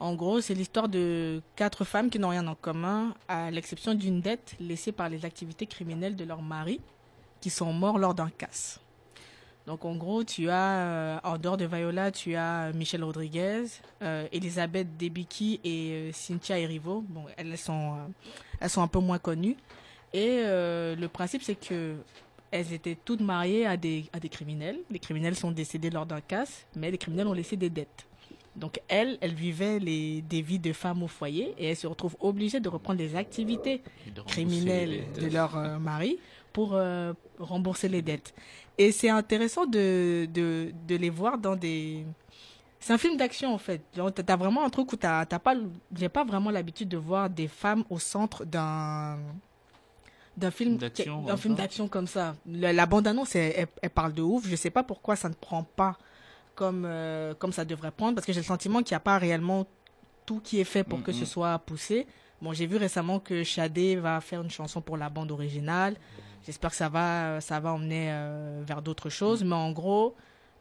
En gros, c'est l'histoire de quatre femmes qui n'ont rien en commun, à l'exception d'une dette laissée par les activités criminelles de leur mari, qui sont morts lors d'un casse. Donc en gros, tu as, euh, en dehors de Viola, tu as Michelle Rodriguez, euh, Elisabeth Debicki et euh, Cynthia Erivo. Bon, elles sont, elles sont un peu moins connues. Et le principe, c'est que elles étaient toutes mariées à des criminels. Les criminels sont décédés lors d'un casse, mais les criminels ont laissé des dettes. Donc elles, elles vivaient les, des vies de femmes au foyer et elles se retrouvent obligées de reprendre les activités de criminelles les de leur euh, mari pour euh, rembourser les dettes. Et c'est intéressant de, de, de les voir dans des... C'est un film d'action en fait. T'as t'as vraiment un truc où t'as t'as pas, j'ai pas vraiment l'habitude de voir des femmes au centre d'un d'un film D'action, comme film ça. d'action comme ça. La, la bande annonce elle, elle- elle parle de ouf. Je sais pas pourquoi ça ne prend pas comme euh, comme ça devrait prendre parce que j'ai le sentiment qu'il n'y a pas réellement tout qui est fait pour que ce Mhm. soit poussé. Bon, j'ai vu récemment que Shadé va faire une chanson pour la bande originale. J'espère que ça va, ça va emmener euh, vers d'autres choses. Mais en gros,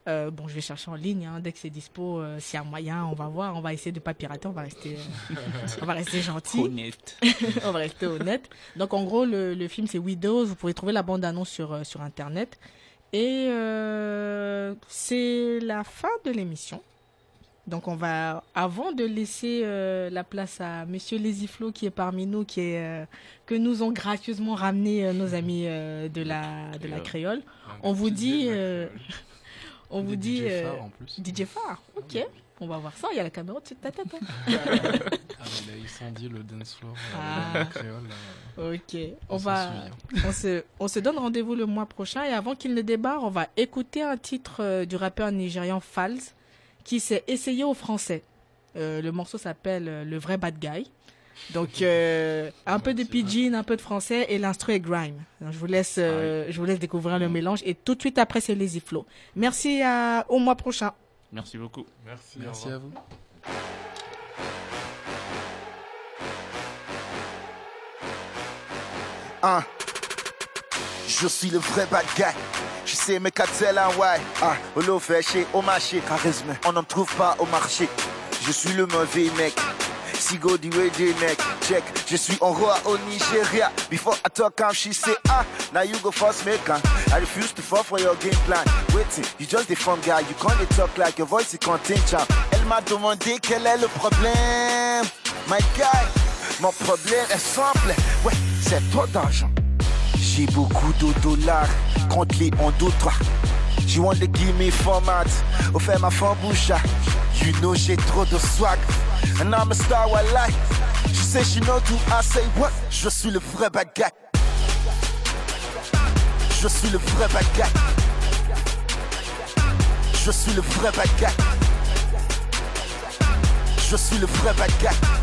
euh, bon, je vais chercher en ligne hein, dès que c'est dispo. euh, S'il y a moyen, on va voir. On va essayer de pas pirater. On va rester, euh, on va rester gentil. Honnête. on va rester honnête. Donc en gros, le, le film c'est Widows. Vous pouvez trouver la bande annonce sur sur internet. Et euh, c'est la fin de l'émission. Donc on va, avant de laisser euh, la place à Monsieur Lesiflo qui est parmi nous, qui est euh, que nous ont gracieusement ramené euh, nos amis euh, de la de la créole, on vous dit, euh, on vous dit DJ euh, phares, en plus. DJ phare, ok. On va voir ça. Il y a la caméra au-dessus de ta tête. hein. Ah, il a incendié le dance floor euh, Ah. créole. euh, Ok, on, va, on se, on se donne rendez-vous le mois prochain et avant qu'il ne débarre, on va écouter un titre euh, du rappeur nigérian Falz qui s'est essayé au français. Euh, le morceau s'appelle Le vrai bad guy. Donc euh, un peu de pidgin, un peu de français et l'instru est grime. Donc, je vous laisse, euh, je vous laisse découvrir le mélange et tout de suite après c'est Lazy Flow. Merci à, au mois prochain. Merci beaucoup. Merci. Merci à vous. Hein? Je suis le vrai bad guy. Je sais mes quatre en ouais. Ah, au lot fait chez au marché. Charisme, on n'en trouve pas au marché. Je suis le mauvais mec. Check, je suis en roi au Nigeria. Before I talk, I'm she say ah. Now you go first make. I refuse to fall for your game plan. Waiting, you just the fun guy. You can't talk like your voice is contain charm. Elle m'a demandé quel est le problème. My guy, mon problème est simple. Ouais, c'est trop d'argent. J'ai beaucoup de dollars, compte-les en deux, trois. You want to give me format, au ma famboucha. You know j'ai trop de swag, and I'm a star, wallah. Je sais, she know to I say what? Je suis le vrai bad guy. Je suis le vrai bad guy. Je suis le vrai bad guy. Je suis le vrai bad guy.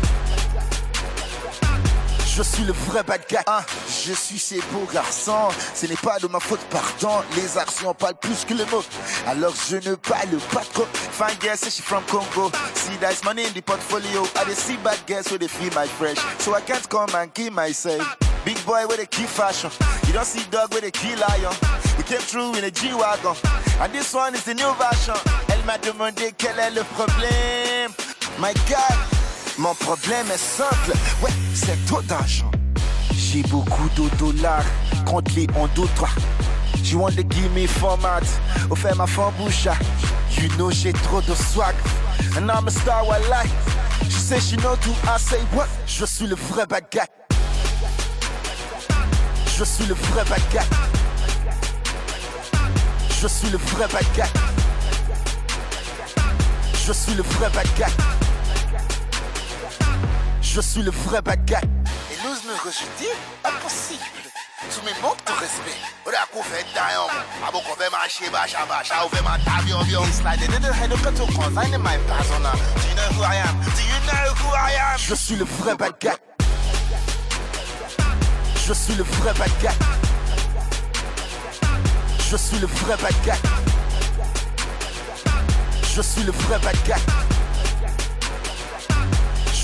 Je suis le vrai bad guy. Ah, je suis ces beaux garçons. Ce n'est pas de ma faute, pardon. Les actions parlent plus que les mots. Alors je ne parle pas trop. Fine girl, say she from Congo. See, there's money in the portfolio. I dey see bad girls where they feel my fresh. So I can't come and kill myself. Big boy with a key fashion. You don't see dog with a key lion. We came through in a G-Wagon. And this one is the new version. Elle m'a demandé quel est le problème. My God, mon problème est simple. Ouais, c'est trop d'argent. J'ai beaucoup de dollars. Compte-les en deux, trois. Want to format. Au fait ma famboucha. You know j'ai trop de swag. And I'm a star, wallah. Je sais, she know to I say what? Je suis le vrai bad guy. Je suis le vrai bad guy. Je suis le vrai bad guy. Je suis le vrai bad guy. Je suis le vrai bad guy. Et l'ose me rejeter Impossible. Tu me manques de respect. On a qu'on fait d'ailleurs. Ah bon, qu'on fait marcher, bacha, bacha, on fait ma tabion, bien. Slide in the head of the consign in my persona. Do you know who I am? Do you know who I am? Je suis le vrai bad guy. Je suis le vrai bad guy. Je suis le vrai bad guy. Je suis le vrai bad guy.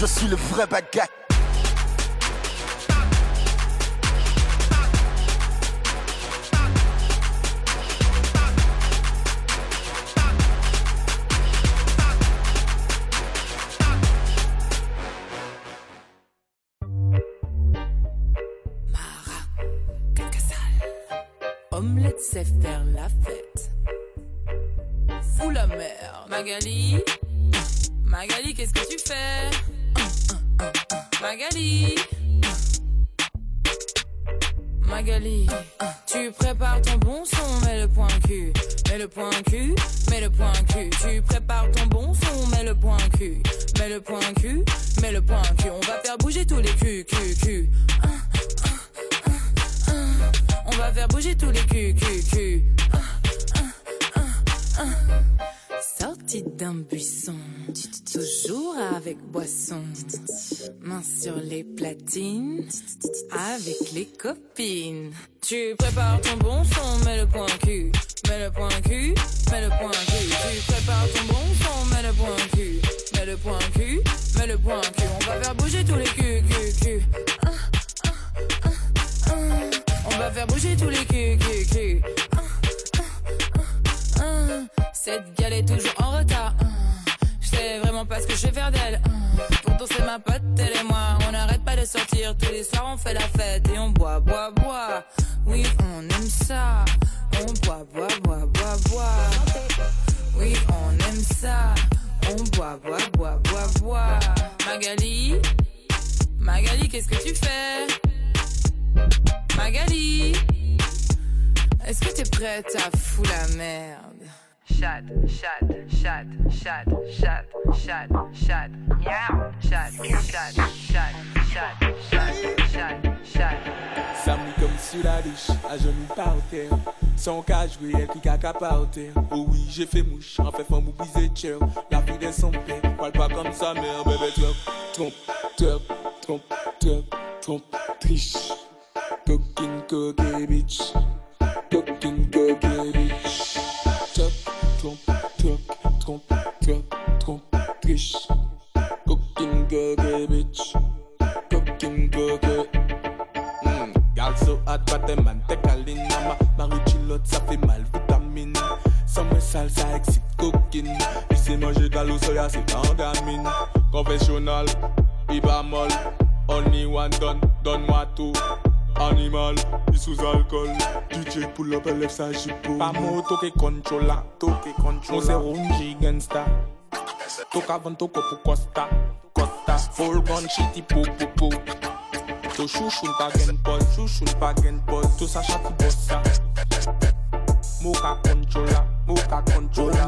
Je suis le vrai bad guy. Omelette sait faire la fête. Fous la mer. Magali, Magali, qu'est-ce que tu fais? Magali, Magali, tu prépares ton bon son, mets le point cul, mets le point cul, mets le point cul. Tu prépares ton bon son, mets le point cul, mets le point cul, mets le point cul. On va faire bouger tous les culs, culs, culs. On va faire bouger tous les culs, culs, culs. Sortie d'un buisson, toujours avec boisson, main sur les platines, avec les copines. Tu prépares ton bon son, mets le point cul, mets le point cul, mets le point cul. Tu prépares ton bon son, mets le point cul, mets le point cul, mets le point cul. On va faire bouger tous les culs, culs, culs. On va faire bouger tous les culs, culs, culs. Cette gale est toujours en retard. Je sais vraiment pas ce que je vais faire d'elle. Pourtant c'est ma pote, elle et moi. On n'arrête pas de sortir. Tous les soirs on fait la fête et on boit, boit, boit. Oui, on aime ça. On boit, boit, boit, boit, boit. Oui, on aime ça. On boit, boit, boit, boit, boit. Magali, Magali, qu'est-ce que tu fais? Magali, est-ce que t'es prête à foutre la merde? Chat, chat, chat, chat, chat, chat, chat, miaou, chat, chat, chat, chat, chat, chat, chat. Mouille comme sur la douche, à genoux par terre. Sans qu'à jouer, elle qui caca par terre. Oh oui, j'ai fait mouche, en fait, femme ou brisé cher. La fille de son père, parle pas comme sa mère, bébé, trompe, trompe, trompe, trompe, trompe, trompe, triche. Coquine, coquille, bitch. Coquine, coquille, bitch. Turkish Cooking cookie, bitch. Cooking cookie. Mm. Gal so hot, pate mantekalin Ama marichilot, sa fe mal vitamine. San mwen sal, sa eksit kokin Isi manje galou soya, se pandamine Konfesyonal, iba mol Only one done, done mwa tou Animal, yi souz alkol DJ pull up, elef sa jipou Pa mou toke kontrola Mou se rounji gensta Toka vantoko pou kosta, kosta Foulgon chiti pou pou pou. To chouchoun pa gen pol, chouchoun pa gen pol To sa chati bossa. Mou ka kontrola, mou ka kontrola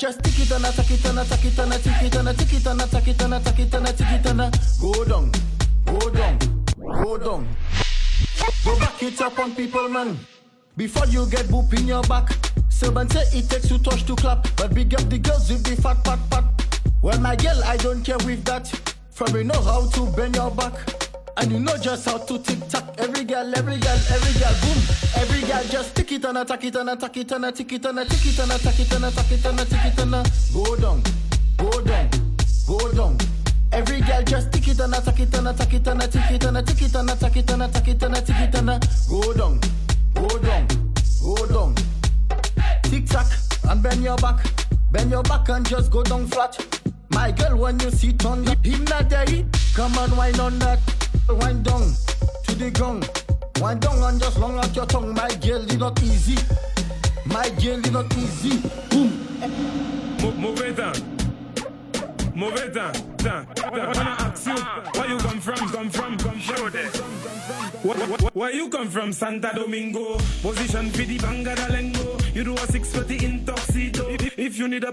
just tana, taki tana, taki tana, tiki tana, tiki tana, taki tana, taki tana, tiki tana. Go down, go down, go down. Every girl just tiki tana, taki tana, taki tana, tiki tana, tiki tana, taki tana, taki tana.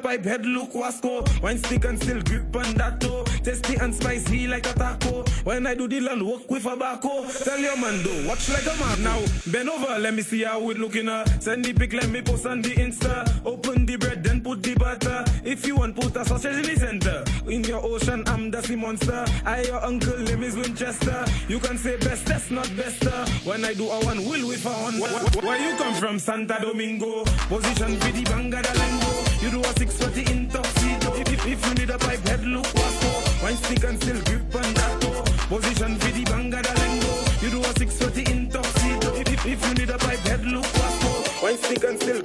pipe head look wasco. Wine stick and still grip on that toe. Tasty and spicy like a taco. When I do the land work with a baco. Tell your man do watch like a man now. Bend over, let me see how it looking at. Send the pic, let me post on the Insta. Open the bread, then put the butter. If you want, put a sausage in the center. In your ocean, I'm the sea monster. I your uncle, name is Winchester. You can say best, that's not bester. When I do a one, will with a one. Where you come from, Santa Domingo? Position for the Banga Lingo. You do a six for the intoxico. If, if, if you need a pipe head, look what's up. Wine stick and still grip on that toe. Position for the banga da lengo. You do a six for the intoxico. If, if, if you need a pipe head, look what's up. Wine stick and still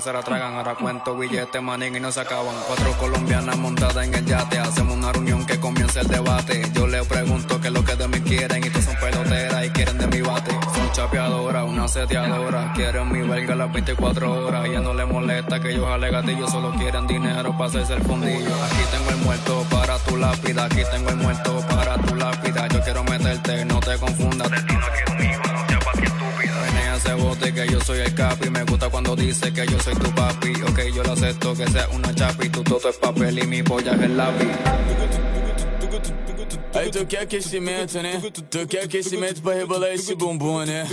se la tragan. Ahora cuento billetes manín y no se acaban. Cuatro colombianas montadas en el yate. Hacemos una reunión que comience el debate. Yo le pregunto qué es lo que de mí quieren. Y todos son peloteras y quieren de mi bate. Son chapeadoras, una seteadora. Quieren mi verga las 24 horas. Y a no le molesta que yo jale gatillo. Solo quieren dinero para hacerse el fundillo. Aquí tengo el muerto para tu lápida. Aquí tengo el muerto para tu lápida. Yo quiero meterte, no te confundas. De ti no quiero Venía ese bote que yo soy el capi. Me gusta cuando dice que yo soy tu papi. Ok, yo lo acepto que sea una chapi. Tu toto es papel y mi polla es el lápiz. Aí tu quer aquecimento, né? Tu quer aquecimento pra rebolar esse bumbum, né?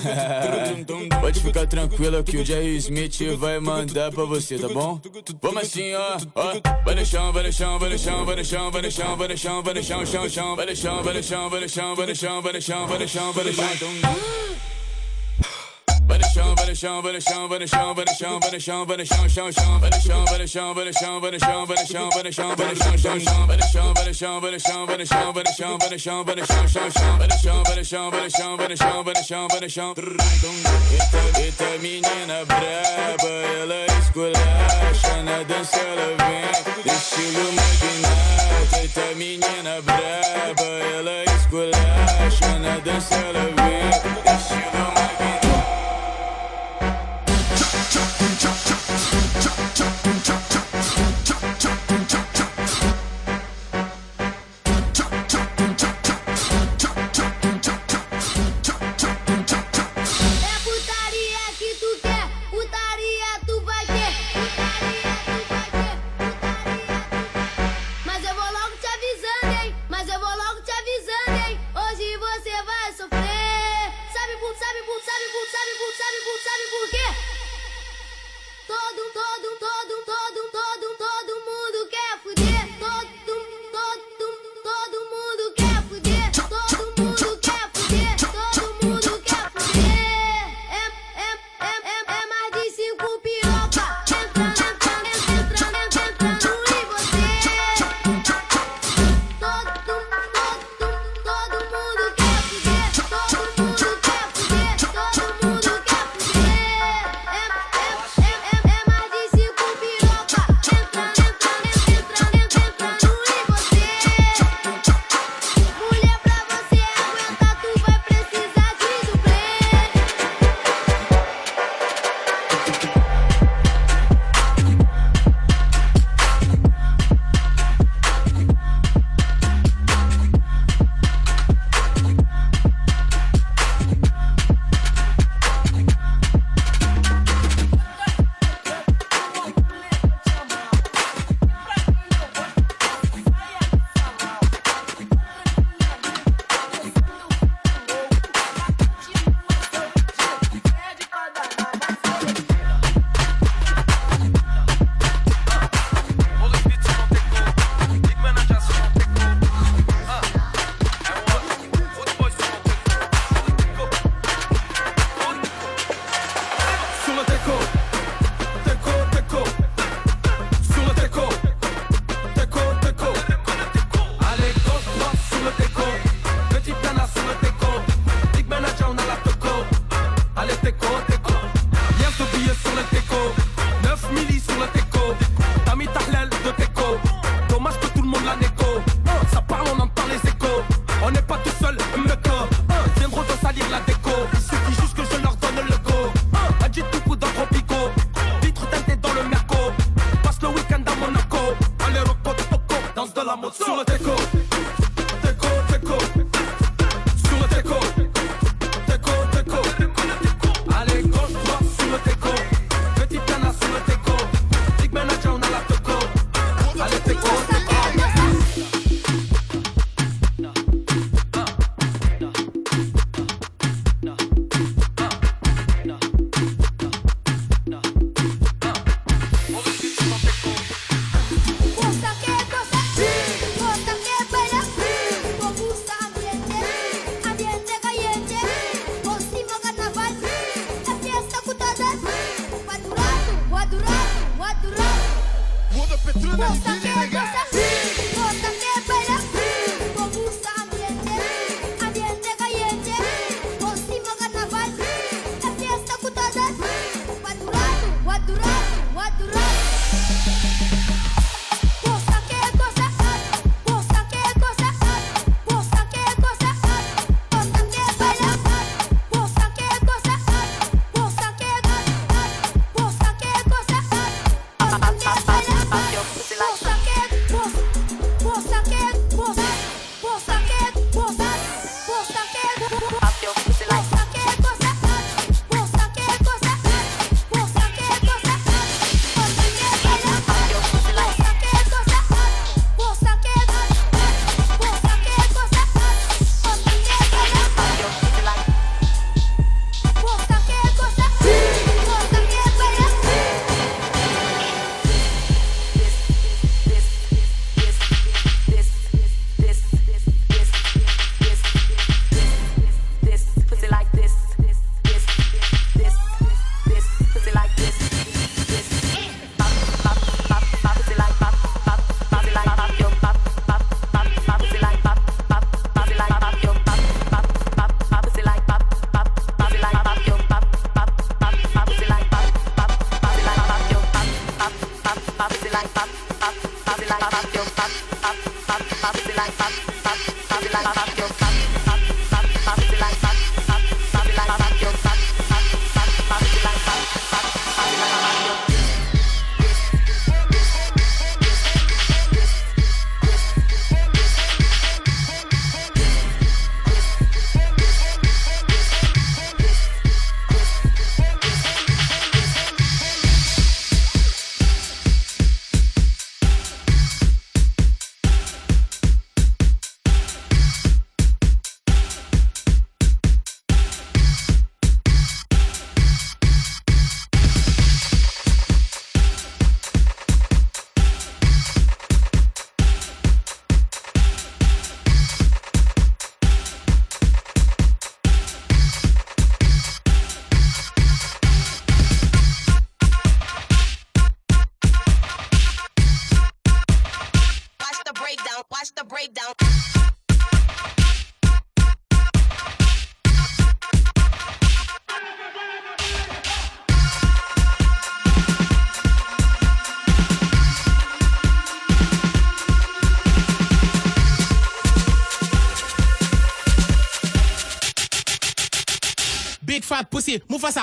Pode ficar tranquilo que o Jerry Smith vai mandar pra você, tá bom? Vamos assim, ó, ó. Vai no chão, vai no chão, vai no chão, vai no chão, vai no chão, vai no chão, vai no chão, chão, chão. Vai no chão, vai no chão, vai no chão, vai no chão, vai no chão, vai no chão, vai no chão. No chão, vai eita menina braba, ela esculacha na dança, ela vem estilo magnata. Eita menina braba, ela esculacha na dança, ela vem estilo magnata. mamo, stu lat jako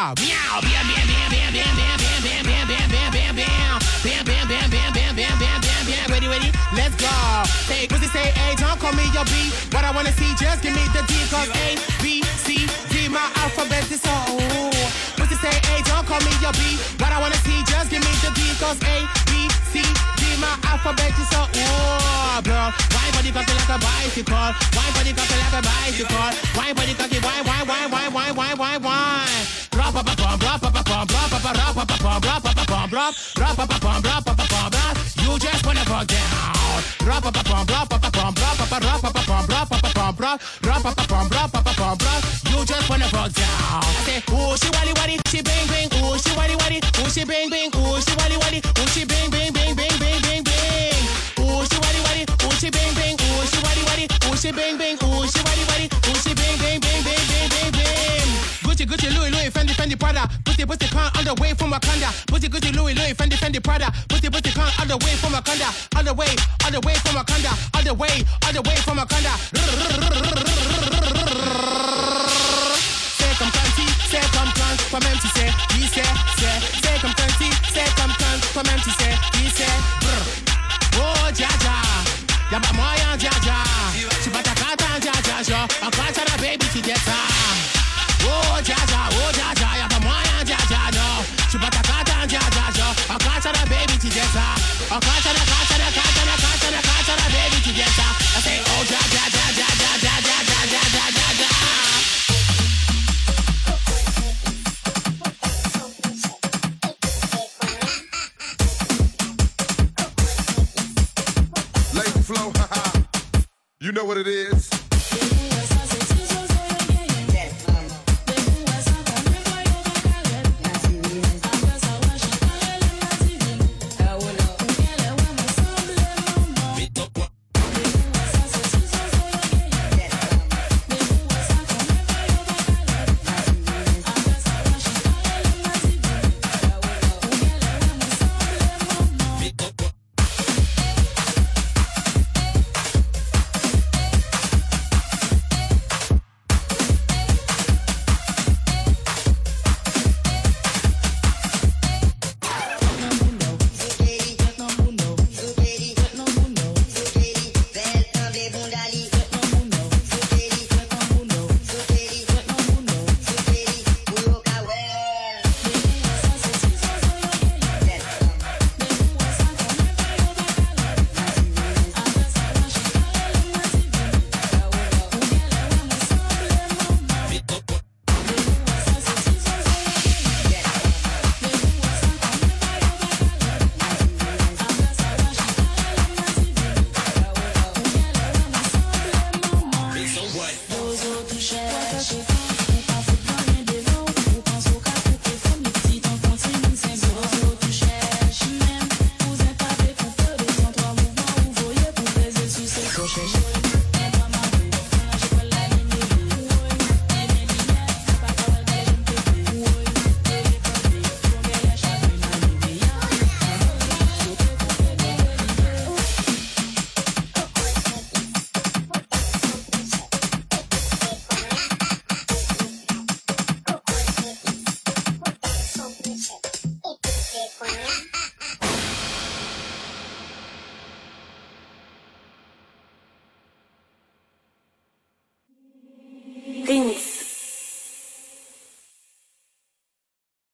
Mufasa. Meow. Bam, bam, bam, bam, bam, bam, bam, bam, bam, bam, bam, bam, bam. Bam, bam, bam, bam, bam, bam, bam, bam, bam. Ready, ready? Let's go. Say, pussy say A, don't call me your B. What I wanna see, just give me the D, cause A, B, C, D, my alphabet is so. Pussy say A, don't call me your B. What I wanna see, just give me the D, cause A, B, C, D, my alphabet is so. Oh, girl, wine body cocky like a bicycle. Wine body cocky like a bicycle. Wine body cocky, wine, wine, wine, wine, wine, wine, wine, wine. You just wanna fuck down. Up up up up up up up. You just wanna fuck down. I say, ooh she wally wally, she bang bang, ooh she wally wally, ooh she bang bang. All the way from Wakanda. Pussy, goody, Louis, Louis, Fendi, Fendi, Prada. Pussy, pussy, pound all the way from Wakanda. all the way, all the way from Wakanda. all the way, all the way from Wakanda.